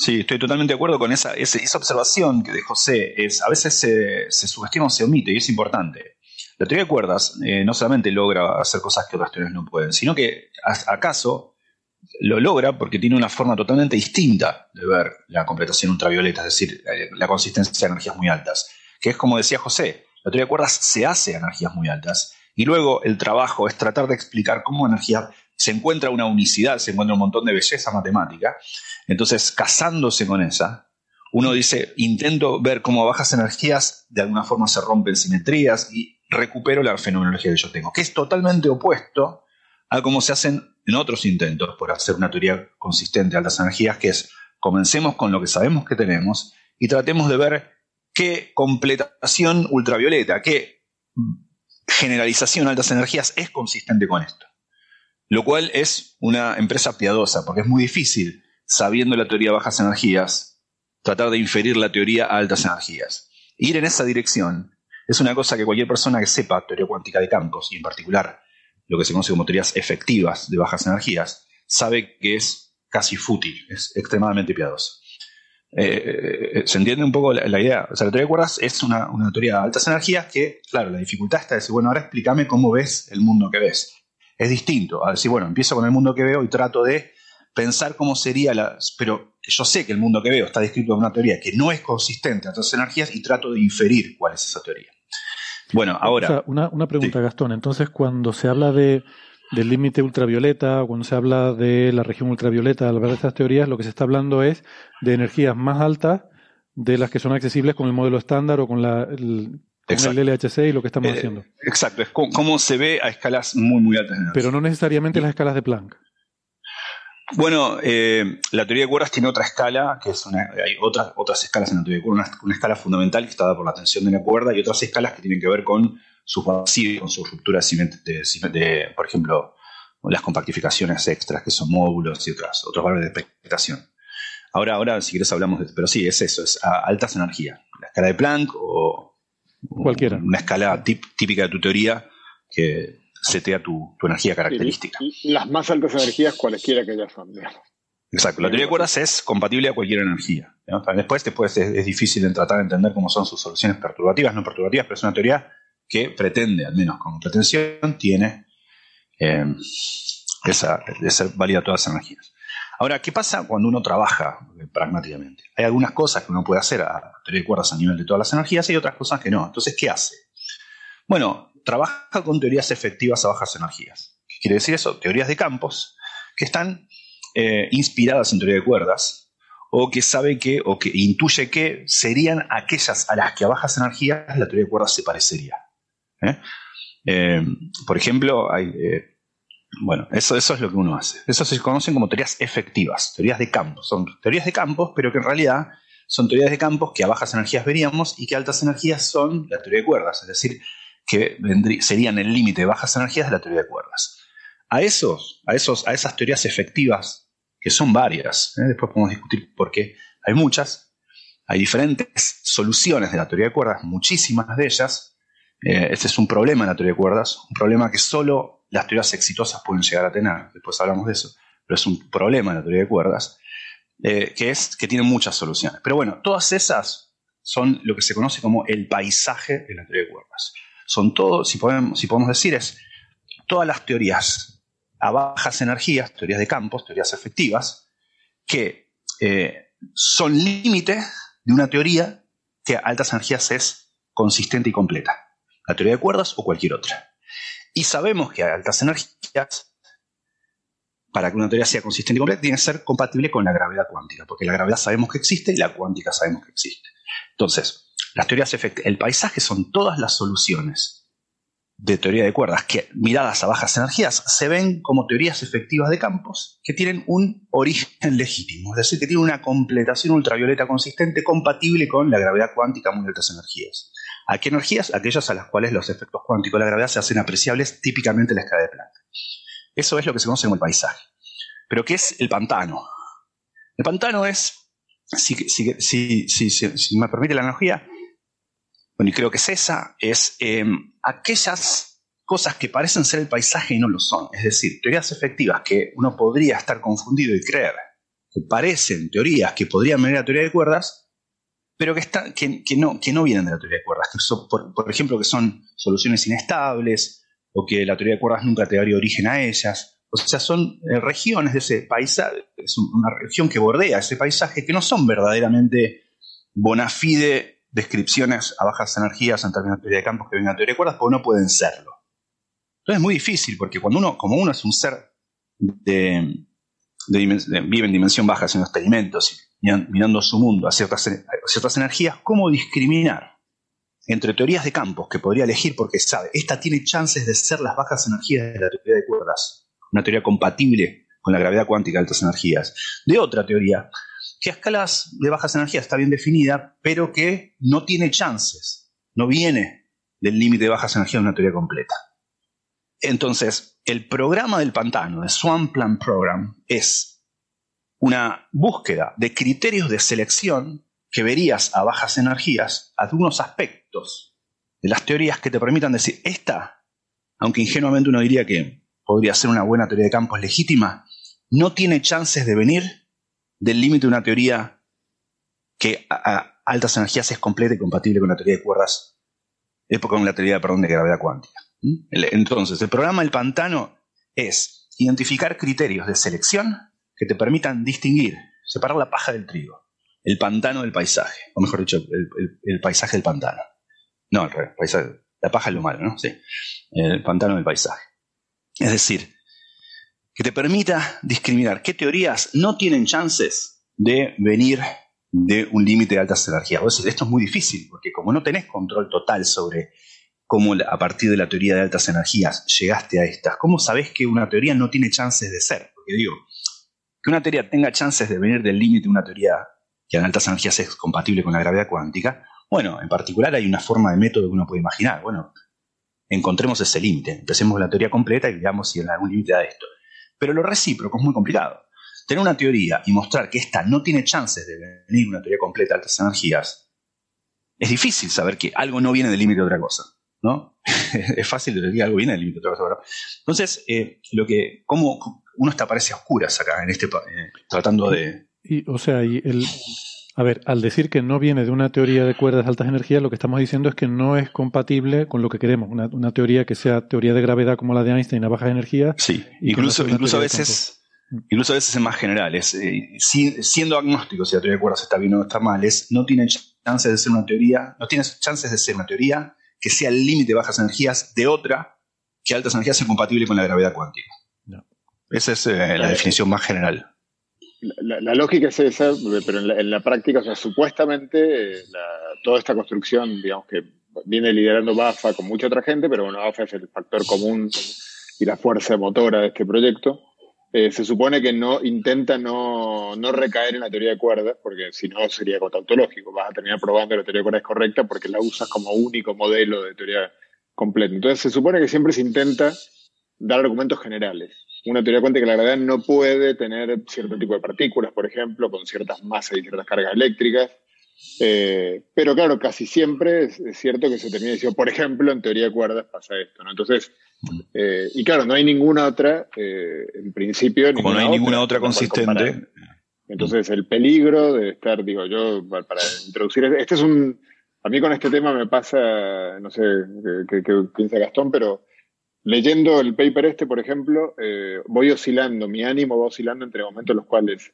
Sí, estoy totalmente de acuerdo con esa, esa, observación que de José. Es, a veces se, se o se omite y es importante. La teoría de cuerdas eh, no solamente logra hacer cosas que otras teorías no pueden, sino que acaso lo logra porque tiene una forma totalmente distinta de ver la completación ultravioleta, es decir, eh, la consistencia de energías muy altas, que es como decía José, la teoría de cuerdas se hace a energías muy altas y luego el trabajo es tratar de explicar cómo energía se encuentra una unicidad, se encuentra un montón de belleza matemática, entonces casándose con esa, uno dice, intento ver cómo bajas energías de alguna forma se rompen simetrías y recupero la fenomenología que yo tengo, que es totalmente opuesto a cómo se hacen en otros intentos por hacer una teoría consistente de altas energías, que es comencemos con lo que sabemos que tenemos y tratemos de ver qué completación ultravioleta, qué generalización de altas energías es consistente con esto. Lo cual es una empresa piadosa, porque es muy difícil, sabiendo la teoría de bajas energías, tratar de inferir la teoría a altas energías. Ir en esa dirección es una cosa que cualquier persona que sepa teoría cuántica de campos, y en particular lo que se conoce como teorías efectivas de bajas energías, sabe que es casi fútil, es extremadamente piadoso. Eh, eh, ¿Se entiende un poco la, idea? O sea, la teoría de cuerdas es una, teoría de altas energías que, claro, la dificultad está de decir, bueno, ahora explícame cómo ves el mundo que ves. Es distinto a decir, bueno, empiezo con el mundo que veo y trato de pensar cómo sería la... Pero yo sé que el mundo que veo está descrito en una teoría que no es consistente a altas energías y trato de inferir cuál es esa teoría. Bueno, ahora. una, pregunta, Gastón. Entonces, cuando se habla de, del límite ultravioleta, o cuando se habla de la región ultravioleta, al hablar de estas teorías, lo que se está hablando es de energías más altas de las que son accesibles con el modelo estándar o con, la, el, con el LHC y lo que estamos eh, haciendo. Exacto, es cómo se ve a escalas muy, muy altas. Pero no necesariamente las escalas de Planck. Bueno, eh, la teoría de cuerdas tiene otra escala, que es una, hay otras, otras escalas en la teoría de cuerdas, una, escala fundamental que está dada por la tensión de la cuerda y otras escalas que tienen que ver con sus vacíos, con su ruptura de, de, por ejemplo, las compactificaciones extras, que son módulos y otras, otros valores de expectación. Ahora, ahora, si quieres, hablamos de pero sí, es eso, es a altas energías. La escala de Planck o, Cualquiera. una escala típica de tu teoría que setea tu, tu energía característica. Y, las más altas energías, cualesquiera que ellas son, Exacto. La teoría de cuerdas es compatible a cualquier energía. Después, después es, difícil de tratar de entender cómo son sus soluciones perturbativas, no perturbativas, pero es una teoría que pretende, al menos como pretensión, tiene eh, esa, de ser válida a todas las energías. Ahora, ¿qué pasa cuando uno trabaja pragmáticamente? Hay algunas cosas que uno puede hacer a de cuerdas a nivel de todas las energías y otras cosas que no. Entonces, ¿qué hace? Bueno, trabaja con teorías efectivas a bajas energías. ¿Qué quiere decir eso? Teorías de campos que están eh, inspiradas en teoría de cuerdas o que sabe que o que intuye que serían aquellas a las que a bajas energías la teoría de cuerdas se parecería. ¿eh? Eh, por ejemplo, hay, bueno, eso, eso es lo que uno hace. Eso se conocen como teorías efectivas, teorías de campos. Son teorías de campos, pero que en realidad son teorías de campos que a bajas energías veríamos y que altas energías son la teoría de cuerdas. Es decir, que serían el límite de bajas energías de la teoría de cuerdas. A, esos, a, esos, a esas teorías efectivas, que son varias, ¿eh? después podemos discutir por qué hay muchas, hay diferentes soluciones de la teoría de cuerdas, muchísimas de ellas. Eh, este es un problema en la teoría de cuerdas, un problema que solo las teorías exitosas pueden llegar a tener, después hablamos de eso, pero es un problema la teoría de cuerdas, eh, que es que tiene muchas soluciones. Pero bueno, todas esas son lo que se conoce como el paisaje de la teoría de cuerdas son podemos, si podemos decir, es todas las teorías a bajas energías, teorías de campos, teorías efectivas, que eh, son límite de una teoría que a altas energías es consistente y completa. La teoría de cuerdas o cualquier otra. Y sabemos que altas energías, para que una teoría sea consistente y completa, tiene que ser compatible con la gravedad cuántica, porque la gravedad sabemos que existe y la cuántica sabemos que existe. Entonces, las teorías el paisaje son todas las soluciones de teoría de cuerdas que, miradas a bajas energías, se ven como teorías efectivas de campos que tienen un origen legítimo, es decir, que tienen una completación ultravioleta consistente compatible con la gravedad cuántica muy altas energías. ¿A qué energías? Aquellas a las cuales los efectos cuánticos de la gravedad se hacen apreciables típicamente en la escala de Planck. Eso es lo que se conoce como el paisaje. Pero ¿qué es el pantano? El pantano es, si, si me permite la analogía, bueno, y creo que es esa, es em, aquellas cosas que parecen ser el paisaje y no lo son. Es decir, teorías efectivas que uno podría estar confundido y creer que parecen teorías que podrían venir a teoría de cuerdas, pero que, que, no, que no vienen de la teoría de cuerdas, que por, ejemplo, que son soluciones inestables o que la teoría de cuerdas nunca te daría origen a ellas. O sea, son eh, regiones de ese paisaje, es una región que bordea ese paisaje que no son verdaderamente bona fide descripciones a bajas energías en términos de teoría de campos que vengan a teoría de cuerdas, porque no pueden serlo. Entonces es muy difícil, porque cuando uno, como uno es un ser de, vive en dimensión baja haciendo experimentos y mirando su mundo a ciertas, ciertas energías, ¿cómo discriminar entre teorías de campos que podría elegir porque sabe, esta tiene chances de ser las bajas energías de la teoría de cuerdas, una teoría compatible con la gravedad cuántica de altas energías, de otra teoría que a escalas de bajas energías está bien definida, pero que no tiene chances, no viene del límite de bajas energías de una teoría completa. Entonces, el programa del pantano, el Swan Plan Program, es una búsqueda de criterios de selección que verías a bajas energías, algunos aspectos de las teorías que te permitan decir, esta, aunque ingenuamente uno diría que podría ser una buena teoría de campos legítima, no tiene chances de venir del límite de una teoría que a, altas energías es completa y compatible con la teoría de cuerdas, con la teoría perdón, de gravedad cuántica. Entonces, el programa del pantano es identificar criterios de selección que te permitan distinguir, separar la paja del trigo, el pantano del paisaje, o mejor dicho, el, paisaje del pantano. No, el paisaje, la paja es lo malo, ¿no? Sí, el pantano del paisaje. Es decir, que te permita discriminar qué teorías no tienen chances de venir de un límite de altas energías. Vos decís, esto es muy difícil, porque como no tenés control total sobre cómo a partir de la teoría de altas energías llegaste a estas. ¿Cómo sabes que una teoría no tiene chances de ser? Porque digo, que una teoría tenga chances de venir del límite de una teoría que en altas energías es compatible con la gravedad cuántica, bueno, en particular hay una forma de método que uno puede imaginar. Bueno, encontremos ese límite, empecemos la teoría completa y veamos si hay algún límite a esto. Pero lo recíproco es muy complicado. Tener una teoría y mostrar que esta no tiene chances de venir una teoría completa de altas energías, es difícil saber que algo no viene del límite de otra cosa. ¿no? (laughs) es fácil de decir algo viene del límite. Entonces, eh, lo que, cómo uno está parece a oscuras acá en este, eh, tratando de... Y, o sea, y el, a ver, al decir que no viene de una teoría de cuerdas de altas energías, lo que estamos diciendo es que no es compatible con lo que queremos. Una, teoría que sea teoría de gravedad como la de Einstein a bajas energías. Sí, incluso, incluso a veces... Mm. Incluso a veces es más general, es, eh, siendo agnóstico si la teoría de cuerdas está bien o está mal, es no tiene chances de ser una teoría, no tiene chances de ser una teoría que sea el límite de bajas energías de otra que altas energías sea compatible con la gravedad cuántica. Esa es eh, la definición más general. La, lógica es esa, pero en la, práctica, o sea, supuestamente toda esta construcción, digamos que viene liderando BAFA con mucha otra gente, pero bueno, BAFA es el factor común y la fuerza motora de este proyecto. Eh, se supone que no intenta no, no, recaer en la teoría de cuerdas, porque si no sería tautológico. Vas a terminar probando que la teoría de cuerdas es correcta porque la usas como único modelo de teoría completa. Entonces se supone que siempre se intenta dar argumentos generales. Una teoría cuántica que la gravedad no puede tener cierto tipo de partículas, por ejemplo, con ciertas masas y ciertas cargas eléctricas. Eh, pero claro, casi siempre es, cierto que se termina diciendo, por ejemplo, en teoría de cuerdas pasa esto, ¿no? Entonces, eh, y claro, no hay ninguna otra, eh, en principio. Como no hay ninguna otra consistente. Entonces, el peligro de estar, digo, yo, para introducir, este es un, a mí con este tema me pasa, no sé qué, piensa Gastón, pero leyendo el paper este, por ejemplo, voy oscilando, mi ánimo va oscilando entre momentos en los cuales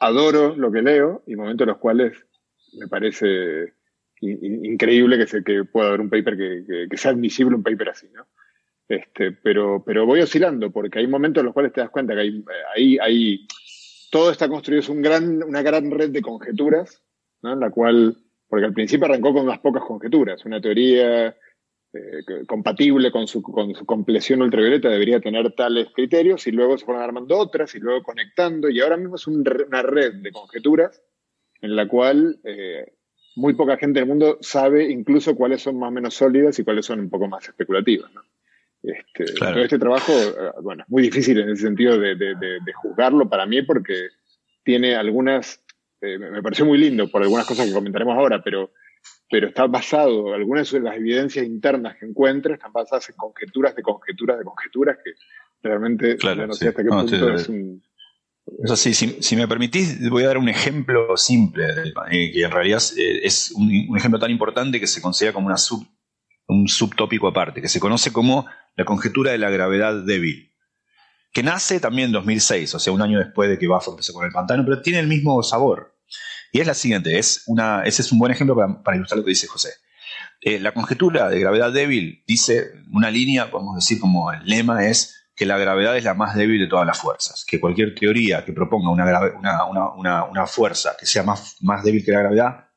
adoro lo que leo y momentos en los cuales me parece increíble que, se, que pueda haber un paper que, que, sea admisible un paper así, ¿no? Este, pero, pero voy oscilando porque hay momentos en los cuales te das cuenta que hay, hay, hay todo está construido, es un gran, una gran red de conjeturas, ¿no? En la cual, porque al principio arrancó con unas pocas conjeturas, una teoría eh, compatible con su, con su compleción ultravioleta debería tener tales criterios y luego se fueron armando otras y luego conectando y ahora mismo es una red de conjeturas en la cual eh, muy poca gente del mundo sabe incluso cuáles son más o menos sólidas y cuáles son un poco más especulativas. ¿no? Este, este trabajo, eh, bueno, es muy difícil en ese sentido de, juzgarlo para mí porque tiene algunas, eh, me pareció muy lindo por algunas cosas que comentaremos ahora, pero, pero está basado, algunas de las evidencias internas que encuentra están basadas en conjeturas de conjeturas de conjeturas que realmente claro, no sé hasta qué punto es un, Eso sí, si, me permitís, voy a dar un ejemplo simple, eh, que en realidad es, un, ejemplo tan importante que se considera como una sub, un subtópico aparte, que se conoce como la conjetura de la gravedad débil, que nace también en 2006, o sea, un año después de que Buffett empezó con el pantano, pero tiene el mismo sabor. Y es la siguiente, es una, ese es un buen ejemplo para, ilustrar lo que dice José. Eh, la conjetura de gravedad débil dice una línea, podemos decir como el lema es que la gravedad es la más débil de todas las fuerzas, que cualquier teoría que proponga una, fuerza que sea más, más, débil que la gravedad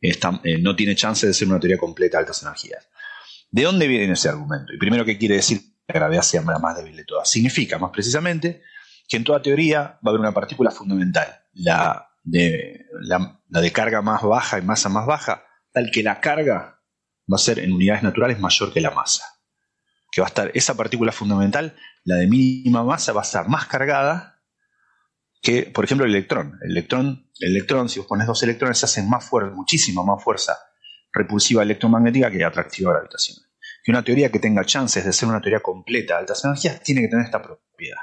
eh, no tiene chance de ser una teoría completa de altas energías. ¿De dónde viene ese argumento? Y primero, ¿qué quiere decir que la gravedad sea la más débil de todas? Significa, más precisamente, que en toda teoría va a haber una partícula fundamental, la de, la de carga más baja y masa más baja, tal que la carga va a ser en unidades naturales mayor que la masa que va a estar esa partícula fundamental, la de mínima masa, va a estar más cargada que, por ejemplo, el electrón. El electrón, el electrón si vos pones dos electrones, se hacen más fuerza, muchísima más fuerza repulsiva electromagnética que atractiva gravitacional. Que una teoría que tenga chances de ser una teoría completa de altas energías tiene que tener esta propiedad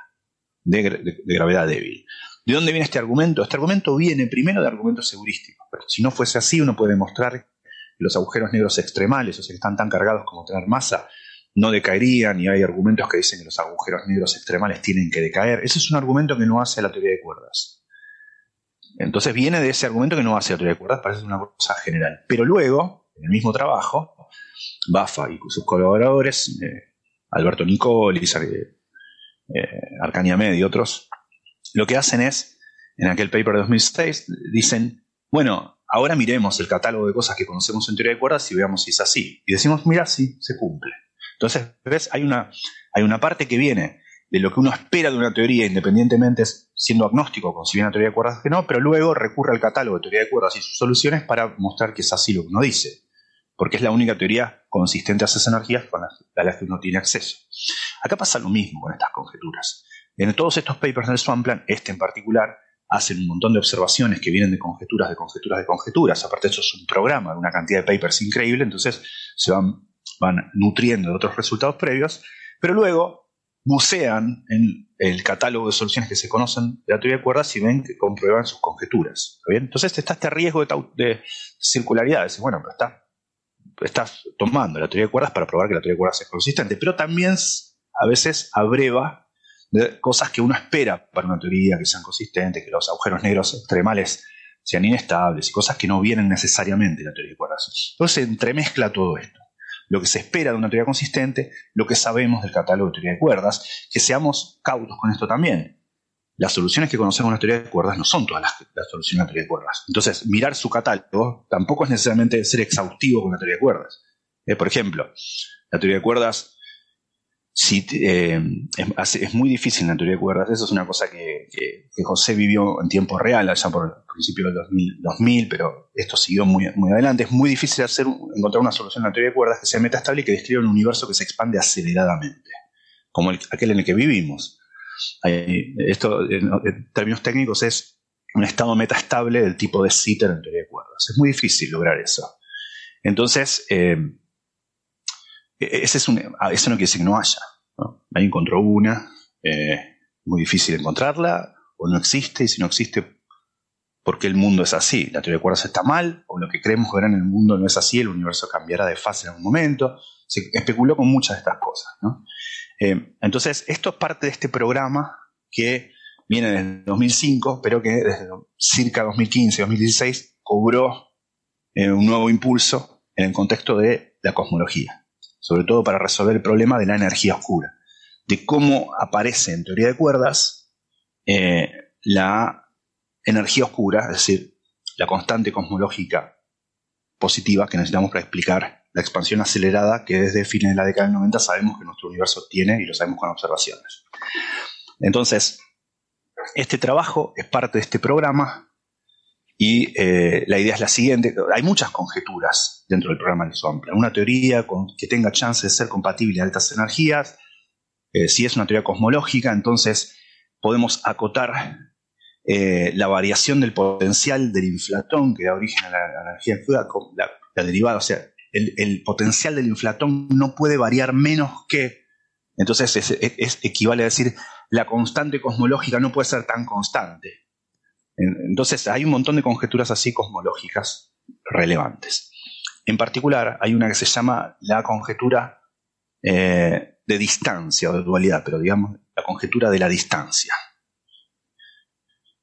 de, gravedad débil. ¿De dónde viene este argumento? Este argumento viene primero de argumentos heurísticos. Pero si no fuese así, uno puede demostrar que los agujeros negros extremales, o sea, que están tan cargados como tener masa, no decaerían y hay argumentos que dicen que los agujeros negros extremales tienen que decaer. Ese es un argumento que no hace la teoría de cuerdas. Entonces viene de ese argumento que no hace la teoría de cuerdas, parece una cosa general. Pero luego, en el mismo trabajo, Bafa y sus colaboradores, eh, Alberto Nicolis, eh, eh, Arcania Med y otros, lo que hacen es, en aquel paper de 2006, dicen, bueno, ahora miremos el catálogo de cosas que conocemos en teoría de cuerdas y veamos si es así. Y decimos, mira, sí, se cumple. Entonces, ¿ves? Hay una, hay una parte que viene de lo que uno espera de una teoría, independientemente siendo agnóstico, con si bien una teoría de cuerdas que no, pero luego recurre al catálogo de teoría de cuerdas y sus soluciones para mostrar que es así lo que uno dice, porque es la única teoría consistente a esas energías a las que uno tiene acceso. Acá pasa lo mismo con estas conjeturas. En todos estos papers del Swamplan, este en particular, hacen un montón de observaciones que vienen de conjeturas, de conjeturas, de conjeturas. Aparte, eso es un programa, una cantidad de papers increíble, entonces se van van nutriendo de otros resultados previos, pero luego bucean en el catálogo de soluciones que se conocen de la teoría de cuerdas y ven que comprueban sus conjeturas. Entonces está este riesgo de, circularidad. bueno, pero está, estás tomando la teoría de cuerdas para probar que la teoría de cuerdas es consistente, pero también a veces abreva cosas que uno espera para una teoría que sean consistentes, que los agujeros negros extremales sean inestables y cosas que no vienen necesariamente de la teoría de cuerdas. Entonces se entremezcla todo esto lo que se espera de una teoría consistente, lo que sabemos del catálogo de teoría de cuerdas, que seamos cautos con esto también. Las soluciones que conocemos en la teoría de cuerdas no son todas las, soluciones de la teoría de cuerdas. Entonces, mirar su catálogo tampoco es necesariamente ser exhaustivo con la teoría de cuerdas. Eh, por ejemplo, la teoría de cuerdas Eh, es, muy difícil en la teoría de cuerdas. Eso es una cosa que, José vivió en tiempo real, allá por el principio del 2000, pero esto siguió muy, adelante. Es muy difícil hacer, encontrar una solución en la teoría de cuerdas que sea metastable y que describa un universo que se expande aceleradamente, como aquel en el que vivimos. esto, en, términos técnicos, es un estado metastable del tipo de Sitter en teoría de cuerdas. Es muy difícil lograr eso. Entonces, eh, ese es un, ah, eso no quiere decir que no haya. ¿no? Nadie encontró una, eh, muy difícil encontrarla, o no existe, y si no existe, ¿por qué el mundo es así? La teoría de cuerdas está mal, o lo que creemos ver en el mundo no es así, el universo cambiará de fase en algún momento. Se especuló con muchas de estas cosas. Eh, entonces, esto es parte de este programa que viene desde 2005, pero que desde circa 2015, 2016 cobró eh, un nuevo impulso en el contexto de la cosmología sobre todo para resolver el problema de la energía oscura, de cómo aparece en teoría de cuerdas eh, la energía oscura, es decir, la constante cosmológica positiva que necesitamos para explicar la expansión acelerada que desde fines de la década del 90 sabemos que nuestro universo tiene y lo sabemos con observaciones. Entonces, este trabajo es parte de este programa y eh, la idea es la siguiente, hay muchas conjeturas dentro del programa de Swamplan. Una teoría que tenga chance de ser compatible a altas energías, eh, si es una teoría cosmológica, entonces podemos acotar eh, la variación del potencial del inflatón que da origen a la, energía la, la, derivada, o sea, el, potencial del inflatón no puede variar menos que, entonces es, equivale a decir, la constante cosmológica no puede ser tan constante. Entonces hay un montón de conjeturas así cosmológicas relevantes. En particular hay una que se llama la conjetura eh, de distancia o de dualidad, pero digamos la conjetura de la distancia.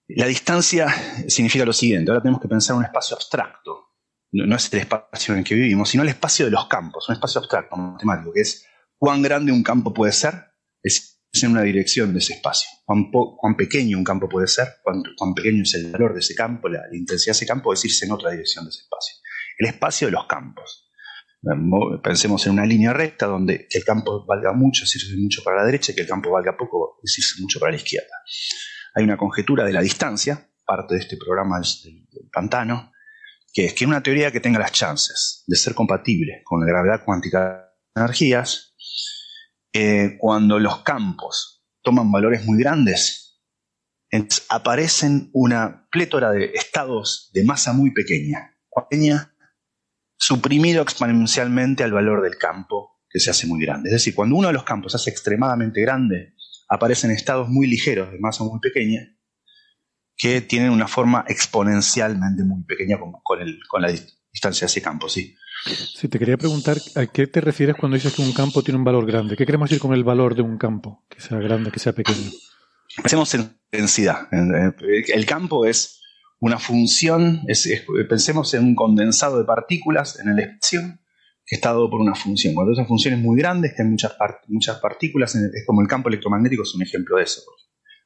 La distancia significa lo siguiente, ahora tenemos que pensar en un espacio abstracto, no, es el espacio en el que vivimos, sino el espacio de los campos, un espacio abstracto matemático, que es cuán grande un campo puede ser, es en una dirección de ese espacio. Cuán, pequeño un campo puede ser, cuán, pequeño es el valor de ese campo, la, intensidad de ese campo, es irse en otra dirección de ese espacio. El espacio de los campos. Pensemos en una línea recta donde el campo valga mucho es irse mucho para la derecha y que el campo valga poco es irse mucho para la izquierda. Hay una conjetura de la distancia, parte de este programa del, pantano, que es que una teoría que tenga las chances de ser compatible con la gravedad cuántica de energías, eh, cuando los campos toman valores muy grandes, aparecen una plétora de estados de masa muy pequeña, pequeña, suprimido exponencialmente al valor del campo que se hace muy grande. Es decir, cuando uno de los campos se hace extremadamente grande, aparecen estados muy ligeros de masa muy pequeña que tienen una forma exponencialmente muy pequeña con, la distancia de ese campo. ¿sí? Si te quería preguntar, ¿a qué te refieres cuando dices que un campo tiene un valor grande? ¿Qué queremos decir con el valor de un campo? Que sea grande, que sea pequeño. Pensemos en densidad. El campo es una función, pensemos en un condensado de partículas en el espacio que está dado por una función. Cuando esa función es muy grande, que hay muchas, muchas partículas, es como el campo electromagnético, es un ejemplo de eso.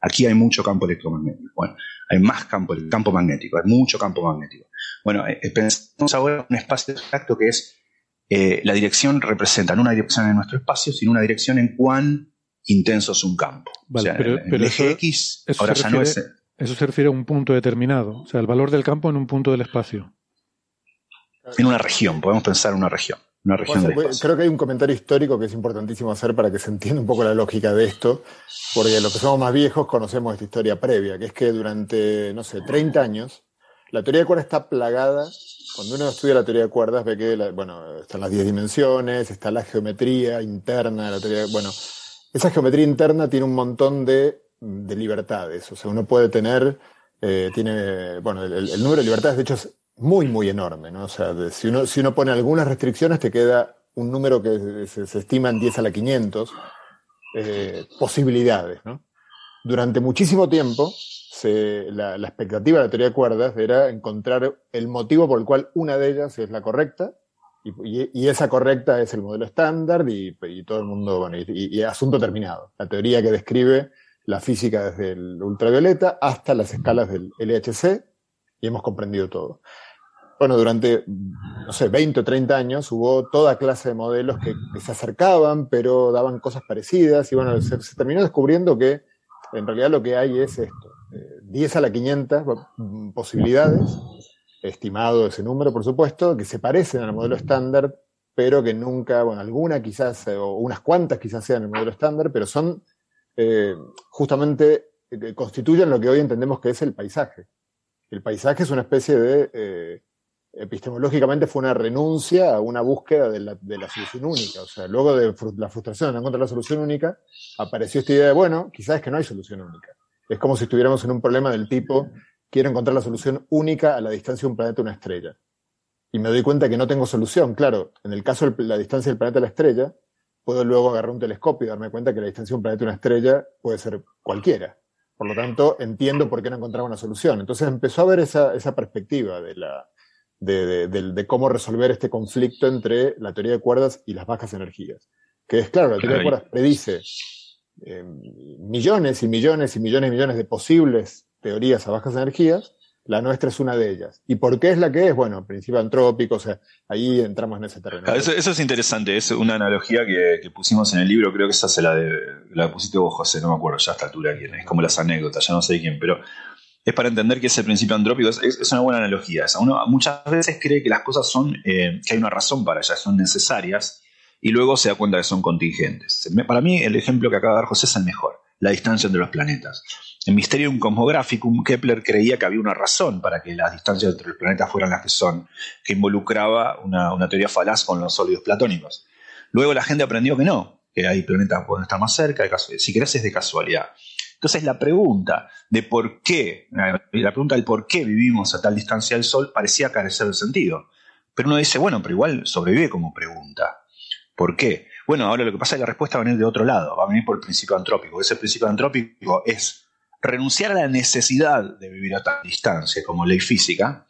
Aquí hay mucho campo electromagnético. Bueno, hay más campo, campo magnético, hay mucho campo magnético. Bueno, eh, pensemos ahora en un espacio exacto que es eh, la dirección representa no una dirección en nuestro espacio, sino una dirección en cuán intenso es un campo. Vale, pero, el eje X ahora ya no es. Eso se refiere a un punto determinado, o sea, el valor del campo en un punto del espacio. En una región, podemos pensar en una región. Una región creo que hay un comentario histórico que es importantísimo hacer para que se entienda un poco la lógica de esto, porque los que somos más viejos conocemos esta historia previa, que es que durante, no sé, 30 años, la teoría de cuerdas está plagada. Cuando uno estudia la teoría de cuerdas ve que, bueno, están las 10 dimensiones, está la geometría interna de la teoría. Bueno, esa geometría interna tiene un montón de, libertades. O sea, uno puede tener, eh, tiene, bueno, el, número de libertades de hecho es muy, muy enorme, ¿no? O sea, si, uno, si uno pone algunas restricciones te queda un número que se, estima en 10 a la 500 eh, posibilidades, ¿no? Durante muchísimo tiempo la, expectativa de la teoría de cuerdas era encontrar el motivo por el cual una de ellas es la correcta, y, esa correcta es el modelo estándar, y, todo el mundo, bueno, y, asunto terminado. La teoría que describe la física desde el ultravioleta hasta las escalas del LHC, y hemos comprendido todo. Bueno, durante, no sé, 20 o 30 años hubo toda clase de modelos que, se acercaban, pero daban cosas parecidas, y bueno, se terminó descubriendo que en realidad lo que hay es esto, 10 eh, a la 500 posibilidades, estimado ese número, por supuesto, que se parecen al modelo estándar, pero que nunca, bueno, alguna quizás, eh, o unas cuantas quizás sean el modelo estándar, pero son eh, justamente, constituyen lo que hoy entendemos que es el paisaje. El paisaje es una especie de epistemológicamente fue una renuncia a una búsqueda de la, solución única. O sea, luego de la frustración de no encontrar la solución única, apareció esta idea de, bueno, quizás es que no hay solución única. Es como si estuviéramos en un problema del tipo, quiero encontrar la solución única a la distancia de un planeta a una estrella. Y me doy cuenta que no tengo solución. Claro, en el caso de la distancia del planeta a la estrella, puedo luego agarrar un telescopio y darme cuenta que la distancia de un planeta a una estrella puede ser cualquiera. Por lo tanto, entiendo por qué no encontraba una solución. Entonces empezó a ver esa, esa perspectiva de la, de, cómo resolver este conflicto entre la teoría de cuerdas y las bajas energías. Que es claro, la teoría de cuerdas predice eh, millones y millones y millones y millones de posibles teorías a bajas energías, la nuestra es una de ellas. ¿Y por qué es la que es? Bueno, principio antrópico, o sea, ahí entramos en ese terreno. Eso, es interesante, es una analogía que, pusimos en el libro, creo que esa se la, de, la pusiste vos, José, no me acuerdo ya a esta altura quién es, como las anécdotas, ya no sé quién, pero es para entender que ese principio antrópico es, una buena analogía. Esa. Uno muchas veces cree que las cosas son, eh, que hay una razón para ellas, son necesarias, y luego se da cuenta que son contingentes. Para mí, el ejemplo que acaba de dar José es el mejor, la distancia entre los planetas. En Mysterium Cosmographicum, Kepler creía que había una razón para que las distancias entre los planetas fueran las que son, que involucraba una, una teoría falaz con los sólidos platónicos. Luego la gente aprendió que no, que hay planetas que pueden estar más cerca, si querés es de casualidad. Entonces la pregunta de por qué, la pregunta del por qué vivimos a tal distancia del Sol parecía carecer de sentido. Pero uno dice, bueno, pero igual sobrevive como pregunta. ¿Por qué? Bueno, ahora lo que pasa es que la respuesta va a venir de otro lado, va a venir por el principio antrópico. Ese principio antrópico es renunciar a la necesidad de vivir a tal distancia como ley física,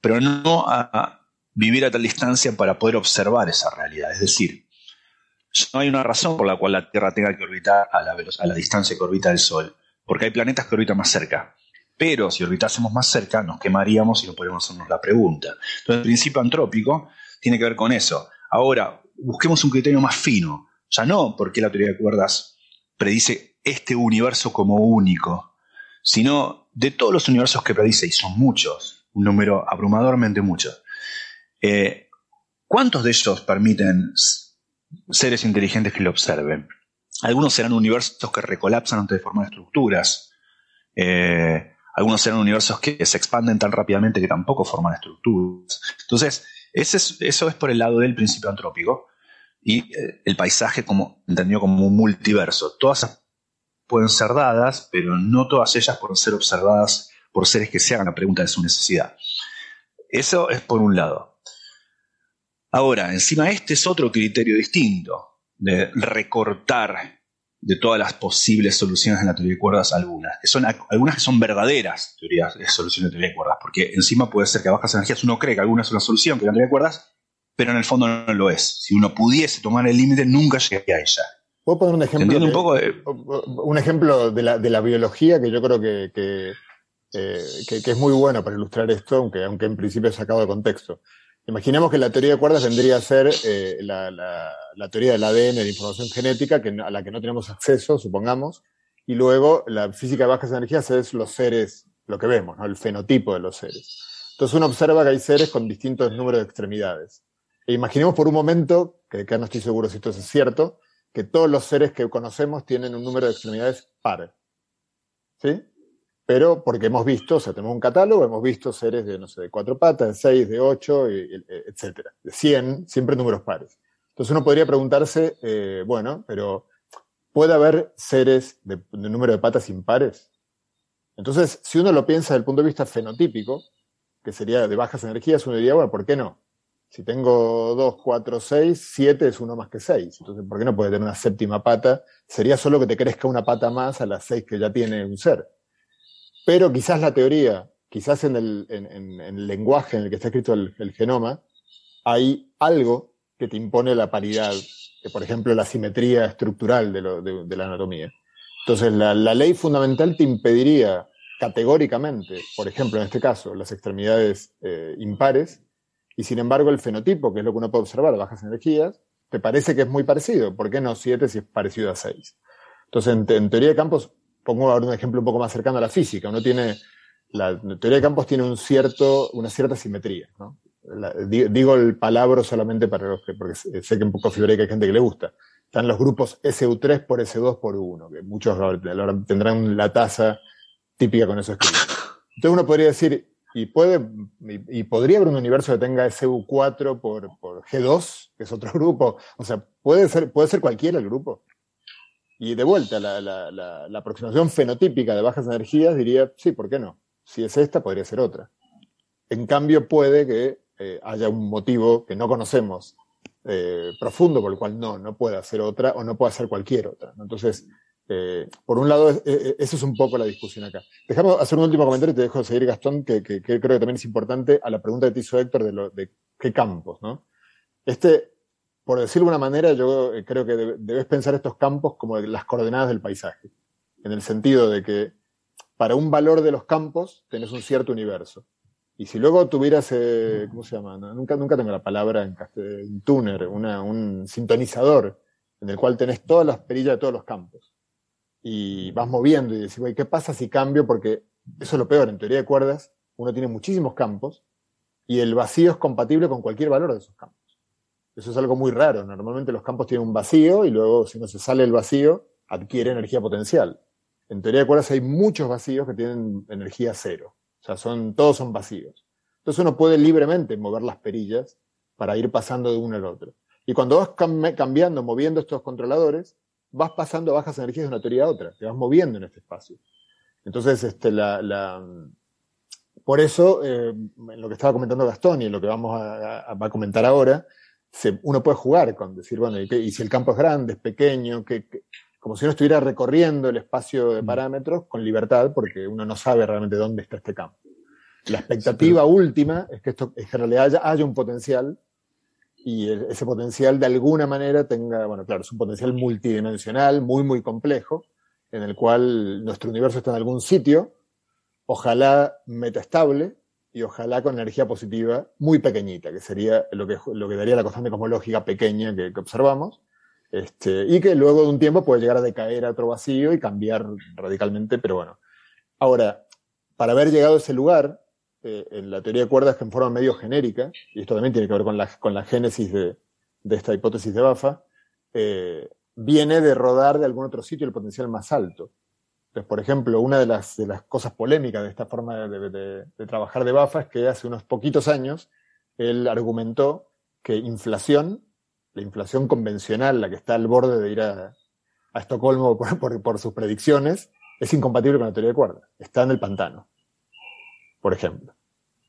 pero no a vivir a tal distancia para poder observar esa realidad. Es decir, no hay una razón por la cual la Tierra tenga que orbitar a la, distancia que orbita el Sol, porque hay planetas que orbitan más cerca. Pero si orbitásemos más cerca, nos quemaríamos y no podemos hacernos la pregunta. Entonces, el principio antrópico tiene que ver con eso. Ahora, busquemos un criterio más fino. Ya no porque la teoría de cuerdas predice este universo como único, sino de todos los universos que predice, y son muchos, un número abrumadormente muchos. Eh, ¿Cuántos de ellos permiten seres inteligentes que lo observen. Algunos serán universos que recolapsan antes de formar estructuras. Eh, algunos serán universos que se expanden tan rápidamente que tampoco forman estructuras. Entonces, eso es por el lado del principio antrópico y eh, el paisaje como entendido como un multiverso. Todas pueden ser dadas, pero no todas ellas pueden ser observadas por seres que se hagan la pregunta de su necesidad. Eso es por un lado. Ahora, encima este es otro criterio distinto, de recortar de todas las posibles soluciones en la teoría de cuerdas algunas, que son algunas que son verdaderas teorías de soluciones de teoría de cuerdas, porque encima puede ser que a bajas energías uno cree que alguna es una solución, que la teoría de cuerdas, pero en el fondo no lo es. Si uno pudiese tomar el límite, nunca llegaría a ella. ¿Puedo poner un ejemplo? un, poco un ejemplo de la, de la, biología que yo creo que, que, eh, que, es muy bueno para ilustrar esto, aunque, aunque en principio es sacado de contexto. Imaginemos que la teoría de cuerdas vendría a ser eh, la, teoría del ADN, de información genética, a la que no tenemos acceso, supongamos, y luego la física de bajas energías es los seres, lo que vemos, el fenotipo de los seres. Entonces uno observa que hay seres con distintos números de extremidades. E imaginemos por un momento, que acá no estoy seguro si esto es cierto, que todos los seres que conocemos tienen un número de extremidades par. ¿Sí? Pero porque hemos visto, o sea, tenemos un catálogo, hemos visto seres de, no sé, de cuatro patas, de seis, de ocho, etcétera, de cien, siempre números pares. Entonces uno podría preguntarse, eh, bueno, pero ¿puede haber seres de, número de patas impares? Entonces, si uno lo piensa desde el punto de vista fenotípico, que sería de bajas energías, uno diría, bueno, ¿por qué no? Si tengo dos, cuatro, seis, siete es uno más que seis. Entonces, ¿por qué no puede tener una séptima pata? Sería solo que te crezca una pata más a las seis que ya tiene un ser. Pero quizás la teoría, quizás en el, lenguaje en el que está escrito el, genoma, hay algo que te impone la paridad, por ejemplo la simetría estructural de, la anatomía. Entonces la, ley fundamental te impediría categóricamente, por ejemplo en este caso, las extremidades eh, impares, y sin embargo el fenotipo, que es lo que uno puede observar bajas energías, te parece que es muy parecido. ¿Por qué no 7 si es parecido a 6? Entonces, en, teoría de campos, pongo ahora un ejemplo un poco más cercano a la física. Uno tiene, la teoría de campos tiene un cierto, una cierta simetría. digo el palabra solamente para los que, porque sé que en poco fibreca hay gente que le gusta. Están los grupos SU3 por S2 por U1, que muchos tendrán la tasa típica con eso escrito. Entonces uno podría decir, y, puede, y, podría haber un universo que tenga SU4 por, por G2, que es otro grupo. O sea, puede ser, puede ser cualquiera el grupo. Y de vuelta, la, la, aproximación fenotípica de bajas energías diría, sí, ¿por qué no? Si es esta, podría ser otra. En cambio, puede que eh, haya un motivo que no conocemos eh, profundo por el cual no, no pueda ser otra o no pueda ser cualquier otra. Entonces, eh, por un lado, eso es un poco la discusión acá. Déjame hacer un último comentario y te dejo seguir, Gastón, que, creo que también es importante a la pregunta que te hizo Héctor de, de qué campos, ¿no? Este, por decirlo de una manera, yo eh, creo que debes pensar estos campos como las coordenadas del paisaje, en el sentido de que para un valor de los campos tenés un cierto universo. Y si luego tuvieras, eh, ¿cómo se llama? nunca, nunca tengo la palabra en, un tuner, un sintonizador, en el cual tenés todas las perillas de todos los campos. Y vas moviendo y decís, ¿qué pasa si cambio? Porque eso es lo peor, en teoría de cuerdas, uno tiene muchísimos campos y el vacío es compatible con cualquier valor de esos campos. Eso es algo muy raro. Normalmente los campos tienen un vacío y luego, si no se sale el vacío, adquiere energía potencial. En teoría de cuerdas hay muchos vacíos que tienen energía cero. O sea, son, todos son vacíos. Entonces uno puede libremente mover las perillas para ir pasando de uno al otro. Y cuando vas cambiando, moviendo estos controladores, vas pasando bajas energías de una teoría a otra, te vas moviendo en este espacio. Entonces, este, la, por eso, eh, en lo que estaba comentando Gastón y en lo que vamos a, comentar ahora, uno puede jugar con decir, bueno, y, si el campo es grande, es pequeño, que, como si uno estuviera recorriendo el espacio de mm. parámetros con libertad, porque uno no sabe realmente dónde está este campo. La expectativa última es que esto en realidad haya, un potencial y ese potencial de alguna manera tenga, bueno, claro, es un potencial multidimensional, muy, muy complejo, en el cual nuestro universo está en algún sitio, ojalá metaestable y ojalá con energía positiva muy pequeñita, que sería lo que, lo que daría la constante cosmológica pequeña que, observamos, este, y que luego de un tiempo puede llegar a decaer a otro vacío y cambiar radicalmente, pero bueno. Ahora, para haber llegado a ese lugar, eh, en la teoría de cuerdas que en forma medio genérica, y esto también tiene que ver con la, con la génesis de, de esta hipótesis de Bafa, eh, viene de rodar de algún otro sitio el potencial más alto. Entonces, por ejemplo, una de las, de las cosas polémicas de esta forma de, de, trabajar de Bafa es que hace unos poquitos años él argumentó que inflación, la inflación convencional, la que está al borde de ir a, a Estocolmo por, por, por sus predicciones, es incompatible con la teoría de cuerdas. Está en el pantano por ejemplo.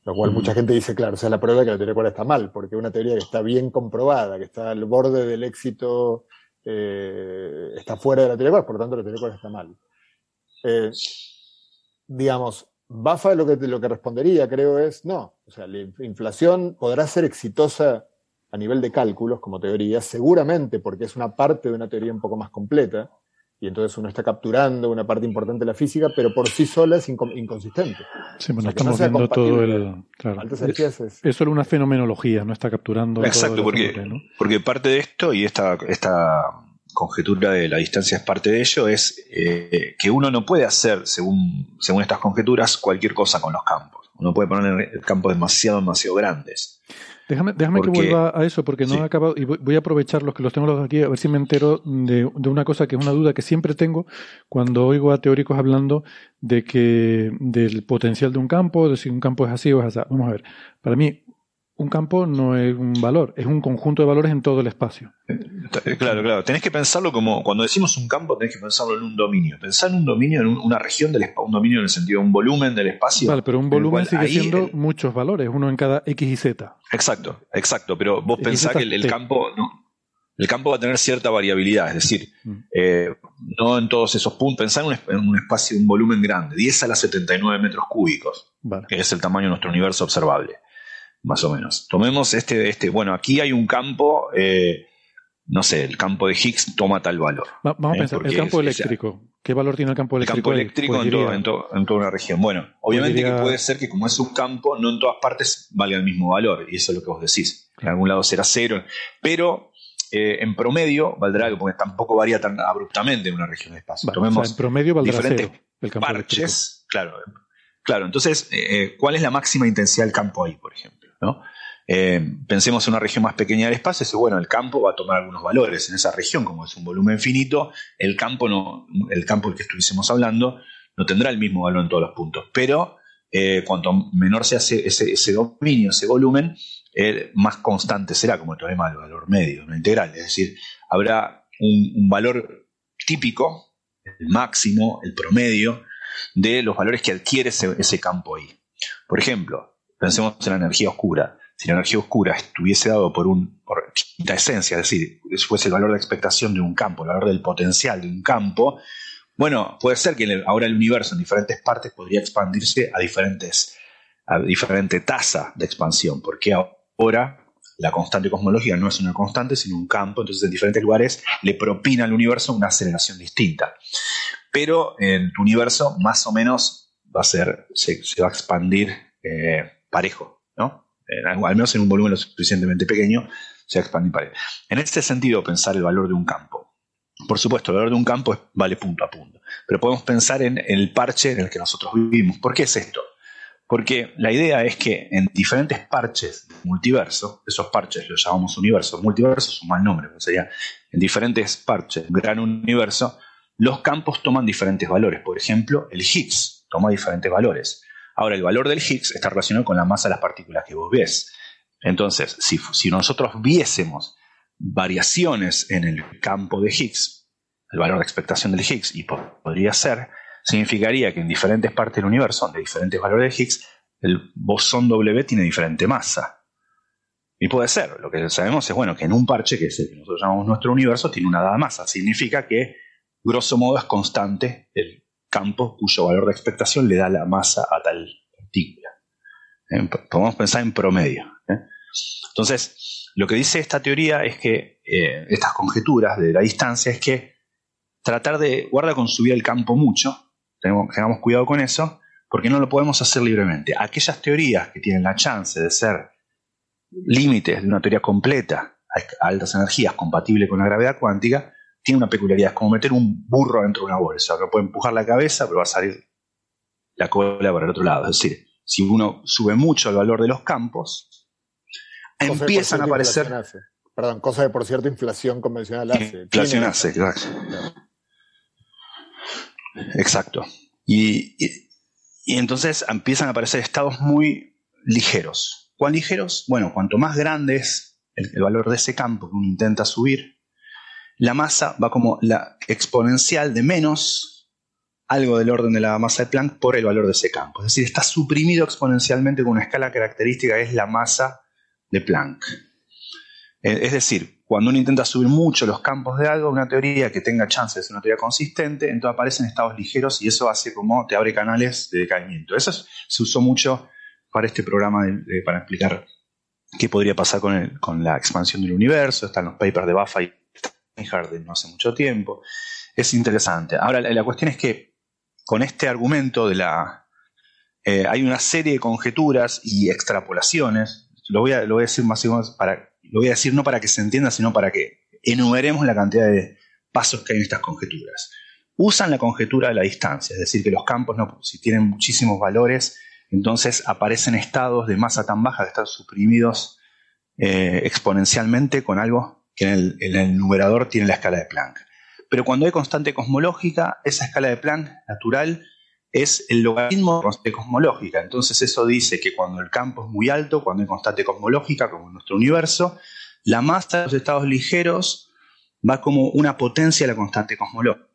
Lo cual mucha gente dice, claro, o sea, la prueba de que la teoría de cuerdas está mal, porque una teoría que está bien comprobada, que está al borde del éxito, eh, está fuera de la teoría de cuerdas, por lo tanto la teoría de cuerdas está mal. Eh, digamos, Bafa lo que, lo que respondería, creo, es no. O sea, la inflación podrá ser exitosa a nivel de cálculos como teoría, seguramente porque es una parte de una teoría un poco más completa, y entonces uno está capturando una parte importante de la física, pero por sí sola es inconsistente. Sí, bueno, estamos viendo todo el. Claro, es, solo una fenomenología, no está capturando. Exacto, porque, porque parte de esto y esta, esta conjetura de la distancia es parte de ello, es eh, que uno no puede hacer, según, según estas conjeturas, cualquier cosa con los campos. Uno puede poner campos demasiado, demasiado grandes. Déjame, déjame que vuelva a eso porque no he acabado y voy a aprovechar los que los tengo los aquí a ver si me entero de, de, una cosa que es una duda que siempre tengo cuando oigo a teóricos hablando de que del potencial de un campo, de si un campo es así o es así. Vamos a ver, para mí un campo no es un valor, es un conjunto de valores en todo el espacio. Eh, claro, claro. Tenés que pensarlo como, cuando decimos un campo, tenés que pensarlo en un dominio. Pensar en un dominio, en una región del espacio, un dominio en el sentido de un volumen del espacio. Vale, pero un volumen sigue siendo muchos valores, uno en cada X y Z. Exacto, exacto. Pero vos pensás que el, campo, no, el campo va a tener cierta variabilidad, es decir, mm. eh, no en todos esos puntos. Pensar en un, espacio, un volumen grande, 10 a las 79 metros cúbicos, que es el tamaño de nuestro universo observable más o menos. Tomemos este, este bueno, aquí hay un campo, eh, no sé, el campo de Higgs toma tal valor. vamos a ¿eh? pensar, el campo eléctrico. ¿Qué valor tiene el campo eléctrico? El campo eléctrico en, toda una región. Bueno, obviamente que puede ser que como es un campo, no en todas partes valga el mismo valor, y eso es lo que vos decís. En algún lado será cero, pero eh, en promedio valdrá, porque tampoco varía tan abruptamente en una región de espacio. Tomemos en promedio valdrá diferentes cero, el campo parches, claro, claro. Entonces, ¿cuál es la máxima intensidad del campo ahí, por ejemplo? Eh, pensemos en una región más pequeña del espacio, y bueno, el campo va a tomar algunos valores en esa región, como es un volumen finito, el campo el campo del que estuviésemos hablando no tendrá el mismo valor en todos los puntos, pero eh, cuanto menor sea ese, dominio, ese volumen, más constante será, como el teorema del valor medio, no integral, es decir, habrá un, valor típico, el máximo, el promedio, de los valores que adquiere ese, ese campo ahí. Por ejemplo, Pensemos en la energía oscura. Si la energía oscura estuviese dado por un por esencia, es decir, fuese el valor de expectación de un campo, el valor del potencial de un campo, bueno, puede ser que ahora el universo en diferentes partes podría expandirse a diferentes a diferente tasa de expansión, porque ahora la constante cosmológica no es una constante, sino un campo, entonces en diferentes lugares le propina al universo una aceleración distinta. Pero tu universo más o menos va a ser, se, va a expandir eh, parejo, ¿no? al menos en un volumen lo suficientemente pequeño, se expande parejo. En este sentido, pensar el valor de un campo. Por supuesto, el valor de un campo vale punto a punto, pero podemos pensar en el parche en el que nosotros vivimos. ¿Por qué es esto? Porque la idea es que en diferentes parches del multiverso, esos parches los llamamos universos, multiverso es un mal nombre, sería en diferentes parches gran universo, los campos toman diferentes valores. Por ejemplo, el Higgs toma diferentes valores. Ahora, el valor del Higgs está relacionado con la masa de las partículas que vos ves. Entonces, si, nosotros viésemos variaciones en el campo de Higgs, el valor de expectación del Higgs, y podría ser, significaría que en diferentes partes del universo, de diferentes valores de Higgs, el bosón W tiene diferente masa. Y puede ser, lo que sabemos es bueno que en un parche, que es el que nosotros llamamos nuestro universo, tiene una dada masa. Significa que, grosso modo, es constante el campo cuyo valor de expectación le da la masa a tal partícula. Eh, podemos pensar en promedio. ¿eh? Entonces, lo que dice esta teoría es que, eh, estas conjeturas de la distancia, es que tratar de, guarda con subir el campo mucho, tenemos, tengamos cuidado con eso, porque no lo podemos hacer libremente. Aquellas teorías que tienen la chance de ser límites de una teoría completa a altas energías compatible con la gravedad cuántica, tiene una peculiaridad, es como meter un burro dentro de una bolsa, que puede empujar la cabeza, pero va a salir la cola por el otro lado. Es decir, si uno sube mucho el valor de los campos, empiezan a aparecer... Perdón, cosa de por cierto inflación convencional hace. Inflación hace, claro. Exacto. y, y entonces empiezan a aparecer estados muy ligeros, ¿Cuán ligeros? Bueno, cuanto más grande es el, valor de ese campo que uno intenta subir, la masa va como la exponencial de menos algo del orden de la masa de Planck por el valor de ese campo. Es decir, está suprimido exponencialmente con una escala característica que es la masa de Planck. Eh, es decir, cuando uno intenta subir mucho los campos de algo, una teoría que tenga chance de ser una teoría consistente, entonces aparecen estados ligeros y eso hace como te abre canales de decaimiento. Eso se usó mucho para este programa para explicar qué podría pasar con, la expansión del universo. Están los papers de Buffa y Steinhardt no hace mucho tiempo. Es interesante. Ahora, la, cuestión es que con este argumento de la... Eh, hay una serie de conjeturas y extrapolaciones. Lo voy a, lo voy a decir más o menos para... Lo voy a decir no para que se entienda, sino para que enumeremos la cantidad de pasos que hay en estas conjeturas. Usan la conjetura de la distancia, es decir, que los campos, no, si tienen muchísimos valores, entonces aparecen estados de masa tan baja que están suprimidos eh, exponencialmente con algo en el, numerador tiene la escala de Planck. Pero cuando hay constante cosmológica, esa escala de Planck natural es el logaritmo de constante cosmológica. Entonces eso dice que cuando el campo es muy alto, cuando hay constante cosmológica, como en nuestro universo, la masa de los estados ligeros va como una potencia de la constante cosmológica.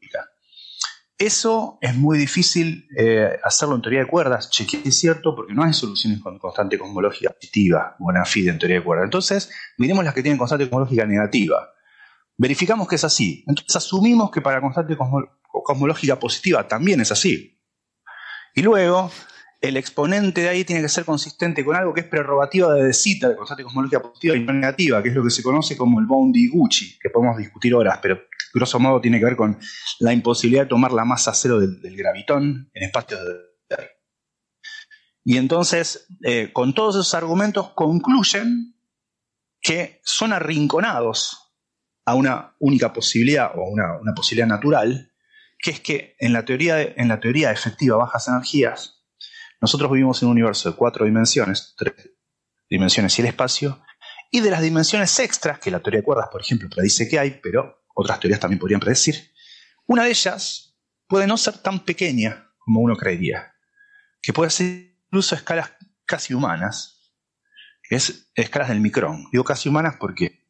Eso es muy difícil eh, hacerlo en teoría de cuerdas, chequeé es cierto, porque no hay soluciones con constante cosmológica positiva, buena fide en teoría de cuerdas. Entonces, miremos las que tienen constante cosmológica negativa. Verificamos que es así. Entonces, asumimos que para constante cosmológica positiva también es así. Y luego, el exponente de ahí tiene que ser consistente con algo que es prerrogativa de de constante cosmológica positiva y no negativa, que es lo que se conoce como el boundary Gucci, que podemos discutir horas, pero grosso modo tiene que ver con la imposibilidad de tomar la masa cero del, gravitón en espacios de... Y entonces, eh, con todos esos argumentos, concluyen que son arrinconados a una única posibilidad o una, una posibilidad natural, que es que en la, teoría, en la teoría efectiva bajas energías, nosotros vivimos en un universo de cuatro dimensiones, tres dimensiones y el espacio, y de las dimensiones extras, que la teoría de cuerdas, por ejemplo, predice que hay, pero otras teorías también podrían predecir, una de ellas puede no ser tan pequeña como uno creería, que puede ser incluso a escalas casi humanas, es escalas del micrón. Digo casi humanas porque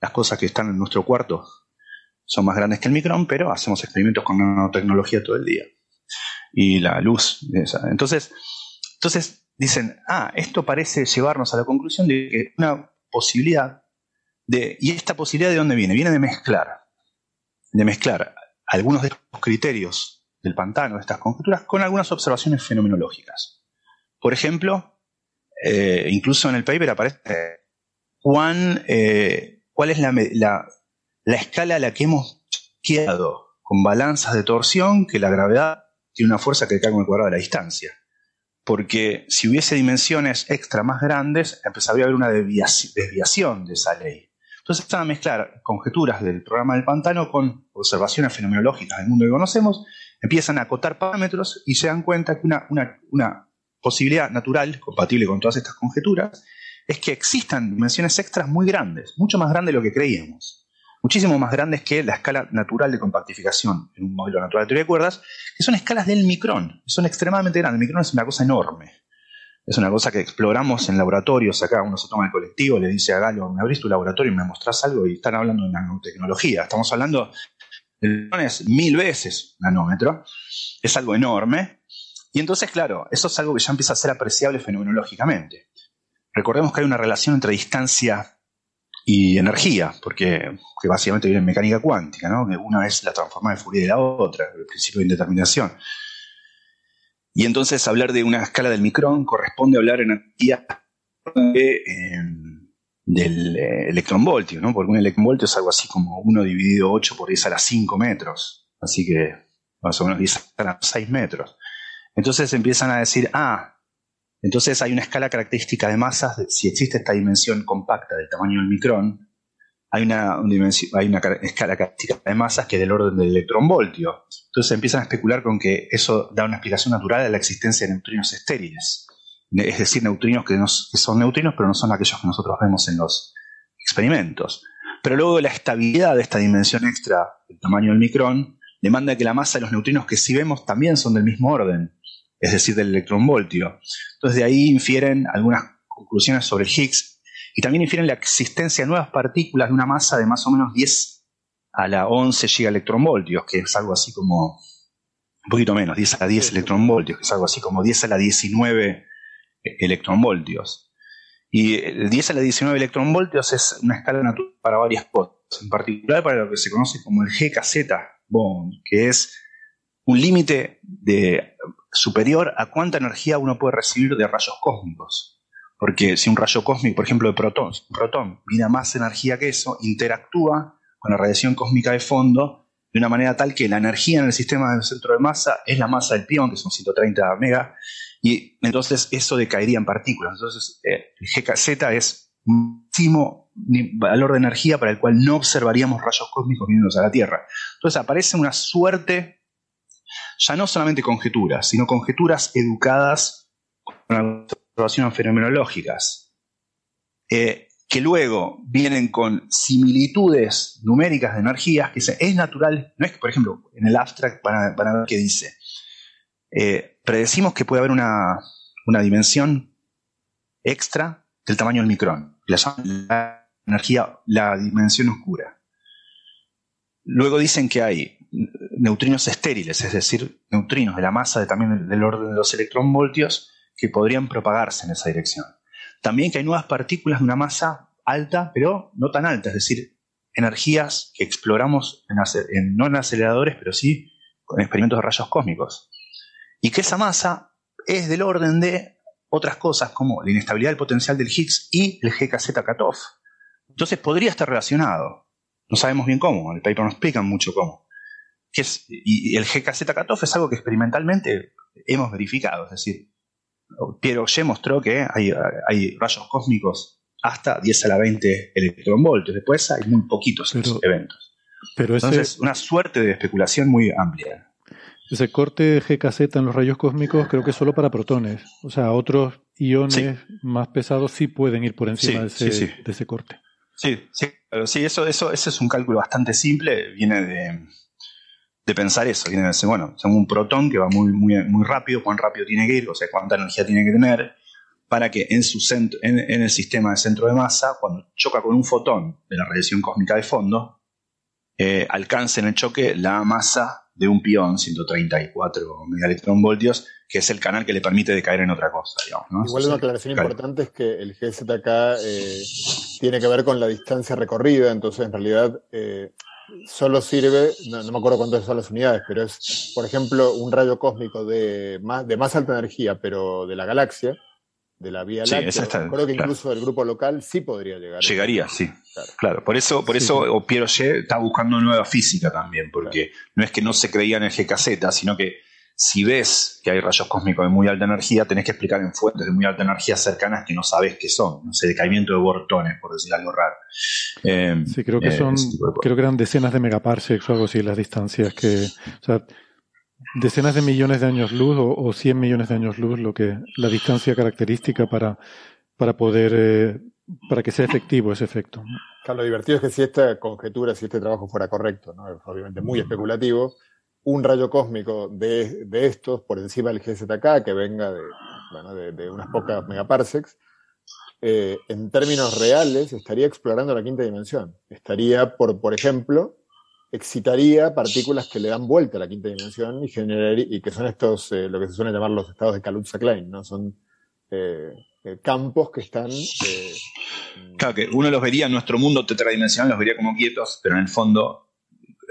las cosas que están en nuestro cuarto son más grandes que el micrón, pero hacemos experimentos con nanotecnología todo el día. Y la luz. Entonces, entonces dicen, ah, esto parece llevarnos a la conclusión de que una posibilidad ¿Y esta posibilidad de dónde viene? Viene de mezclar, de mezclar algunos de estos criterios del pantano, de estas conjeturas, con algunas observaciones fenomenológicas. Por ejemplo, eh, incluso en el paper aparece cuán, eh, cuál es la, la, escala a la que hemos quedado con balanzas de torsión que la gravedad tiene una fuerza que cae con el cuadrado de la distancia. Porque si hubiese dimensiones extra más grandes, empezaría a haber una desviación de esa ley. Entonces están a mezclar conjeturas del programa del pantano con observaciones fenomenológicas del mundo que conocemos, empiezan a acotar parámetros y se dan cuenta que una, posibilidad natural, compatible con todas estas conjeturas, es que existan dimensiones extras muy grandes, mucho más grandes de lo que creíamos, muchísimo más grandes que la escala natural de compactificación en un modelo natural de teoría de cuerdas, que son escalas del micrón, son extremadamente grandes. El micrón es una cosa enorme. Es una cosa que exploramos en laboratorios acá. Uno se toma el colectivo, le dice a Galo, me abrís tu laboratorio y me mostrás algo y están hablando de nanotecnología. Estamos hablando de mil veces nanómetro. Es algo enorme. Y entonces, claro, eso es algo que ya empieza a ser apreciable fenomenológicamente. Recordemos que hay una relación entre distancia y energía, porque que básicamente viene en mecánica cuántica, ¿no? una es la transformada de Fourier de la otra, el principio de indeterminación. Y entonces hablar de una escala del micrón corresponde hablar en energía em, del eh, electronvoltio, ¿no? Porque un electronvoltio es algo así como 1 dividido 8 por 10 a las 5 metros. Así que más o menos 10 a las 6 metros. Entonces empiezan a decir, ah, entonces hay una escala característica de masas, si existe esta dimensión compacta del tamaño del micrón, hay una, escala característica de masas que es del orden del electronvoltio. Entonces empiezan a especular con que eso da una explicación natural a la existencia de neutrinos estériles. Es decir, neutrinos que, que son neutrinos, pero no son aquellos que nosotros vemos en los experimentos. Pero luego la estabilidad de esta dimensión extra del tamaño del micrón demanda que la masa de los neutrinos que sí vemos también son del mismo orden es decir, del electronvoltio. Entonces de ahí infieren algunas conclusiones sobre Higgs y también infieren la existencia de nuevas partículas de una masa de más o menos 10 a la 11 gigaelectronvoltios, que es algo así como, un poquito menos, 10 a la 10 electronvoltios, que es algo así como 10 a la 19 electronvoltios. Y 10 a la 19 electronvoltios es una escala natural para varias cosas, en particular para lo que se conoce como el GKZ bond, que es un límite de superior a cuánta energía uno puede recibir de rayos cósmicos. Porque si un rayo cósmico, por ejemplo, de protón, protón mira más energía que eso, interactúa con la radiación cósmica de fondo de una manera tal que la energía en el sistema del centro de masa es la masa del pión, que son 130 megas, y entonces eso decaería en partículas. Entonces eh, el GKZ es un máximo valor de energía para el cual no observaríamos rayos cósmicos viniendo a la Tierra. Entonces aparece una suerte ya no solamente conjeturas, sino conjeturas educadas con observaciones fenomenológicas, eh, que luego vienen con similitudes numéricas de energías, que es natural, no es que, por ejemplo, en el abstract van a, ver qué dice, eh, predecimos que puede haber una, dimensión extra del tamaño del micrón, la la energía, la dimensión oscura. Luego dicen que hay neutrinos estériles, es decir, neutrinos de la masa de, también del orden de los electronvoltios que podrían propagarse en esa dirección. También que hay nuevas partículas de una masa alta, pero no tan alta, es decir, energías que exploramos en, no en aceleradores, pero sí con experimentos de rayos cósmicos. Y que esa masa es del orden de otras cosas como la inestabilidad del potencial del Higgs y el GKZ cutoff. Entonces podría estar relacionado. No sabemos bien cómo, el paper no explica mucho cómo y el GKZ cutoff es algo que experimentalmente hemos verificado, es decir, Pierre Auger mostró que hay, rayos cósmicos hasta 10 a la 20 electronvoltios, después hay muy poquitos eventos. Pero Entonces, una suerte de especulación muy amplia. Ese corte GKZ en los rayos cósmicos creo que es solo para protones. O sea, otros iones más pesados sí pueden ir por encima de, ese, de, ese, corte. Sí, sí, sí eso, eso, ese es un cálculo bastante simple. Viene de, de pensar eso. Tiene que decir, bueno, son un protón que va muy, muy, muy rápido, cuán rápido tiene que ir, o sea, cuánta energía tiene que tener, para que en, su centro, en, el sistema de centro de masa, cuando choca con un fotón de la radiación cósmica de fondo, eh, alcance en el choque la masa de un pión, 134 megaelectronvoltios, que es el canal que le permite decaer en otra cosa. Digamos, Igual una aclaración importante es que el GZK eh, tiene que ver con la distancia recorrida, entonces en realidad eh, solo sirve, no, me acuerdo cuántas son las unidades, pero es, por ejemplo, un rayo cósmico de más, de más alta energía, pero de la galaxia, de la Vía Láctea. creo que incluso el grupo local sí podría llegar. Llegaría, sí. Claro. Por eso, por eso está buscando nueva física también, porque no es que no se creía en el GKZ, sino que si ves que hay rayos cósmicos de muy alta energía, tenés que explicar en fuentes de muy alta energía cercanas que no sabes qué son. No sé, decaimiento de bortones, por decir algo raro. Eh, sí, creo que eh, son, creo que eran decenas de megaparsecs o algo así las distancias que, o sea, decenas de millones de años luz o, o 100 millones de años luz, lo que, la distancia característica para, para poder, eh, para que sea efectivo ese efecto. Claro, lo divertido es que si esta conjetura, si este trabajo fuera correcto, ¿no? obviamente muy especulativo, un rayo cósmico de, estos por encima del GZK que venga de bueno, de, unas pocas megaparsecs, eh, en términos reales estaría explorando la quinta dimensión. Estaría, por, por ejemplo, excitaría partículas que le dan vuelta a la quinta dimensión y, generaría, y que son estos, eh, lo que se suele llamar los estados de Kaluza-Klein, ¿no? Son eh, eh, campos que están... claro, que uno los vería en nuestro mundo tetradimensional, los vería como quietos, pero en el fondo,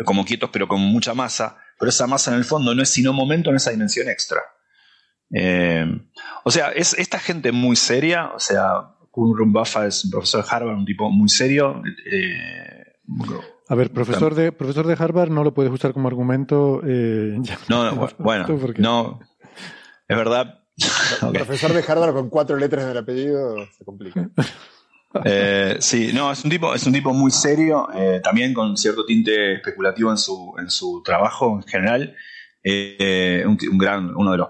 como quietos, pero con mucha masa, pero esa masa en el fondo no es sino momento en esa dimensión extra. o sea, es esta gente muy seria, o sea, Kun Rumbaffa es un profesor de Harvard, un tipo muy serio. A ver, profesor de, profesor de Harvard no lo puedes usar como argumento. Eh, no, no, (laughs) bueno, no. Es verdad. Profesor de Harvard con cuatro letras en el apellido se complica. (laughs) Eh, sí, no, es un tipo, es un tipo muy serio, eh, también con cierto tinte especulativo en su, en su trabajo en general. Un, gran, uno de los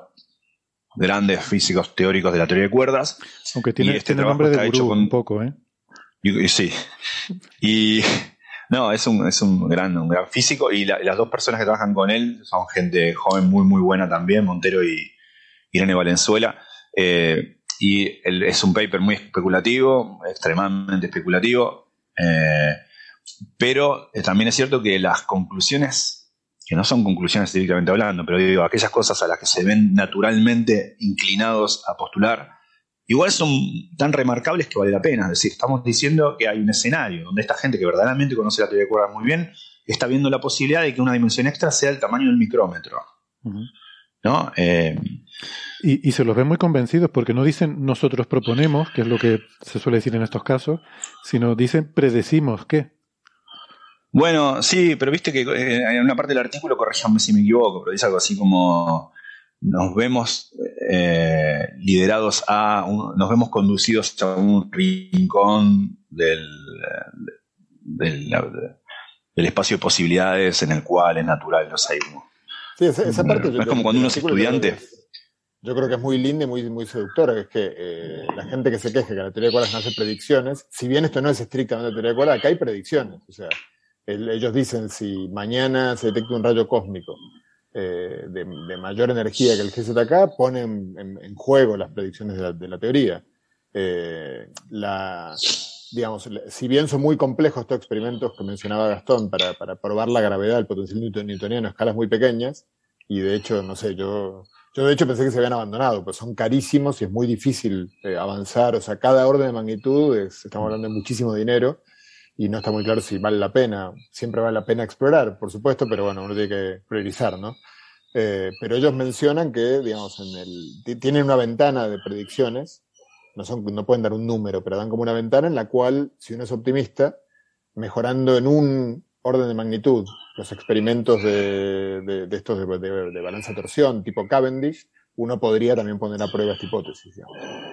grandes físicos teóricos de la teoría de cuerdas. Aunque tiene, este nombre de gurú un poco, ¿eh? sí. Y (laughs) no, es un, es un, gran, un gran físico y, las dos personas que trabajan con él son gente joven muy, muy buena también, Montero y Irene Valenzuela. Eh, y es un paper muy especulativo, extremadamente especulativo, eh, pero eh, también es cierto que las conclusiones, que no son conclusiones directamente hablando, pero digo, aquellas cosas a las que se ven naturalmente inclinados a postular, igual son tan remarcables que vale la pena. Es decir, estamos diciendo que hay un escenario donde esta gente que verdaderamente conoce la teoría de cuerdas muy bien está viendo la posibilidad de que una dimensión extra sea el tamaño del micrómetro. ¿No? Eh, y, se los ven muy convencidos porque no dicen nosotros proponemos, que es lo que se suele decir en estos casos, sino dicen predecimos qué. Bueno, sí, pero viste que eh, en una parte del artículo, corríjame si me equivoco, pero dice algo así como nos vemos eh, liderados a, nos vemos conducidos a un rincón del, del, espacio de posibilidades en el cual es natural los hay. Sí, esa, parte es como cuando uno es estudiante. Yo creo que es muy linda y muy, muy seductora, que es que eh, la gente que se queje que la teoría de cuerdas no hace predicciones, si bien esto no es estrictamente teoría de cuerdas, acá hay predicciones. O sea, ellos dicen si mañana se detecta un rayo cósmico eh, de, mayor energía que el GZK ponen en, juego las predicciones de la, teoría. Eh, la, digamos, si bien son muy complejos estos experimentos que mencionaba Gastón para, para probar la gravedad del potencial newtoniano a escalas muy pequeñas, y de hecho, no sé, yo, yo de hecho pensé que se habían abandonado, pues son carísimos y es muy difícil eh, avanzar, o sea, cada orden de magnitud, es, estamos hablando de muchísimo dinero, y no está muy claro si vale la pena. Siempre vale la pena explorar, por supuesto, pero bueno, uno tiene que priorizar, ¿no? Eh, pero ellos mencionan que, digamos, en el, tienen una ventana de predicciones, no, son, no pueden dar un número, pero dan como una ventana en la cual, si uno es optimista, mejorando en un orden de magnitud los experimentos de, de, estos de, de, balanza torsión tipo Cavendish, uno podría también poner a prueba esta hipótesis.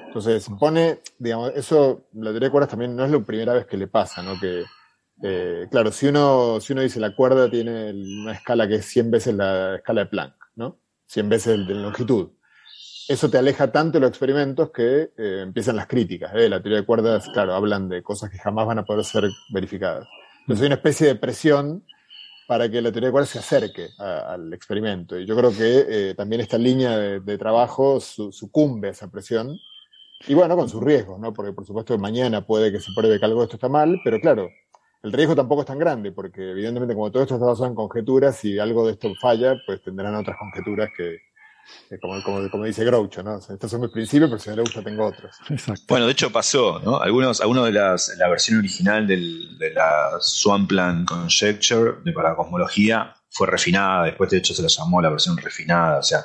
Entonces, pone, digamos, eso, la teoría de cuerdas también no es la primera vez que le pasa, ¿no? Que, eh, claro, si uno, si uno dice la cuerda tiene una escala que es 100 veces la escala de Planck, ¿no? 100 veces de longitud. Eso te aleja tanto de los experimentos que eh, empiezan las críticas. ¿eh? La teoría de cuerdas, claro, hablan de cosas que jamás van a poder ser verificadas. Entonces hay una especie de presión para que la teoría de cuerdas se acerque al experimento. Y yo creo que también esta línea de, trabajo sucumbe a esa presión. Y bueno, con sus riesgos, ¿no? Porque por supuesto mañana puede que se pruebe que algo de esto está mal, pero claro, el riesgo tampoco es tan grande, porque evidentemente como todo esto está basado en conjeturas, si algo de esto falla, pues tendrán otras conjeturas que, como, como, dice Groucho, ¿no? estos son mis principios, pero si no le gusta tengo otros. Bueno, de hecho pasó, ¿no? Algunos, algunos de las, la versión original del, de la Swampland Conjecture de para cosmología fue refinada, después de hecho se la llamó la versión refinada, o sea,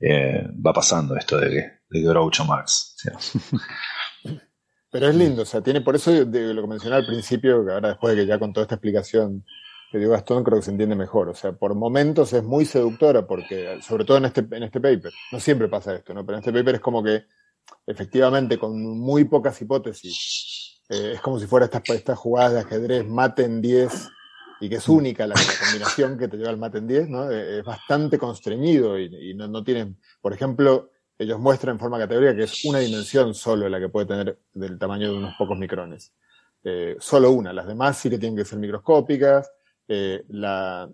eh, va pasando esto de, de Groucho Marx. Pero es lindo, o sea, tiene, por eso de, lo que mencioné al principio, que ahora después de que ya con toda esta explicación que dio Gastón, creo que se entiende mejor. O sea, por momentos es muy seductora, porque, sobre todo en este, en este paper, no siempre pasa esto, ¿no? Pero en este paper es como que, efectivamente, con muy pocas hipótesis, eh, es como si fuera estas, estas jugadas de ajedrez mate en 10 y que es única la, combinación que te lleva al mate en 10, ¿no? Eh, es bastante constreñido y, no, no tienen, por ejemplo, ellos muestran en forma categórica que es una dimensión solo la que puede tener del tamaño de unos pocos micrones. Eh, solo una, las demás sí que tienen que ser microscópicas. Eh, la,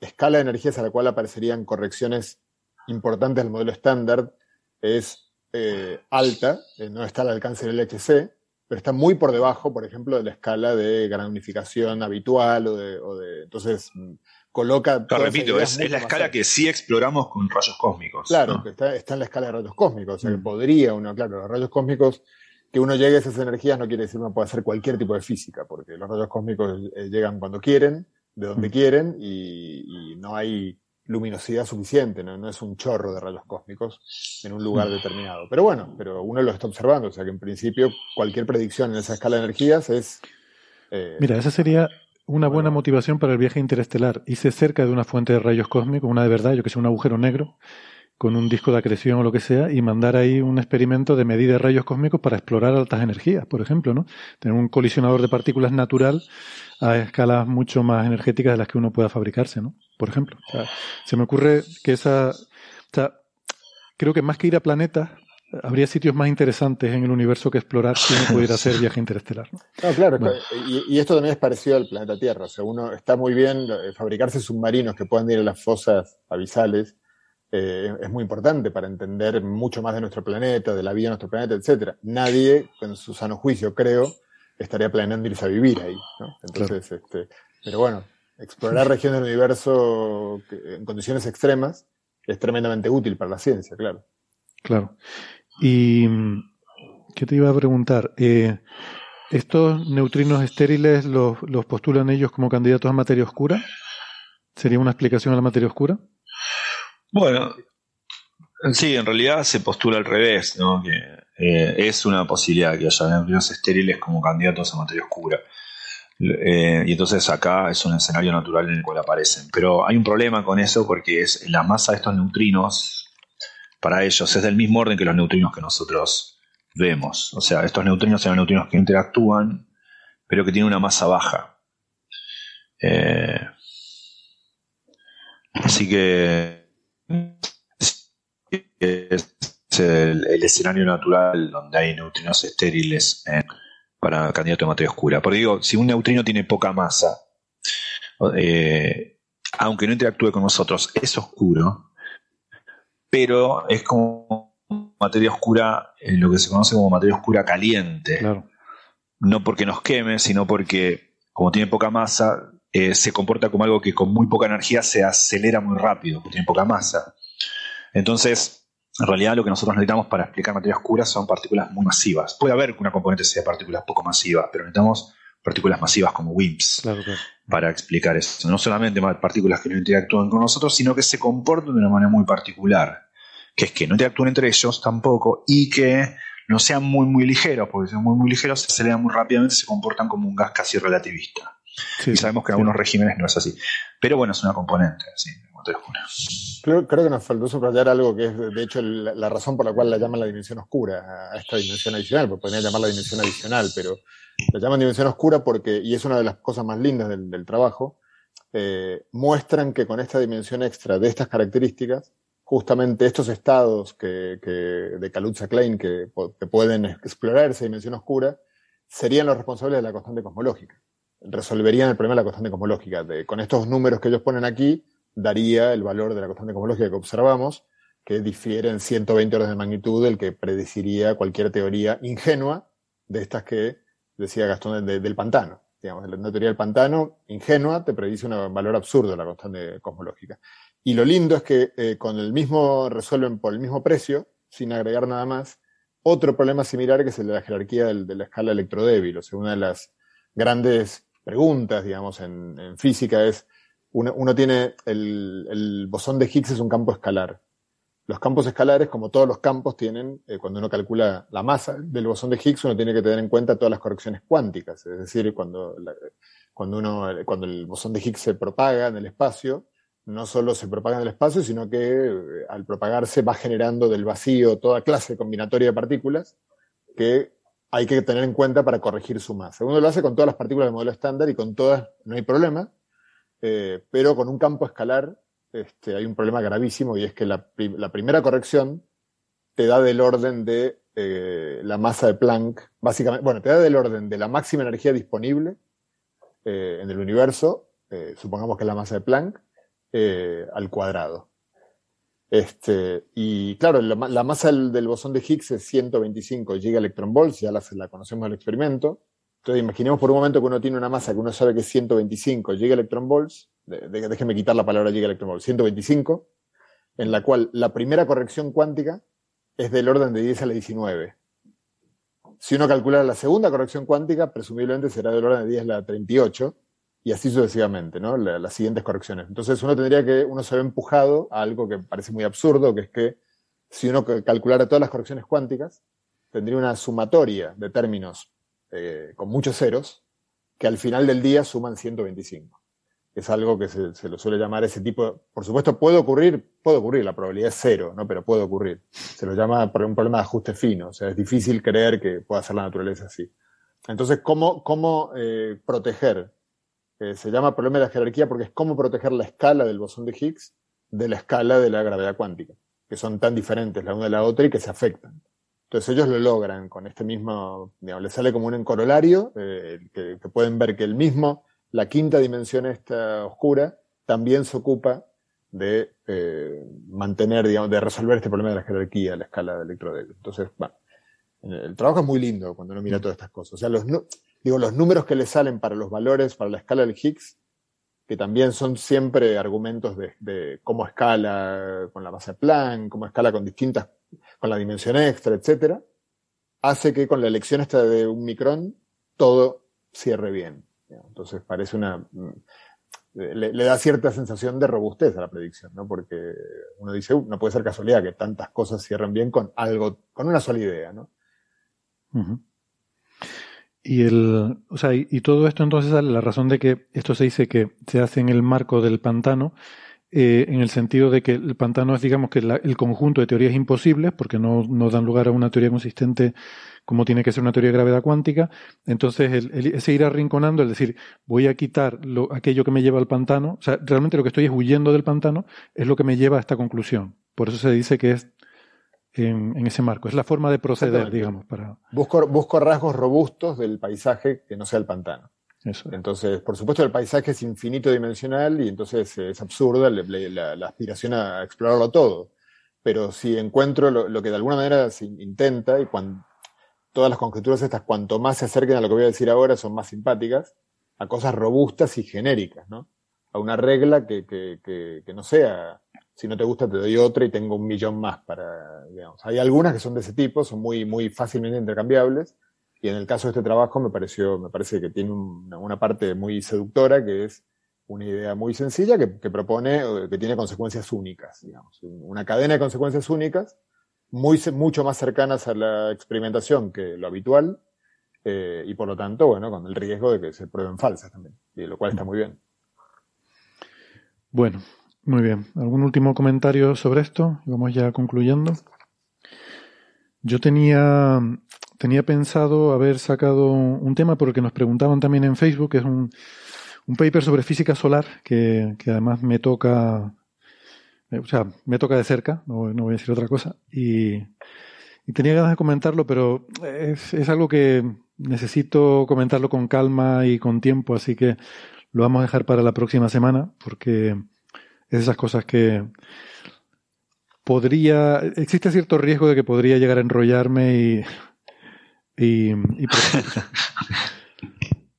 escala de energías a la cual aparecerían correcciones importantes del modelo estándar es eh, alta, eh, no está al alcance del LHC, pero está muy por debajo, por ejemplo, de la escala de gran unificación habitual o de, entonces mm, coloca... repito, es, la escala que sí exploramos con rayos cósmicos. Claro, que está, en la escala de rayos cósmicos, o sea que mm. podría uno, claro, los rayos cósmicos, que uno llegue a esas energías no quiere decir que uno pueda hacer cualquier tipo de física, porque los rayos cósmicos eh, llegan cuando quieren, de donde mm. quieren, y no hay luminosidad suficiente, ¿no? es un chorro de rayos cósmicos en un lugar determinado. Pero bueno, pero uno lo está observando, o sea que en principio cualquier predicción en esa escala de energías es... Eh, Mira, esa sería una buena motivación para el viaje interestelar. Hice cerca de una fuente de rayos cósmicos, una de verdad, yo que sé, un agujero negro, con un disco de acreción o lo que sea, y mandar ahí un experimento de medida de rayos cósmicos para explorar altas energías, por ejemplo, ¿no? Tener un colisionador de partículas natural a escalas mucho más energéticas de las que uno pueda fabricarse, ¿no? Por ejemplo. se me ocurre que esa, o sea, creo que más que ir a planetas, habría sitios más interesantes en el universo que explorar si uno (laughs) pudiera hacer viaje interestelar. ¿no? claro, y, esto también es parecido al planeta Tierra. O sea, uno está muy bien eh, fabricarse submarinos que puedan ir a las fosas abisales. Eh, es muy importante para entender mucho más de nuestro planeta, de la vida de nuestro planeta, etcétera. Nadie, con su sano juicio, creo, estaría planeando irse a vivir ahí. ¿no? Entonces, este, pero bueno, explorar regiones del universo en condiciones extremas es tremendamente útil para la ciencia, claro. Claro. Y, ¿qué te iba a preguntar? Eh, ¿Estos neutrinos estériles los, los postulan ellos como candidatos a materia oscura? ¿Sería una explicación a la materia oscura? Bueno, sí, en realidad se postula al revés, ¿no? Que eh, es una posibilidad que haya neutrinos estériles como candidatos a materia oscura. Eh, y entonces acá es un escenario natural en el cual aparecen. Pero hay un problema con eso porque es la masa de estos neutrinos, para ellos, es del mismo orden que los neutrinos que nosotros vemos. O sea, estos neutrinos son neutrinos que interactúan, pero que tienen una masa baja. Eh, así que es el, el, escenario natural donde hay neutrinos estériles en para candidato de materia oscura. Porque digo, si un neutrino tiene poca masa, eh, aunque no interactúe con nosotros, es oscuro, pero es como materia oscura, en lo que se conoce como materia oscura caliente. No porque nos queme, sino porque, como tiene poca masa, eh, se comporta como algo que con muy poca energía se acelera muy rápido, porque tiene poca masa. Entonces, en realidad lo que nosotros necesitamos para explicar materia oscura son partículas muy masivas. Puede haber que una componente sea partículas poco masivas, pero necesitamos partículas masivas como WIMPs para explicar eso. No solamente partículas que no interactúan con nosotros, sino que se comportan de una manera muy particular, que es que no interactúen entre ellos tampoco y que no sean muy muy ligeros, porque si son muy muy ligeros se aceleran muy rápidamente, se comportan como un gas casi relativista. Y sabemos que en algunos regímenes no es así. Pero bueno, es una componente. ¿sí? Creo, creo, que nos faltó subrayar algo que es, de hecho, la, razón por la cual la llaman la dimensión oscura, a esta dimensión adicional, porque podrían llamarla dimensión adicional, pero la llaman dimensión oscura porque, y es una de las cosas más lindas del, trabajo, eh, muestran que con esta dimensión extra de estas características, justamente estos estados que, que de Kaluza-Klein que, que pueden explorar esa dimensión oscura, serían los responsables de la constante cosmológica. Resolverían el problema de la constante cosmológica. De, con estos números que ellos ponen aquí, daría el valor de la constante cosmológica que observamos, que difiere en 120 órdenes de magnitud del que predeciría cualquier teoría ingenua de estas que decía Gastón del pantano. Digamos, la teoría del pantano ingenua te predice un valor absurdo de la constante cosmológica. Y lo lindo es que eh, con el mismo resuelven por el mismo precio, sin agregar nada más, otro problema similar que es el de la jerarquía de la escala electrodébil. O sea, una de las grandes preguntas, digamos, en física es uno, tiene el, bosón de Higgs es un campo escalar. Los campos escalares, como todos los campos, tienen, eh, cuando uno calcula la masa del bosón de Higgs, uno tiene que tener en cuenta todas las correcciones cuánticas. Es decir, cuando, cuando, uno, cuando el bosón de Higgs se propaga en el espacio, no solo se propaga en el espacio, sino que eh, al propagarse va generando del vacío toda clase combinatoria de partículas que hay que tener en cuenta para corregir su masa. Uno lo hace con todas las partículas del modelo estándar y con todas no hay problema, eh, pero con un campo escalar este, hay un problema gravísimo y es que la, primera corrección te da del orden de eh, la masa de Planck, básicamente, bueno, te da del orden de la máxima energía disponible eh, en el universo, supongamos que es la masa de Planck, al cuadrado. Este, y claro, la, masa del, bosón de Higgs es 125 gigaelectronvolts, ya la, la conocemos del experimento. Entonces, imaginemos por un momento que uno tiene una masa que uno sabe que es 125 gigaelectronvolts, de, déjeme quitar la palabra gigaelectronvolts, 125, en la cual la primera corrección cuántica es del orden de 10 a la 19. Si uno calcula la segunda corrección cuántica, presumiblemente será del orden de 10 a la 38, y así sucesivamente, ¿no? las siguientes correcciones. Entonces uno tendría que, uno se ve empujado a algo que parece muy absurdo, que es que si uno calculara todas las correcciones cuánticas, tendría una sumatoria de términos eh, con muchos ceros, que al final del día suman 125. Es algo que se, lo suele llamar ese tipo, por supuesto puede ocurrir, puede ocurrir, la probabilidad es cero, ¿no? Pero puede ocurrir. Se lo llama por un problema de ajuste fino, o sea, es difícil creer que pueda ser la naturaleza así. Entonces, ¿cómo, cómo eh, proteger se llama problema de la jerarquía porque es cómo proteger la escala del bosón de Higgs de la escala de la gravedad cuántica, que son tan diferentes la una de la otra y que se afectan. Entonces ellos lo logran con este mismo, digamos, les sale como un corolario, eh, que, pueden ver que el mismo, la quinta dimensión esta oscura, también se ocupa de eh, mantener, digamos, de resolver este problema de la jerarquía, la escala de electrodel. Entonces, bueno, el trabajo es muy lindo cuando uno mira todas estas cosas. O sea, los, digo, los números que le salen para los valores, para la escala del Higgs, que también son siempre argumentos de, cómo escala con la base Planck, cómo escala con distintas, con la dimensión extra, etcétera, hace que con la elección esta de un micrón todo cierre bien. Entonces parece una, le, da cierta sensación de robustez a la predicción, ¿no? Porque uno dice, uh, no puede ser casualidad que tantas cosas cierren bien con algo, con una sola idea, ¿no? Y, el, o sea, y, todo esto entonces sale la razón de que esto se dice que se hace en el marco del pantano, eh, en el sentido de que el pantano es, digamos, que el conjunto de teorías imposibles, porque no, no, dan lugar a una teoría consistente como tiene que ser una teoría de gravedad cuántica. Entonces, el, ese ir arrinconando, es decir, voy a quitar lo, aquello que me lleva al pantano, o sea, realmente lo que estoy es huyendo del pantano, es lo que me lleva a esta conclusión. Por eso se dice que es en, ese marco. Es la forma de proceder, digamos. Para... Busco, busco rasgos robustos del paisaje que no sea el pantano. Eso. Entonces, por supuesto, el paisaje es infinito dimensional y entonces es absurda la, aspiración a explorarlo todo. Pero si encuentro lo, que de alguna manera se intenta, y cuando todas las conjeturas estas, cuanto más se acerquen a lo que voy a decir ahora, son más simpáticas, a cosas robustas y genéricas, ¿no? A una regla que, que, que no sea si no te gusta te doy otra y tengo un millón más para, digamos. Hay algunas que son de ese tipo, son muy, muy fácilmente intercambiables, y en el caso de este trabajo me pareció, me parece que tiene una, parte muy seductora, que es una idea muy sencilla que, propone, que tiene consecuencias únicas, digamos. Una cadena de consecuencias únicas, muy, mucho más cercanas a la experimentación que lo habitual, eh, y por lo tanto, bueno, con el riesgo de que se prueben falsas también, y lo cual está muy bien. Bueno, muy bien. ¿Algún último comentario sobre esto? Vamos ya concluyendo. Yo tenía, tenía pensado haber sacado un tema porque nos preguntaban también en Facebook, que es un, un paper sobre física solar, que, que, además me toca, o sea, me toca de cerca, no, no voy a decir otra cosa, y, y, tenía ganas de comentarlo, pero es, es algo que necesito comentarlo con calma y con tiempo, así que lo vamos a dejar para la próxima semana, porque es esas cosas que podría, existe cierto riesgo de que podría llegar a enrollarme y, y, (laughs)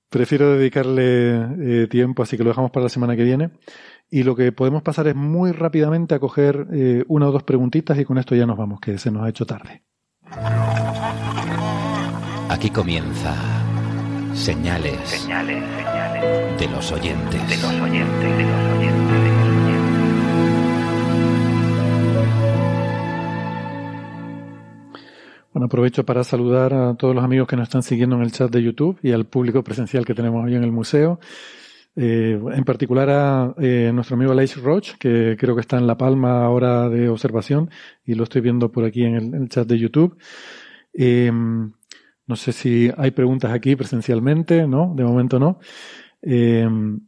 prefiero, dedicarle eh, tiempo, así que lo dejamos para la semana que viene. Y lo que podemos pasar es muy rápidamente a coger eh, una o dos preguntitas y con esto ya nos vamos, que se nos ha hecho tarde. Aquí comienza señales, señales, señales de los oyentes. De los oyentes, de los oyentes. Bueno, aprovecho para saludar a todos los amigos que nos están siguiendo en el chat de YouTube y al público presencial que tenemos hoy en el museo. Eh, en particular a eh, nuestro amigo Aleix Roch, que creo que está en La Palma ahora de observación y lo estoy viendo por aquí en el, chat de YouTube. Eh, no sé si hay preguntas aquí presencialmente, ¿no? De momento no. en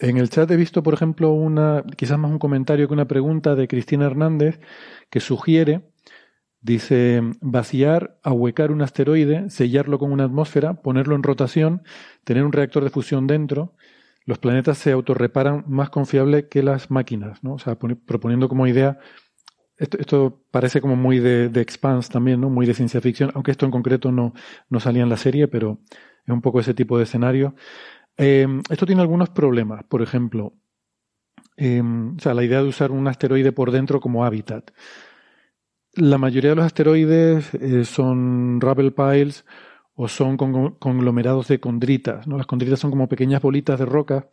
el chat he visto, por ejemplo, una, quizás más un comentario que una pregunta de Cristina Hernández que sugiere Dice, vaciar, ahuecar un asteroide, sellarlo con una atmósfera, ponerlo en rotación, tener un reactor de fusión dentro. Los planetas se autorreparan más confiable que las máquinas, ¿no? O sea, proponiendo como idea esto, parece como muy de, de Expanse también, ¿no? Muy de ciencia ficción, aunque esto en concreto no, no salía en la serie, pero es un poco ese tipo de escenario. Em, esto tiene algunos problemas. Por ejemplo, em, o sea, la idea de usar un asteroide por dentro como hábitat. La mayoría de los asteroides eh, son rubble piles o son conglomerados de condritas. ¿no? Las condritas son como pequeñas bolitas de roca,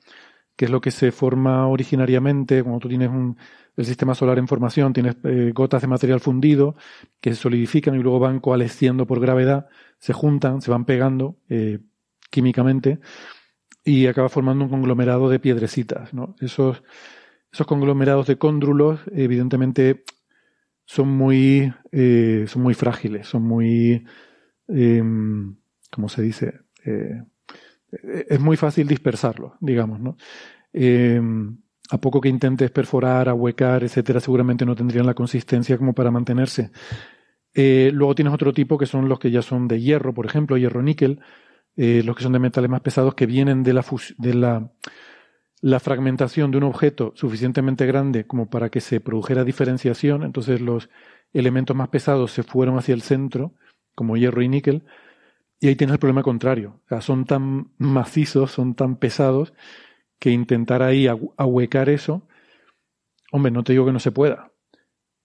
que es lo que se forma originariamente cuando tú tienes un, el sistema solar en formación, tienes eh, gotas de material fundido que se solidifican y luego van coalesciendo por gravedad, se juntan, se van pegando eh, químicamente y acaba formando un conglomerado de piedrecitas. ¿no? Esos, esos conglomerados de cóndrulos, evidentemente, son muy, eh, son muy frágiles, son muy eh, ¿cómo se dice? Eh, es muy fácil dispersarlo, digamos, ¿no? Em, a poco que intentes perforar, ahuecar, etcétera, seguramente no tendrían la consistencia como para mantenerse. Eh, luego tienes otro tipo que son los que ya son de hierro, por ejemplo, hierro-níquel, los que son de metales más pesados que vienen de la, de la, la fragmentación de un objeto suficientemente grande como para que se produjera diferenciación. Entonces los elementos más pesados se fueron hacia el centro como hierro y níquel, y ahí tienes el problema contrario. O sea, son tan macizos, son tan pesados, que intentar ahí ahuecar eso, hombre, no te digo que no se pueda,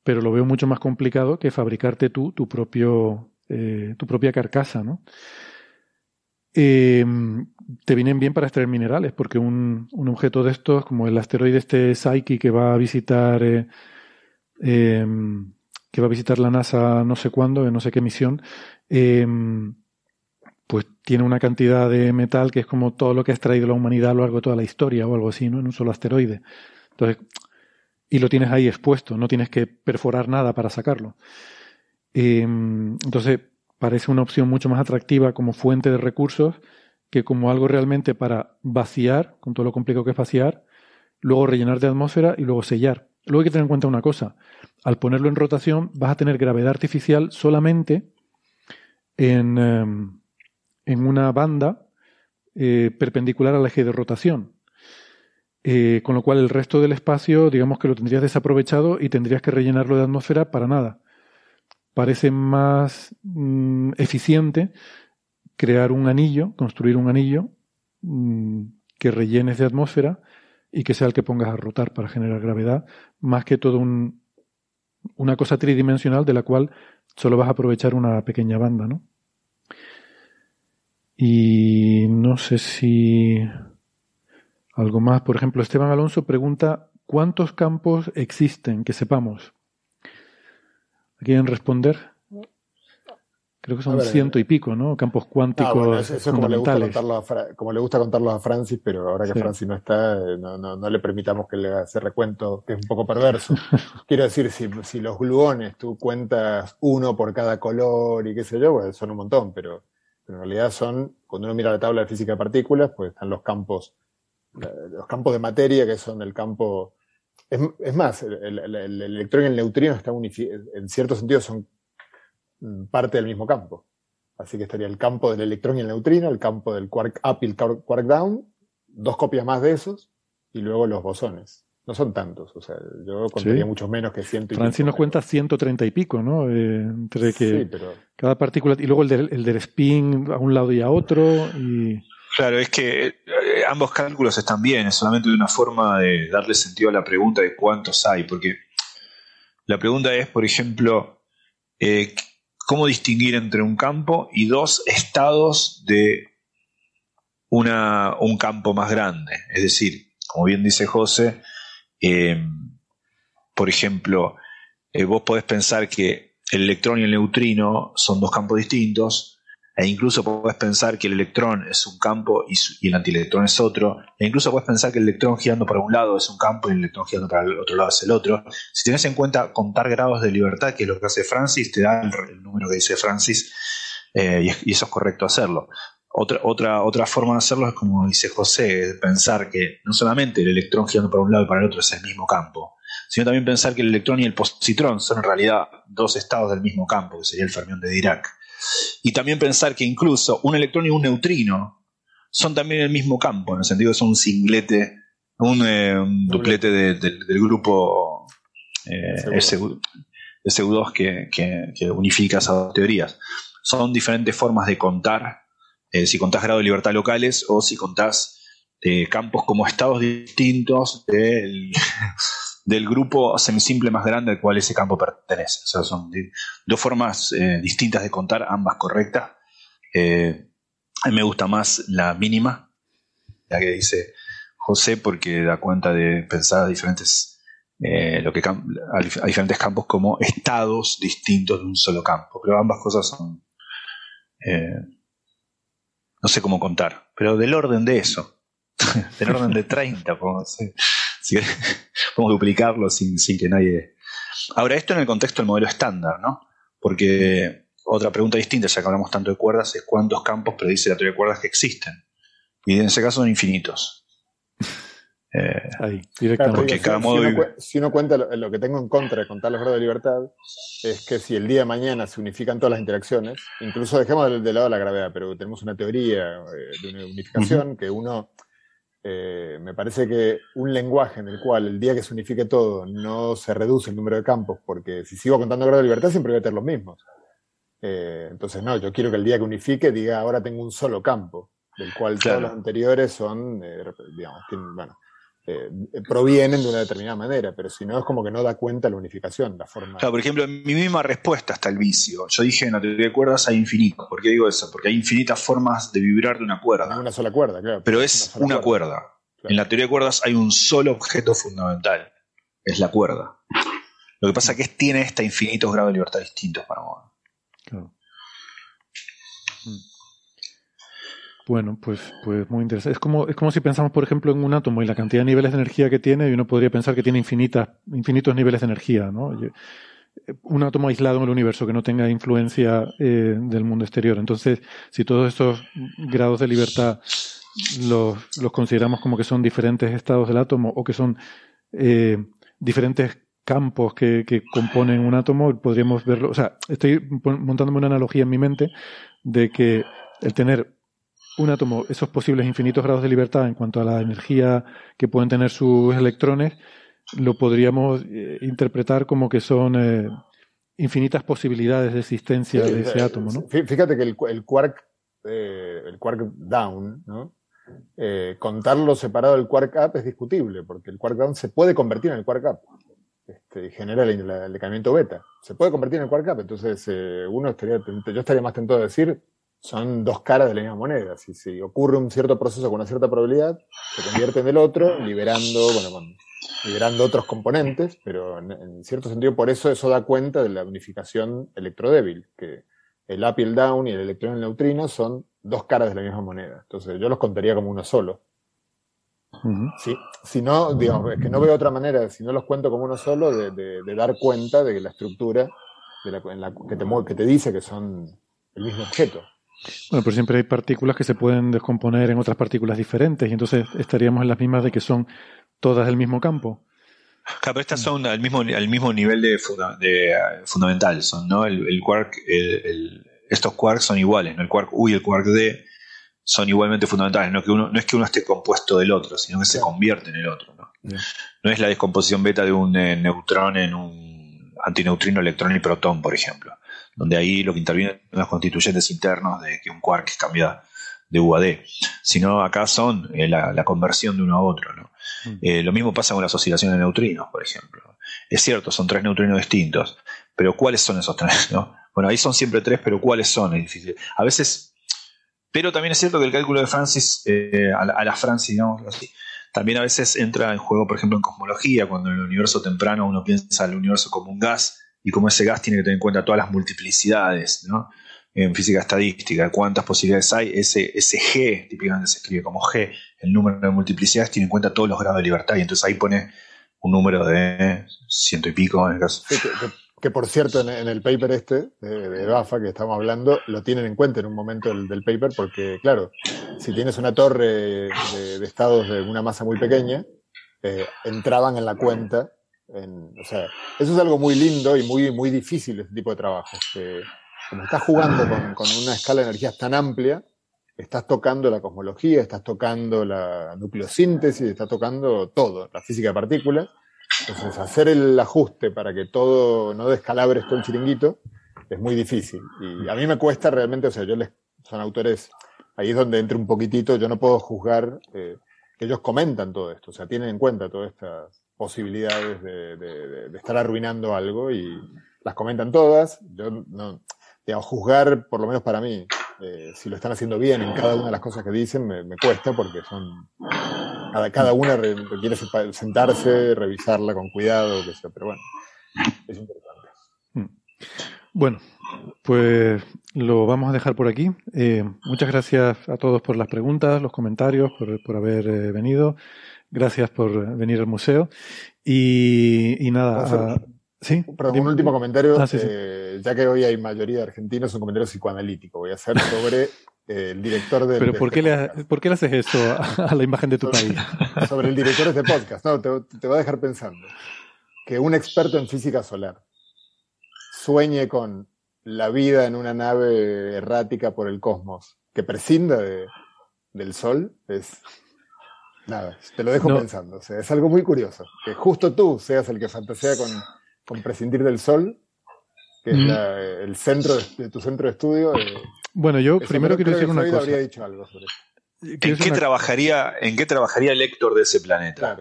pero lo veo mucho más complicado que fabricarte tú tu propio, eh, tu propia carcasa, ¿no? Em, te vienen bien para extraer minerales, porque un, un, objeto de estos, como el asteroide este Psyche que va a visitar eh, em, que va a visitar la NASA no sé cuándo, en no sé qué misión, em, pues tiene una cantidad de metal que es como todo lo que ha extraído la humanidad a lo largo de toda la historia o algo así, ¿no? En un solo asteroide. Entonces, y lo tienes ahí expuesto, no tienes que perforar nada para sacarlo. Em, entonces, parece una opción mucho más atractiva como fuente de recursos que como algo realmente para vaciar, con todo lo complicado que es vaciar, luego rellenar de atmósfera y luego sellar. Luego hay que tener en cuenta una cosa. Al ponerlo en rotación vas a tener gravedad artificial solamente en, em, en una banda eh, perpendicular al eje de rotación. Eh, con lo cual el resto del espacio, digamos que lo tendrías desaprovechado y tendrías que rellenarlo de atmósfera para nada. Parece más mm, eficiente crear un anillo, construir un anillo mm, que rellenes de atmósfera y que sea el que pongas a rotar para generar gravedad, más que todo un, una cosa tridimensional de la cual solo vas a aprovechar una pequeña banda, ¿no? Y no sé si algo más. Por ejemplo, Esteban Alonso pregunta ¿cuántos campos existen que sepamos? ¿Quieren responder? Creo que son ciento y pico, ¿no? Campos cuánticos. eso, como, le gusta contarlos a, Francis, pero ahora que Francis no está, eh, no, le permitamos que le haga ese recuento, que es un poco perverso. (laughs) Quiero decir, si, los gluones tú cuentas uno por cada color y qué sé yo, pues son un montón, pero, en realidad son, cuando uno mira la tabla de física de partículas, pues están los campos, los campos de materia, que son el campo. Es, más, el, electrón y el neutrino están en cierto sentido son parte del mismo campo. Así que estaría el campo del electrón y el neutrino, el campo del quark up y el quark down, dos copias más de esos, y luego los bosones. No son tantos, o sea, yo contaría mucho menos que ciento y Francis nos cuenta 130 y pico, ¿no? Eh, entre que cada partícula, y luego el del, el del spin a un lado y a otro, y... Claro, es que eh, ambos cálculos están bien, es solamente una forma de darle sentido a la pregunta de cuántos hay, porque la pregunta es, por ejemplo, eh, cómo distinguir entre un campo y dos estados de un campo más grande. Es decir, como bien dice José, eh, por ejemplo, eh, vos podés pensar que el electrón y el neutrino son dos campos distintos, e incluso puedes pensar que el electrón es un campo y, el antielectrón es otro, e incluso puedes pensar que el electrón girando para un lado es un campo y el electrón girando para el otro lado es el otro. Si tienes en cuenta contar grados de libertad, que es lo que hace Francis, te da el, número que dice Francis, eh, y, eso es correcto hacerlo. Otra, otra, otra forma de hacerlo es como dice José, pensar que no solamente el electrón girando para un lado y para el otro es el mismo campo, sino también pensar que el electrón y el positrón son en realidad dos estados del mismo campo, que sería el fermión de Dirac. Y también pensar que incluso un electrón y un neutrino son también el mismo campo, en el sentido que son un singlete, un, eh, duplete del grupo eh, ese U2 que, unifica esas dos teorías. Son diferentes formas de contar, eh, si contás grado de libertad locales o si contás campos como estados distintos del, del grupo semisimple más grande al cual ese campo pertenece. O sea, son dos formas eh, distintas de contar, ambas correctas. Eh, a mí me gusta más la mínima, la que dice José, porque da cuenta de pensar a diferentes, eh, lo que a diferentes campos como estados distintos de un solo campo. Pero ambas cosas son, no sé cómo contar, pero del orden de eso, (laughs) del orden de 30, podemos decir. (laughs) podemos duplicarlo sin, que nadie... Ahora, esto en el contexto del modelo estándar, ¿no? Porque otra pregunta distinta, ya que hablamos tanto de cuerdas, es cuántos campos predice la teoría de cuerdas que existen. Y en ese caso son infinitos. (laughs) Eh, Ahí, porque cada modo si, uno, cuenta lo, que tengo en contra de contar los grados de libertad, es que si el día de mañana se unifican todas las interacciones, incluso dejemos de, lado la gravedad, pero tenemos una teoría eh, de una unificación que uno eh, me parece que un lenguaje en el cual el día que se unifique todo no se reduce el número de campos, porque si sigo contando grado de libertad siempre voy a tener los mismos. Eh, entonces, no, yo quiero que el día que unifique diga ahora tengo un solo campo, del cual todos los anteriores son, eh, digamos, bueno, eh, provienen de una determinada manera, pero si no es como que no da cuenta la unificación, la forma. Claro, por ejemplo, en mi misma respuesta está el vicio. Yo dije en la teoría de cuerdas hay infinito. ¿Por qué digo eso? Porque hay infinitas formas de vibrar de una cuerda. una sola cuerda, claro. Pero es una, cuerda. En la teoría de cuerdas hay un solo objeto fundamental. Es la cuerda. Lo que pasa es que tiene este infinitos grados de libertad distintos para mover. Claro. Bueno, pues, pues muy interesante. Es como, es como si pensamos, por ejemplo, en un átomo y la cantidad de niveles de energía que tiene, y uno podría pensar que tiene infinitas, infinitos niveles de energía, ¿no? Un átomo aislado en el universo que no tenga influencia eh, del mundo exterior. Entonces, si todos esos grados de libertad los, consideramos como que son diferentes estados del átomo o que son eh, diferentes campos que, componen un átomo, podríamos verlo. O sea, estoy montándome una analogía en mi mente de que el tener un átomo, esos posibles infinitos grados de libertad en cuanto a la energía que pueden tener sus electrones, lo podríamos eh, interpretar como que son eh, infinitas posibilidades de existencia de ese átomo, ¿no? Fíjate que el, quark, eh, el quark down, ¿no? contarlo separado del quark up es discutible, porque el quark down se puede convertir en el quark up. Este, y genera el, el, beta. Se puede convertir en el quark up, entonces uno estaría, yo estaría más tentado de decir, son dos caras de la misma moneda. Si, si ocurre un cierto proceso con una cierta probabilidad, se convierte en el otro, liberando, bueno, liberando otros componentes, pero en, cierto sentido por eso eso da cuenta de la unificación electrodébil, que el up y el down y el electrón y el neutrino son dos caras de la misma moneda. Entonces yo los contaría como uno solo. si no, digamos, es que no veo otra manera, si no los cuento como uno solo, de, dar cuenta de que la estructura de la, que, te, que te dice que son el mismo objeto. Bueno, pero siempre hay partículas que se pueden descomponer en otras partículas diferentes y entonces estaríamos en las mismas de que son todas del mismo campo. Claro, pero estas son al mismo, al mismo nivel de, de uh, fundamental, son, ¿no? El, quark, estos quarks son iguales, ¿no? El quark U y el quark D son igualmente fundamentales, no, que uno, no es que uno esté compuesto del otro, sino que se convierte en el otro, ¿no? No es la descomposición beta de un eh, neutrón en un antineutrino, electrón y protón, por ejemplo donde ahí lo que intervienen son los constituyentes internos de que un quark cambia de U a D, sino acá son eh, la, conversión de uno a otro. Mm. Eh, lo mismo pasa con las oscilaciones de neutrinos, por ejemplo. Es cierto, son tres neutrinos distintos, pero ¿cuáles son esos tres? (laughs) No? Bueno, ahí son siempre tres, pero ¿cuáles son? Es difícil. A veces, pero también es cierto que el cálculo de Francis, eh, a, la, Francis, digamos así, también a veces entra en juego, por ejemplo, en cosmología, cuando en el universo temprano uno piensa el universo como un gas, y como ese gas tiene que tener en cuenta todas las multiplicidades, ¿no? En física estadística, cuántas posibilidades hay, ese, ese G, típicamente se escribe como G, el número de multiplicidades tiene en cuenta todos los grados de libertad y entonces ahí pone un número de ciento y pico en el caso. que, por cierto, en, el paper este de, BAFA que estamos hablando, lo tienen en cuenta en un momento del, paper, porque, claro, si tienes una torre de, estados de una masa muy pequeña, eh, entraban en la cuenta o sea, eso es algo muy lindo y muy, muy difícil, este tipo de trabajo. Que, como estás jugando con, con, una escala de energías tan amplia, estás tocando la cosmología, estás tocando la nucleosíntesis, estás tocando todo, la física de partículas, Entonces, hacer el ajuste para que todo no descalabre esto el chiringuito es muy difícil. Y a mí me cuesta realmente, o sea, yo les, son autores, ahí es donde entro un poquitito, yo no puedo juzgar eh, que ellos comentan todo esto, o sea, tienen en cuenta todas estas posibilidades de, de, estar arruinando algo y las comentan todas. Yo no, digamos, juzgar, por lo menos para mí, eh, si lo están haciendo bien en cada una de las cosas que dicen, me, me cuesta porque son cada, cada una requiere sentarse, revisarla con cuidado, que sea, pero bueno, es importante. Mm. Bueno, pues lo vamos a dejar por aquí. Eh, muchas gracias a todos por las preguntas, los comentarios, por, por haber eh, venido. Gracias por venir al museo. Y, y nada. sí. Perdón, un último comentario. Ah, eh, ya que hoy hay mayoría de argentinos, un comentario psicoanalítico. Voy a hacer sobre el director de. Pero ¿por, qué le, ¿por qué le haces eso a, la imagen de tu país? (laughs) Sobre el director de este podcast. No, te, te voy a dejar pensando. Que un experto en física solar sueñe con la vida en una nave errática por el cosmos, que prescinda de, del Sol, es... Nada, te lo dejo pensando. O sea, es algo muy curioso. Que justo tú seas el que fantasea con, con prescindir del Sol, que es el centro de, tu centro de estudio. Eh, bueno, yo primero quiero decir una cosa. habría dicho algo sobre ¿En qué, trabajaría, ¿En qué trabajaría el Héctor de ese planeta?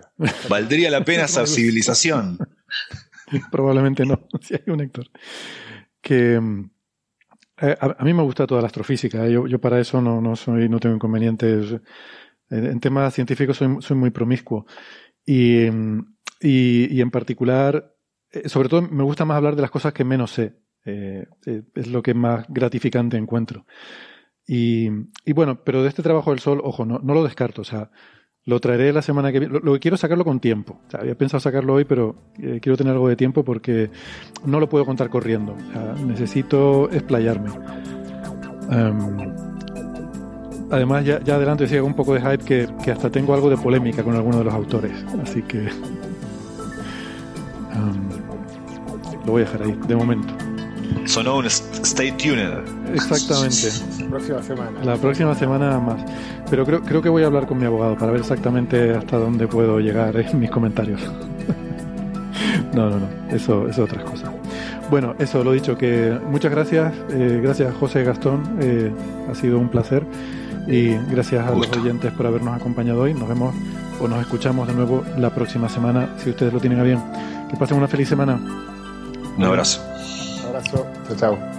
¿Valdría la (laughs) pena esa civilización? (laughs) Probablemente no, (laughs) si hay un Héctor. Que eh, a, mí me gusta toda la astrofísica. ¿eh? Yo, yo, para eso no, no, soy, no tengo inconvenientes. En, temas científicos soy, soy muy promiscuo. Y, y, y, en particular, eh, sobre todo me gusta más hablar de las cosas que menos sé. es lo que más gratificante encuentro. Y, y, bueno, pero de este trabajo del sol, ojo, no, no lo descarto. O sea, lo traeré la semana que viene. Lo, que quiero es sacarlo con tiempo. O sea, había pensado sacarlo hoy, pero eh, quiero tener algo de tiempo porque no lo puedo contar corriendo. O sea, necesito explayarme. Em, además, ya, ya adelante decía un poco de hype que, que, hasta tengo algo de polémica con alguno de los autores. Así que lo voy a dejar ahí, de momento. Sonó un Stay Tuned. Exactamente. La (laughs) próxima semana. La próxima semana más. Pero creo, creo que voy a hablar con mi abogado para ver exactamente hasta dónde puedo llegar en mis comentarios. (laughs) no, no, no. Eso, es otra cosa. Bueno, eso lo dicho, que muchas gracias. Eh, gracias José Gastón. Eh, ha sido un placer. Y gracias a los oyentes por habernos acompañado hoy. Nos vemos o nos escuchamos de nuevo la próxima semana, si ustedes lo tienen a bien. Que pasen una feliz semana. Un abrazo. Un abrazo. Chao, chao.